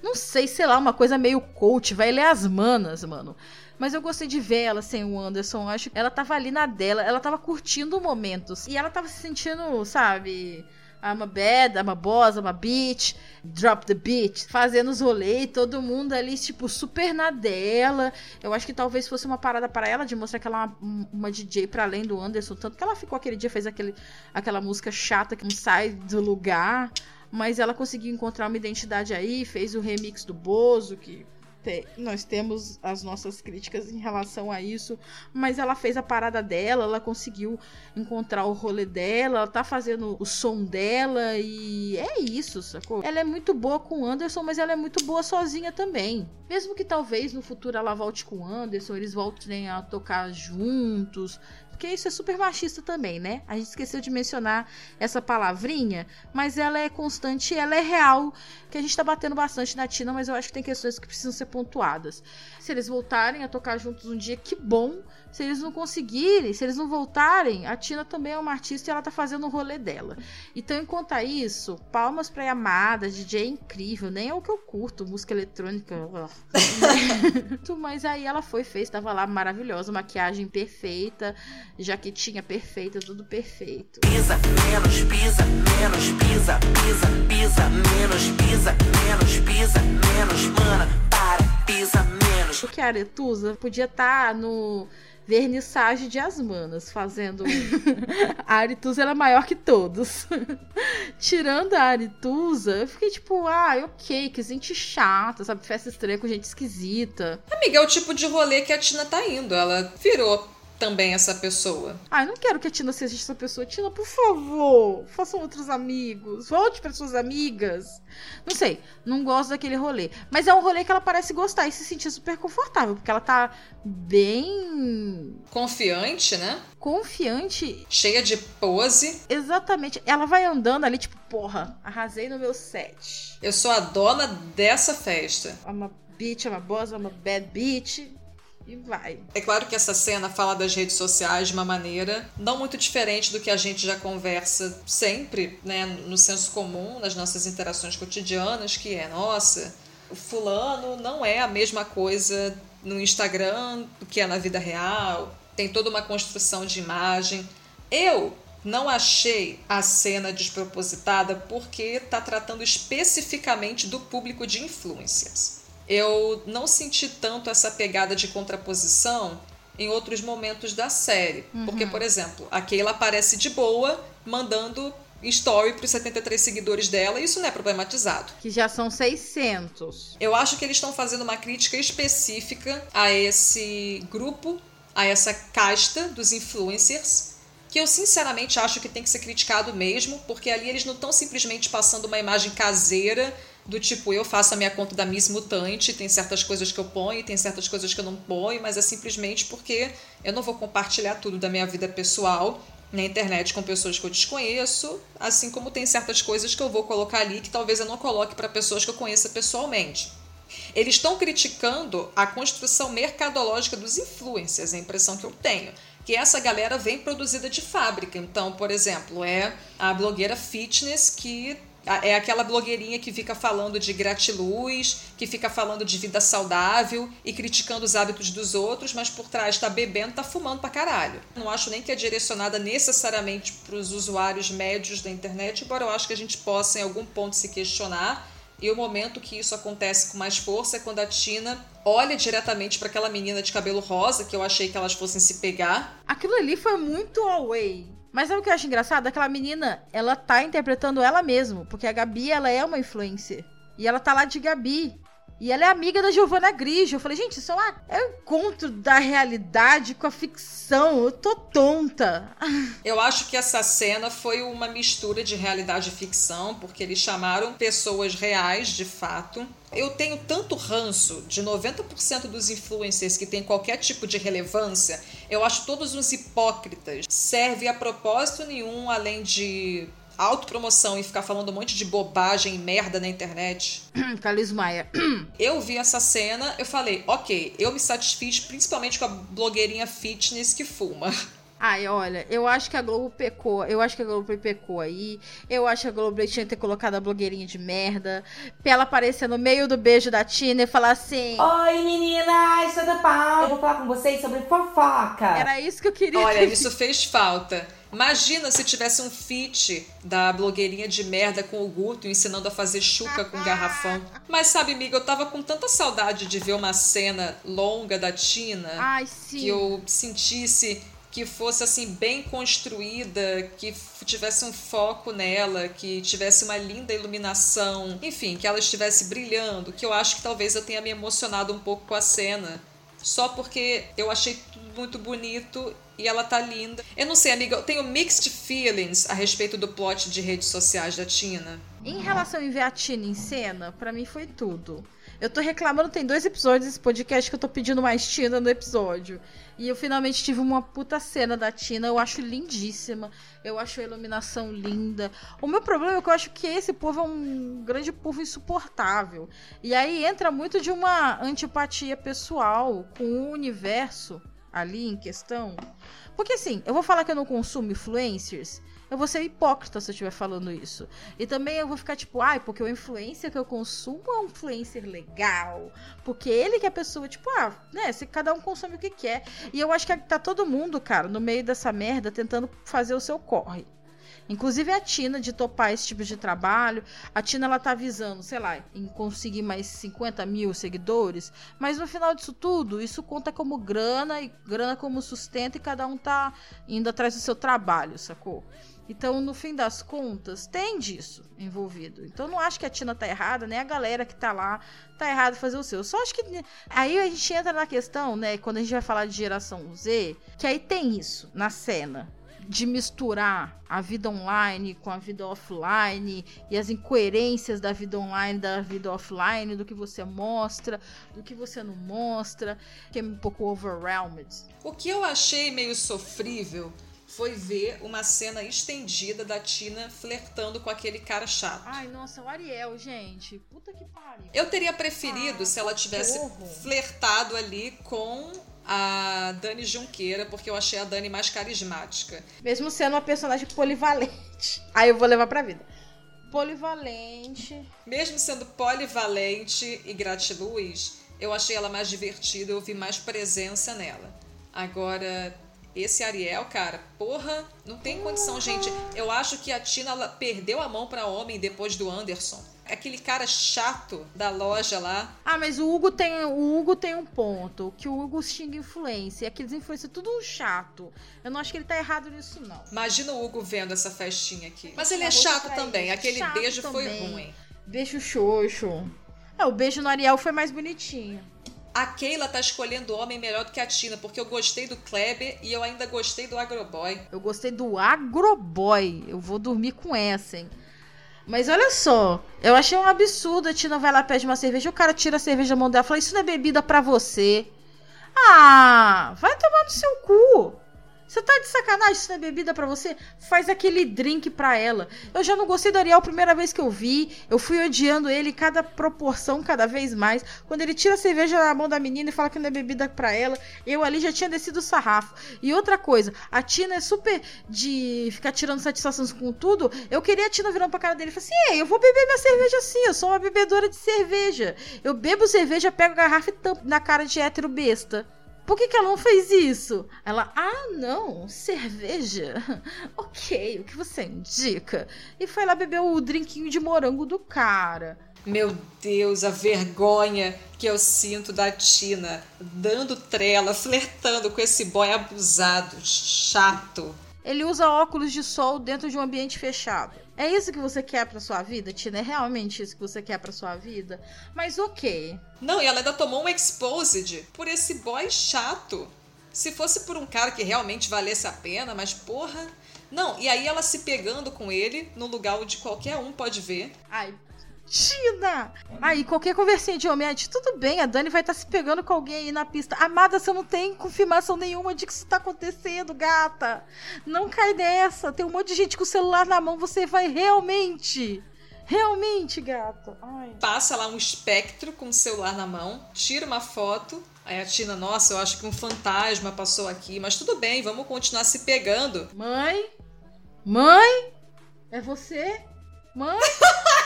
S2: Não sei, sei lá, uma coisa meio coach, vai ler as manas, mano. Mas eu gostei de ver ela sem o Anderson. Acho que ela tava ali na dela, ela tava curtindo momentos. E ela tava se sentindo, sabe, I'm a bad, I'm a boss, I'm a bitch, drop the beat, fazendo os rolês, todo mundo ali, tipo, super na dela. Eu acho que talvez fosse uma parada para ela de mostrar que ela é uma, uma DJ para além do Anderson. Tanto que ela ficou aquele dia, fez aquele, aquela música chata que não sai do lugar mas ela conseguiu encontrar uma identidade aí, fez o remix do Bozo, que te, nós temos as nossas críticas em relação a isso, mas ela fez a parada dela, ela conseguiu encontrar o rolê dela, ela tá fazendo o som dela e é isso, sacou? Ela é muito boa com o Anderson, mas ela é muito boa sozinha também. Mesmo que talvez no futuro ela volte com o Anderson, eles voltem a tocar juntos, porque isso é super machista também, né? A gente esqueceu de mencionar essa palavrinha, mas ela é constante, ela é real, que a gente tá batendo bastante na Tina, mas eu acho que tem questões que precisam ser pontuadas. Se eles voltarem a tocar juntos um dia, que bom, Se eles não conseguirem, se eles não voltarem, a Tina também é uma artista e ela tá fazendo o rolê dela. Então, enquanto a isso, palmas pra Yamada, DJ é incrível, nem é o que eu curto, música eletrônica. Mas aí ela foi, fez, tava lá maravilhosa, maquiagem perfeita, jaquetinha perfeita, tudo perfeito.
S4: Pisa, menos pisa, menos pisa, pisa, pisa, menos pisa, menos pisa, menos, mana, para, pisa, menos.
S2: Porque a Aretusa podia estar no vernissage de Asmanas, fazendo. a Aritusa era maior que todos. Tirando a Aritusa, eu fiquei tipo, ah, ok, que gente chata, sabe? Festa estranha com gente esquisita.
S1: Amiga, é o tipo de rolê que a Tina tá indo. Ela virou também essa pessoa.
S2: Ah, eu não quero que a Tina seja essa pessoa. Tina, por favor, façam outros amigos. Volte para suas amigas. Não sei, não gosto daquele rolê. Mas é um rolê que ela parece gostar e se sentir super confortável, porque ela tá bem.
S1: Confiante, né?
S2: Confiante.
S1: Cheia de pose.
S2: Exatamente. Ela vai andando ali, tipo, porra, arrasei no meu set.
S1: Eu sou a dona dessa festa.
S2: É uma bitch, é uma boss, é uma bad bitch e vai.
S1: É claro que essa cena fala das redes sociais de uma maneira não muito diferente do que a gente já conversa sempre, né, no senso comum, nas nossas interações cotidianas, que é, nossa, o fulano não é a mesma coisa no Instagram do que é na vida real, tem toda uma construção de imagem. Eu não achei a cena despropositada porque está tratando especificamente do público de influencers eu não senti tanto essa pegada de contraposição em outros momentos da série. Uhum. Porque, por exemplo, a Keila aparece de boa, mandando story para os 73 seguidores dela, e isso não é problematizado.
S2: Que já são 600.
S1: Eu acho que eles estão fazendo uma crítica específica a esse grupo, a essa casta dos influencers, que eu sinceramente acho que tem que ser criticado mesmo, porque ali eles não estão simplesmente passando uma imagem caseira do tipo, eu faço a minha conta da Miss Mutante, tem certas coisas que eu ponho, tem certas coisas que eu não ponho, mas é simplesmente porque eu não vou compartilhar tudo da minha vida pessoal na internet com pessoas que eu desconheço, assim como tem certas coisas que eu vou colocar ali que talvez eu não coloque para pessoas que eu conheça pessoalmente. Eles estão criticando a construção mercadológica dos influencers, a impressão que eu tenho que essa galera vem produzida de fábrica. Então, por exemplo, é a blogueira fitness que é aquela blogueirinha que fica falando de gratiluz, que fica falando de vida saudável e criticando os hábitos dos outros, mas por trás tá bebendo, tá fumando pra caralho. Não acho nem que é direcionada necessariamente para os usuários médios da internet, embora eu acho que a gente possa em algum ponto se questionar. E o momento que isso acontece com mais força é quando a Tina olha diretamente para aquela menina de cabelo rosa, que eu achei que elas fossem se pegar.
S2: Aquilo ali foi muito away. Mas sabe o que eu acho engraçado? Aquela menina, ela tá interpretando ela mesma, porque a Gabi, ela é uma influencer. E ela tá lá de Gabi. E ela é amiga da Giovanna Grigio. Eu falei, gente, isso é, uma, é um encontro da realidade com a ficção. Eu tô tonta.
S1: Eu acho que essa cena foi uma mistura de realidade e ficção, porque eles chamaram pessoas reais, de fato. Eu tenho tanto ranço de 90% dos influencers que tem qualquer tipo de relevância. Eu acho todos uns hipócritas. Serve a propósito nenhum, além de autopromoção e ficar falando um monte de bobagem e merda na internet.
S2: Carlos Maia.
S1: eu vi essa cena, eu falei, ok, eu me satisfiz principalmente com a blogueirinha fitness que fuma.
S2: Ai, olha, eu acho que a Globo pecou. Eu acho que a Globo pecou aí. Eu acho que a Globo tinha que ter colocado a blogueirinha de merda. Pra ela aparecer no meio do beijo da Tina e falar assim:
S17: Oi, meninas, tudo bom? Eu vou falar com vocês sobre fofoca.
S2: Era isso que eu queria.
S1: Olha, isso fez falta. Imagina se tivesse um feat da blogueirinha de merda com o Guto ensinando a fazer chuca com garrafão. Mas sabe, amiga, eu tava com tanta saudade de ver uma cena longa da Tina
S2: Ai,
S1: que eu sentisse que fosse assim bem construída, que tivesse um foco nela, que tivesse uma linda iluminação, enfim, que ela estivesse brilhando, que eu acho que talvez eu tenha me emocionado um pouco com a cena, só porque eu achei tudo muito bonito e ela tá linda. Eu não sei, amiga, eu tenho mixed feelings a respeito do plot de redes sociais da Tina.
S2: Em relação a ver a Tina em cena, para mim foi tudo. Eu tô reclamando, tem dois episódios desse podcast que eu tô pedindo mais Tina no episódio. E eu finalmente tive uma puta cena da Tina, eu acho lindíssima. Eu acho a iluminação linda. O meu problema é que eu acho que esse povo é um grande povo insuportável. E aí entra muito de uma antipatia pessoal com o universo ali em questão. Porque assim, eu vou falar que eu não consumo influencers, eu vou ser hipócrita se eu estiver falando isso. E também eu vou ficar tipo, ai, porque o influencer que eu consumo é um influencer legal. Porque ele que é a pessoa, tipo, ah, né, se cada um consome o que quer. E eu acho que tá todo mundo, cara, no meio dessa merda tentando fazer o seu corre. Inclusive a Tina de topar esse tipo de trabalho. A Tina ela tá avisando, sei lá, em conseguir mais 50 mil seguidores. Mas no final disso tudo, isso conta como grana e grana como sustento e cada um tá indo atrás do seu trabalho, sacou? Então, no fim das contas, tem disso envolvido. Então, não acho que a Tina tá errada, nem a galera que tá lá tá errado fazer o seu. Só acho que aí a gente entra na questão, né, quando a gente vai falar de geração Z, que aí tem isso na cena de misturar a vida online com a vida offline e as incoerências da vida online da vida offline, do que você mostra, do que você não mostra, que é um pouco overwhelmed.
S1: O que eu achei meio sofrível foi ver uma cena estendida da Tina flertando com aquele cara chato.
S2: Ai, nossa, o Ariel, gente. Puta que pariu.
S1: Eu teria preferido ah, se ela tivesse flertado ali com a Dani Junqueira, porque eu achei a Dani mais carismática.
S2: Mesmo sendo uma personagem polivalente. Aí eu vou levar pra vida. Polivalente.
S1: Mesmo sendo polivalente e gratiluz, eu achei ela mais divertida, eu vi mais presença nela. Agora, esse Ariel, cara, porra, não tem condição, gente. Eu acho que a Tina perdeu a mão para homem depois do Anderson aquele cara chato da loja lá.
S2: Ah, mas o Hugo tem, o Hugo tem um ponto, que o Hugo xinga influência, e aqueles influencers tudo chato. Eu não acho que ele tá errado nisso não.
S1: Imagina o Hugo vendo essa festinha aqui. Mas ele é chato também, aquele chato beijo também. foi ruim.
S2: Beijo xoxo. É, o beijo no Ariel foi mais bonitinho.
S1: A Keila tá escolhendo homem melhor do que a Tina, porque eu gostei do Kleber e eu ainda gostei do Agroboy.
S2: Eu gostei do Agroboy. Eu vou dormir com essa, hein? Mas olha só, eu achei um absurdo a Tina vai lá pede uma cerveja, o cara tira a cerveja da mão dela e fala: Isso não é bebida para você. Ah, vai tomar no seu cu. Você tá de sacanagem? Isso não é bebida para você? Faz aquele drink pra ela. Eu já não gostei do Ariel a primeira vez que eu vi. Eu fui odiando ele cada proporção, cada vez mais. Quando ele tira a cerveja da mão da menina e fala que não é bebida pra ela, eu ali já tinha descido o sarrafo. E outra coisa, a Tina é super de ficar tirando satisfações com tudo. Eu queria a Tina virando pra cara dele e falar assim: Ei, eu vou beber minha cerveja assim. Eu sou uma bebedora de cerveja. Eu bebo cerveja, pego a garrafa e tampo na cara de hétero besta. Por que, que ela não fez isso? Ela, ah, não, cerveja? ok, o que você indica? E foi lá beber o drinquinho de morango do cara.
S1: Meu Deus, a vergonha que eu sinto da Tina dando trela, flertando com esse boy abusado, chato.
S2: Ele usa óculos de sol dentro de um ambiente fechado. É isso que você quer pra sua vida, Tina? É realmente isso que você quer pra sua vida? Mas ok.
S1: Não, e ela ainda tomou um exposed por esse boy chato. Se fosse por um cara que realmente valesse a pena, mas porra. Não, e aí ela se pegando com ele no lugar onde qualquer um pode ver.
S2: Ai, Tina! Aí, qualquer conversinha de homem, tudo bem, a Dani vai estar tá se pegando com alguém aí na pista. Amada, você não tem confirmação nenhuma de que isso tá acontecendo, gata. Não cai nessa. Tem um monte de gente com o celular na mão, você vai realmente. Realmente, gata. Ai.
S1: Passa lá um espectro com o celular na mão, tira uma foto. Aí a Tina, nossa, eu acho que um fantasma passou aqui, mas tudo bem, vamos continuar se pegando.
S2: Mãe? Mãe? É você? Mãe?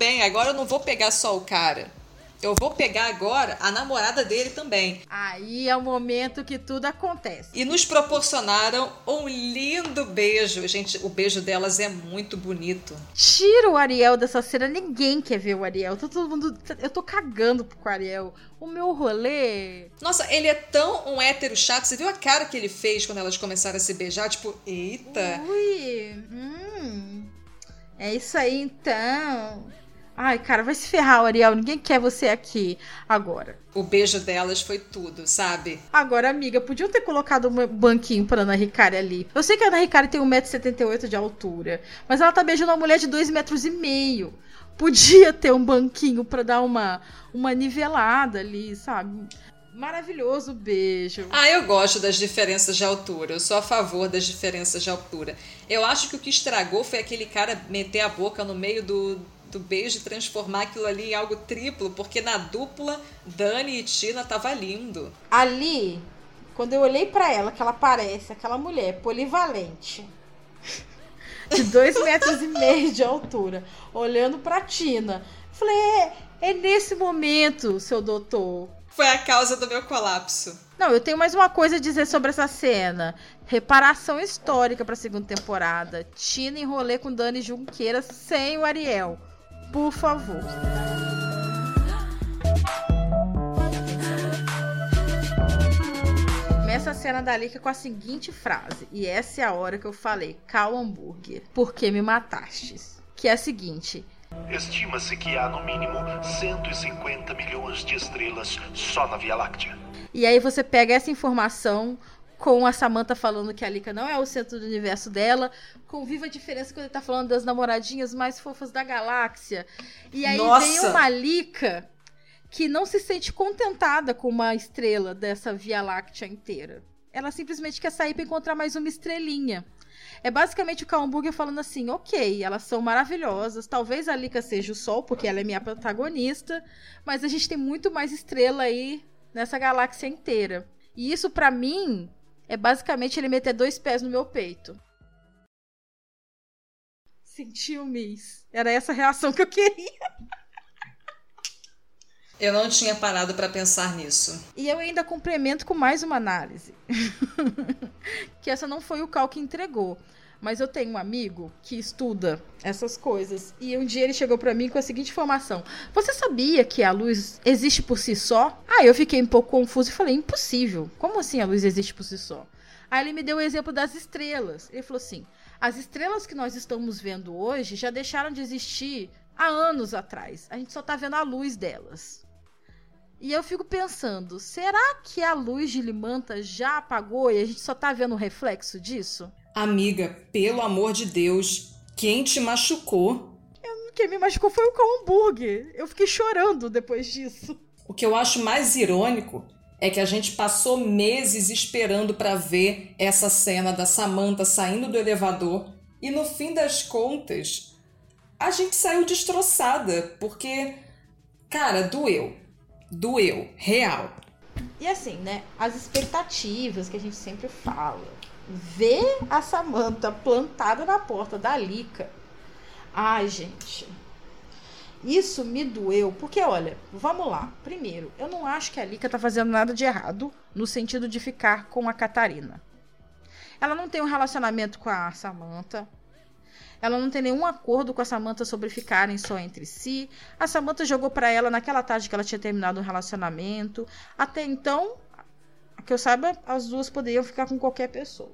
S1: bem, agora eu não vou pegar só o cara. Eu vou pegar agora a namorada dele também.
S2: Aí é o momento que tudo acontece.
S1: E nos proporcionaram um lindo beijo. Gente, o beijo delas é muito bonito.
S2: Tira o Ariel dessa cena. Ninguém quer ver o Ariel. Todo mundo. Eu tô cagando pro Ariel. O meu rolê.
S1: Nossa, ele é tão um hétero chato. Você viu a cara que ele fez quando elas começaram a se beijar? Tipo, eita.
S2: Ui. Hum. É isso aí então. Ai, cara, vai se ferrar, Ariel. Ninguém quer você aqui agora.
S1: O beijo delas foi tudo, sabe?
S2: Agora, amiga, podiam ter colocado um banquinho pra Ana Ricari ali. Eu sei que a Ana Ricari tem 1,78m de altura, mas ela tá beijando uma mulher de 2,5 metros. e meio. Podia ter um banquinho pra dar uma, uma nivelada ali, sabe? Maravilhoso beijo.
S1: Ah, eu gosto das diferenças de altura. Eu sou a favor das diferenças de altura. Eu acho que o que estragou foi aquele cara meter a boca no meio do, do beijo transformar aquilo ali em algo triplo, porque na dupla Dani e Tina tava lindo.
S2: Ali, quando eu olhei pra ela, que ela parece aquela mulher polivalente, de dois metros e meio de altura, olhando pra Tina, falei: é, é nesse momento, seu doutor.
S1: Foi a causa do meu colapso.
S2: Não, eu tenho mais uma coisa a dizer sobre essa cena. Reparação histórica pra segunda temporada. Tina em rolê com Dani Junqueira sem o Ariel. Por favor. Começa a cena da Lika com a seguinte frase. E essa é a hora que eu falei. Cal hambúrguer. Por que me matastes? Que é a seguinte.
S18: Estima-se que há no mínimo 150 milhões de estrelas só na Via Láctea.
S2: E aí você pega essa informação com a Samantha falando que a Lika não é o centro do universo dela, com viva diferença quando ele tá falando das namoradinhas mais fofas da galáxia. E aí
S1: Nossa!
S2: vem uma Lika que não se sente contentada com uma estrela dessa Via Láctea inteira. Ela simplesmente quer sair para encontrar mais uma estrelinha. É basicamente o Cal Hambúrguer falando assim: ok, elas são maravilhosas. Talvez a Lika seja o Sol, porque ela é minha protagonista. Mas a gente tem muito mais estrela aí nessa galáxia inteira. E isso, pra mim, é basicamente ele meter dois pés no meu peito. Sentiu, Miss? Era essa a reação que eu queria.
S1: Eu não tinha parado pra pensar nisso.
S2: E eu ainda complemento com mais uma análise. que essa não foi o Cal que entregou. Mas eu tenho um amigo que estuda essas coisas. E um dia ele chegou pra mim com a seguinte informação: Você sabia que a luz existe por si só? Aí eu fiquei um pouco confuso e falei: Impossível. Como assim a luz existe por si só? Aí ele me deu o exemplo das estrelas. Ele falou assim: As estrelas que nós estamos vendo hoje já deixaram de existir há anos atrás. A gente só tá vendo a luz delas. E eu fico pensando, será que a luz de Limanta já apagou e a gente só tá vendo o reflexo disso?
S1: Amiga, pelo amor de Deus, quem te machucou?
S2: Quem me machucou foi o Cal Hambúrguer. Eu fiquei chorando depois disso.
S1: O que eu acho mais irônico é que a gente passou meses esperando pra ver essa cena da Samantha saindo do elevador e no fim das contas a gente saiu destroçada porque cara, doeu. Doeu, real.
S2: E assim, né? As expectativas que a gente sempre fala. Ver a Samantha plantada na porta da Lica. Ai, gente. Isso me doeu, porque olha, vamos lá. Primeiro, eu não acho que a Lica tá fazendo nada de errado no sentido de ficar com a Catarina. Ela não tem um relacionamento com a Samantha. Ela não tem nenhum acordo com a Samantha sobre ficarem só entre si. A Samantha jogou pra ela naquela tarde que ela tinha terminado um relacionamento. Até então, que eu saiba, as duas poderiam ficar com qualquer pessoa.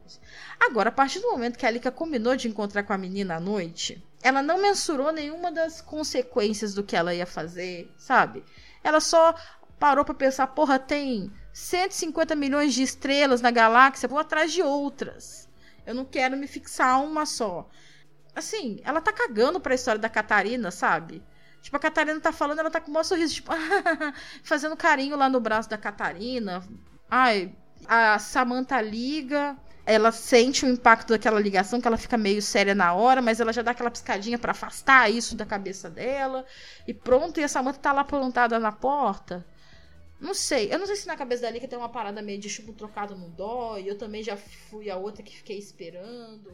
S2: Agora, a partir do momento que a Lika combinou de encontrar com a menina à noite, ela não mensurou nenhuma das consequências do que ela ia fazer, sabe? Ela só parou pra pensar, porra, tem 150 milhões de estrelas na galáxia, vou atrás de outras. Eu não quero me fixar a uma só. Assim, ela tá cagando pra história da Catarina, sabe? Tipo, a Catarina tá falando, ela tá com o maior sorriso, tipo, fazendo carinho lá no braço da Catarina. Ai, a Samantha liga, ela sente o impacto daquela ligação, que ela fica meio séria na hora, mas ela já dá aquela piscadinha para afastar isso da cabeça dela. E pronto, e a Samantha tá lá plantada na porta. Não sei, eu não sei se na cabeça da Lika tem uma parada meio de chumbo trocado no dó, e eu também já fui a outra que fiquei esperando.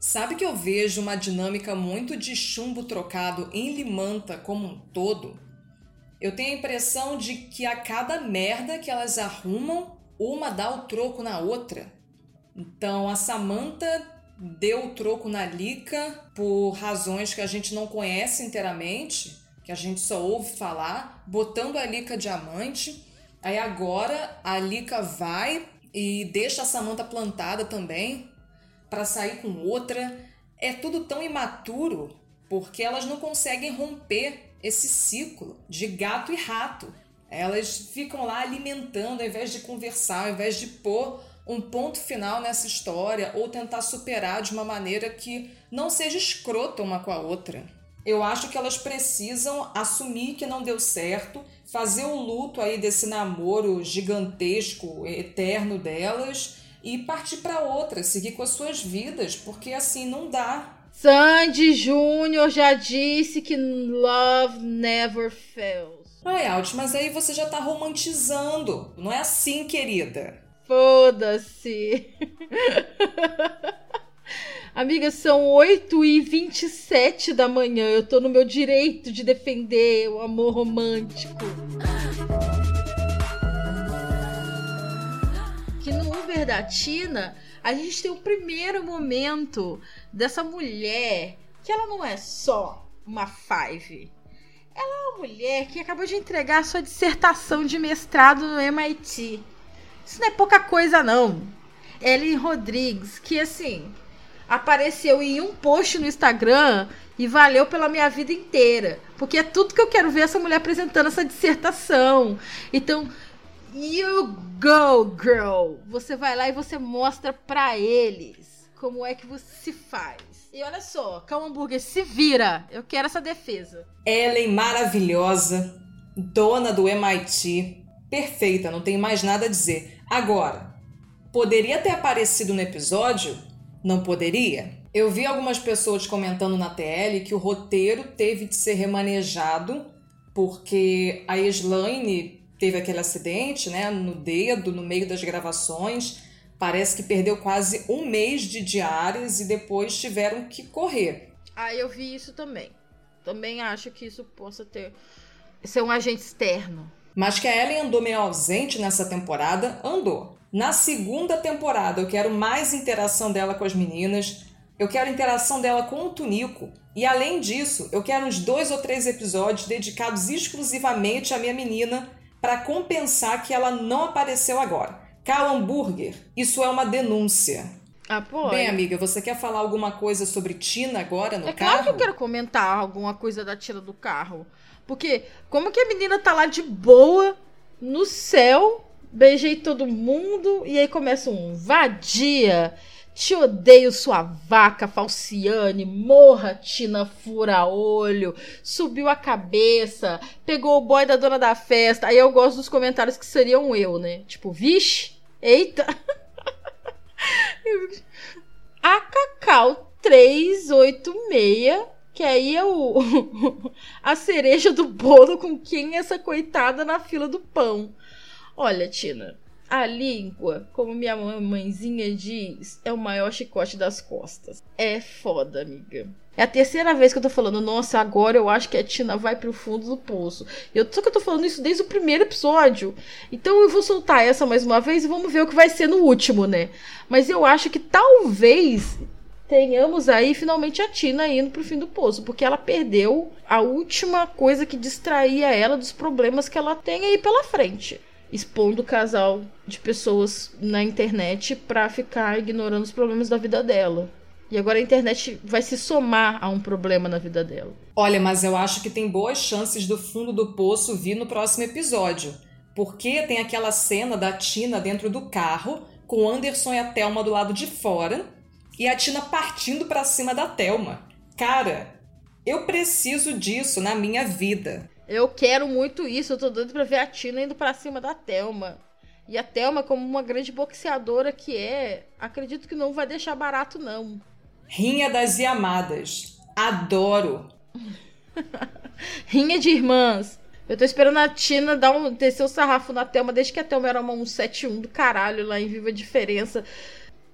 S1: Sabe que eu vejo uma dinâmica muito de chumbo trocado em Limanta como um todo? Eu tenho a impressão de que a cada merda que elas arrumam, uma dá o troco na outra. Então a Samantha deu o troco na Lika por razões que a gente não conhece inteiramente, que a gente só ouve falar, botando a Lika diamante. Aí agora a Lika vai e deixa a Samantha plantada também para sair com outra. É tudo tão imaturo porque elas não conseguem romper esse ciclo de gato e rato. Elas ficam lá alimentando ao invés de conversar, ao invés de pôr um ponto final nessa história ou tentar superar de uma maneira que não seja escrota uma com a outra. Eu acho que elas precisam assumir que não deu certo, fazer o luto aí desse namoro gigantesco, eterno delas e partir para outra, seguir com as suas vidas, porque assim não dá.
S2: Sandy Júnior já disse que love never fails.
S1: Ai, Alt, mas aí você já tá romantizando. Não é assim, querida.
S2: Foda-se. Amiga, são 8 e 27 da manhã. Eu tô no meu direito de defender o amor romântico. Que no Uber da Tina, a gente tem o primeiro momento dessa mulher que ela não é só uma five. Ela é uma mulher que acabou de entregar sua dissertação de mestrado no MIT. Isso não é pouca coisa, não. Ellen Rodrigues, que assim, apareceu em um post no Instagram e valeu pela minha vida inteira. Porque é tudo que eu quero ver essa mulher apresentando essa dissertação. Então, you go, girl. Você vai lá e você mostra pra eles como é que você se faz. E olha só, Cal Hambúrguer, se vira. Eu quero essa defesa.
S1: Ellen maravilhosa, dona do MIT, perfeita, não tem mais nada a dizer. Agora, poderia ter aparecido no episódio? Não poderia? Eu vi algumas pessoas comentando na TL que o roteiro teve de ser remanejado porque a Slaine teve aquele acidente, né, no dedo, no meio das gravações. Parece que perdeu quase um mês de diárias e depois tiveram que correr.
S2: Ah, eu vi isso também. Também acho que isso possa ter ser um agente externo.
S1: Mas que a Ellen andou meio ausente nessa temporada, andou. Na segunda temporada, eu quero mais interação dela com as meninas. Eu quero interação dela com o Tunico. E além disso, eu quero uns dois ou três episódios dedicados exclusivamente à minha menina para compensar que ela não apareceu agora. Cal Hambúrguer, isso é uma denúncia.
S2: Ah, pô.
S1: Bem, amiga, você quer falar alguma coisa sobre Tina agora no
S2: é
S1: carro?
S2: claro que eu quero comentar alguma coisa da Tina do carro. Porque como que a menina tá lá de boa, no céu, beijei todo mundo, e aí começa um vadia. Te odeio, sua vaca, Falciane. Morra, Tina fura-olho. Subiu a cabeça. Pegou o boy da dona da festa. Aí eu gosto dos comentários que seriam eu, né? Tipo, vixe, eita. a Cacau 386 que aí é o a cereja do bolo com quem essa coitada na fila do pão. Olha, Tina, a língua, como minha mãezinha diz, é o maior chicote das costas. É foda, amiga. É a terceira vez que eu tô falando, nossa, agora eu acho que a Tina vai pro fundo do poço. Eu, só que eu tô falando isso desde o primeiro episódio. Então eu vou soltar essa mais uma vez e vamos ver o que vai ser no último, né? Mas eu acho que talvez tenhamos aí finalmente a Tina indo pro fim do poço, porque ela perdeu a última coisa que distraía ela dos problemas que ela tem aí pela frente. Expondo o casal de pessoas na internet pra ficar ignorando os problemas da vida dela. E agora a internet vai se somar a um problema na vida dela.
S1: Olha, mas eu acho que tem boas chances do fundo do poço vir no próximo episódio. Porque tem aquela cena da Tina dentro do carro, com Anderson e a Thelma do lado de fora, e a Tina partindo para cima da Thelma. Cara, eu preciso disso na minha vida.
S2: Eu quero muito isso, eu tô doido pra ver a Tina indo pra cima da Thelma. E a Thelma, como uma grande boxeadora que é, acredito que não vai deixar barato, não.
S1: Rinha das Yamadas. Adoro.
S2: Rinha de irmãs. Eu tô esperando a Tina dar um, descer o sarrafo na Thelma desde que a Thelma era uma 171 do caralho lá em Viva a Diferença.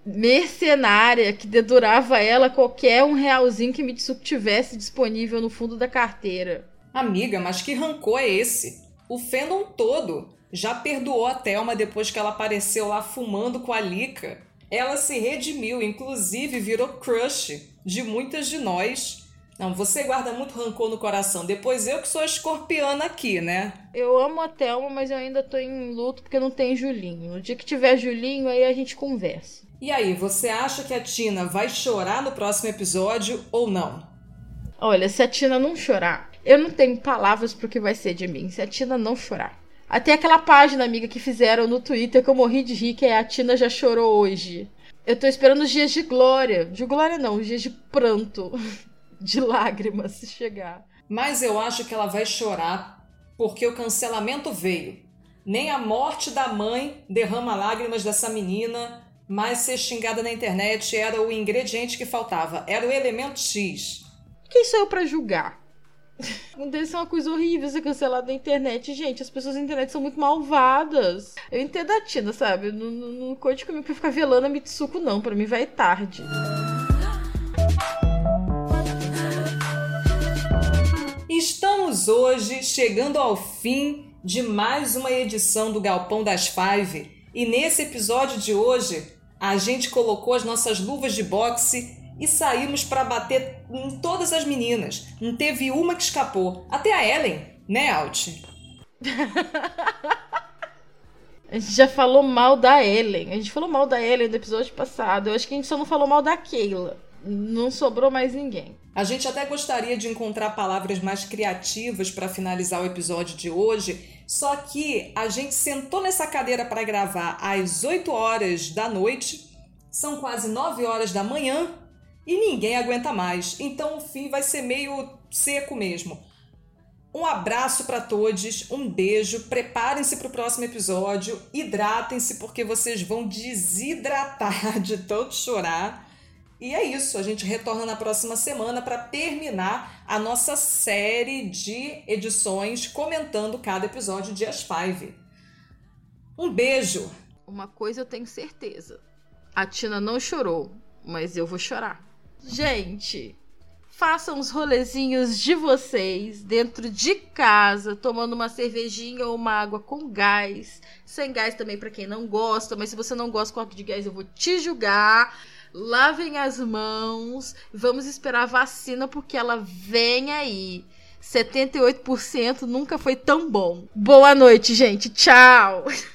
S2: Mercenária que dedurava ela qualquer um realzinho que me tivesse disponível no fundo da carteira.
S1: Amiga, mas que rancor é esse? O fandom todo já perdoou a Thelma depois que ela apareceu lá fumando com a Lika. Ela se redimiu, inclusive virou crush de muitas de nós. Não, você guarda muito rancor no coração. Depois eu que sou a escorpiana aqui, né?
S2: Eu amo a Thelma, mas eu ainda tô em luto porque não tem Julinho. No dia que tiver Julinho, aí a gente conversa.
S1: E aí, você acha que a Tina vai chorar no próximo episódio ou não?
S2: Olha, se a Tina não chorar, eu não tenho palavras pro que vai ser de mim. Se a Tina não chorar. Até aquela página, amiga, que fizeram no Twitter que eu morri de rir, que é a Tina já chorou hoje. Eu tô esperando os dias de glória. De glória não, os dias de pranto. De lágrimas se chegar.
S1: Mas eu acho que ela vai chorar porque o cancelamento veio. Nem a morte da mãe derrama lágrimas dessa menina, Mas ser xingada na internet era o ingrediente que faltava, era o elemento X.
S2: Quem sou eu pra julgar? Deve ser uma coisa horrível ser cancelado na internet. Gente, as pessoas na internet são muito malvadas. Eu entendo a Tina, sabe? Não, não, não conte comigo pra ficar velando a Mitsuko, não. Pra mim vai tarde.
S1: Estamos hoje chegando ao fim de mais uma edição do Galpão das Five. E nesse episódio de hoje, a gente colocou as nossas luvas de boxe e saímos para bater em todas as meninas. Não teve uma que escapou. Até a Ellen, né, Alt?
S2: A gente já falou mal da Ellen. A gente falou mal da Ellen no episódio passado. Eu acho que a gente só não falou mal da Keila. Não sobrou mais ninguém.
S1: A gente até gostaria de encontrar palavras mais criativas para finalizar o episódio de hoje, só que a gente sentou nessa cadeira para gravar às 8 horas da noite, são quase 9 horas da manhã e ninguém aguenta mais. Então o fim vai ser meio seco mesmo. Um abraço para todos, um beijo, preparem-se para o próximo episódio, hidratem-se porque vocês vão desidratar de tanto chorar. E é isso, a gente retorna na próxima semana para terminar a nossa série de edições comentando cada episódio de As Five. Um beijo!
S2: Uma coisa eu tenho certeza: a Tina não chorou, mas eu vou chorar. Gente, façam os rolezinhos de vocês dentro de casa, tomando uma cervejinha ou uma água com gás. Sem gás também para quem não gosta, mas se você não gosta com álcool de gás, eu vou te julgar. Lavem as mãos. Vamos esperar a vacina porque ela vem aí. 78% nunca foi tão bom. Boa noite, gente. Tchau.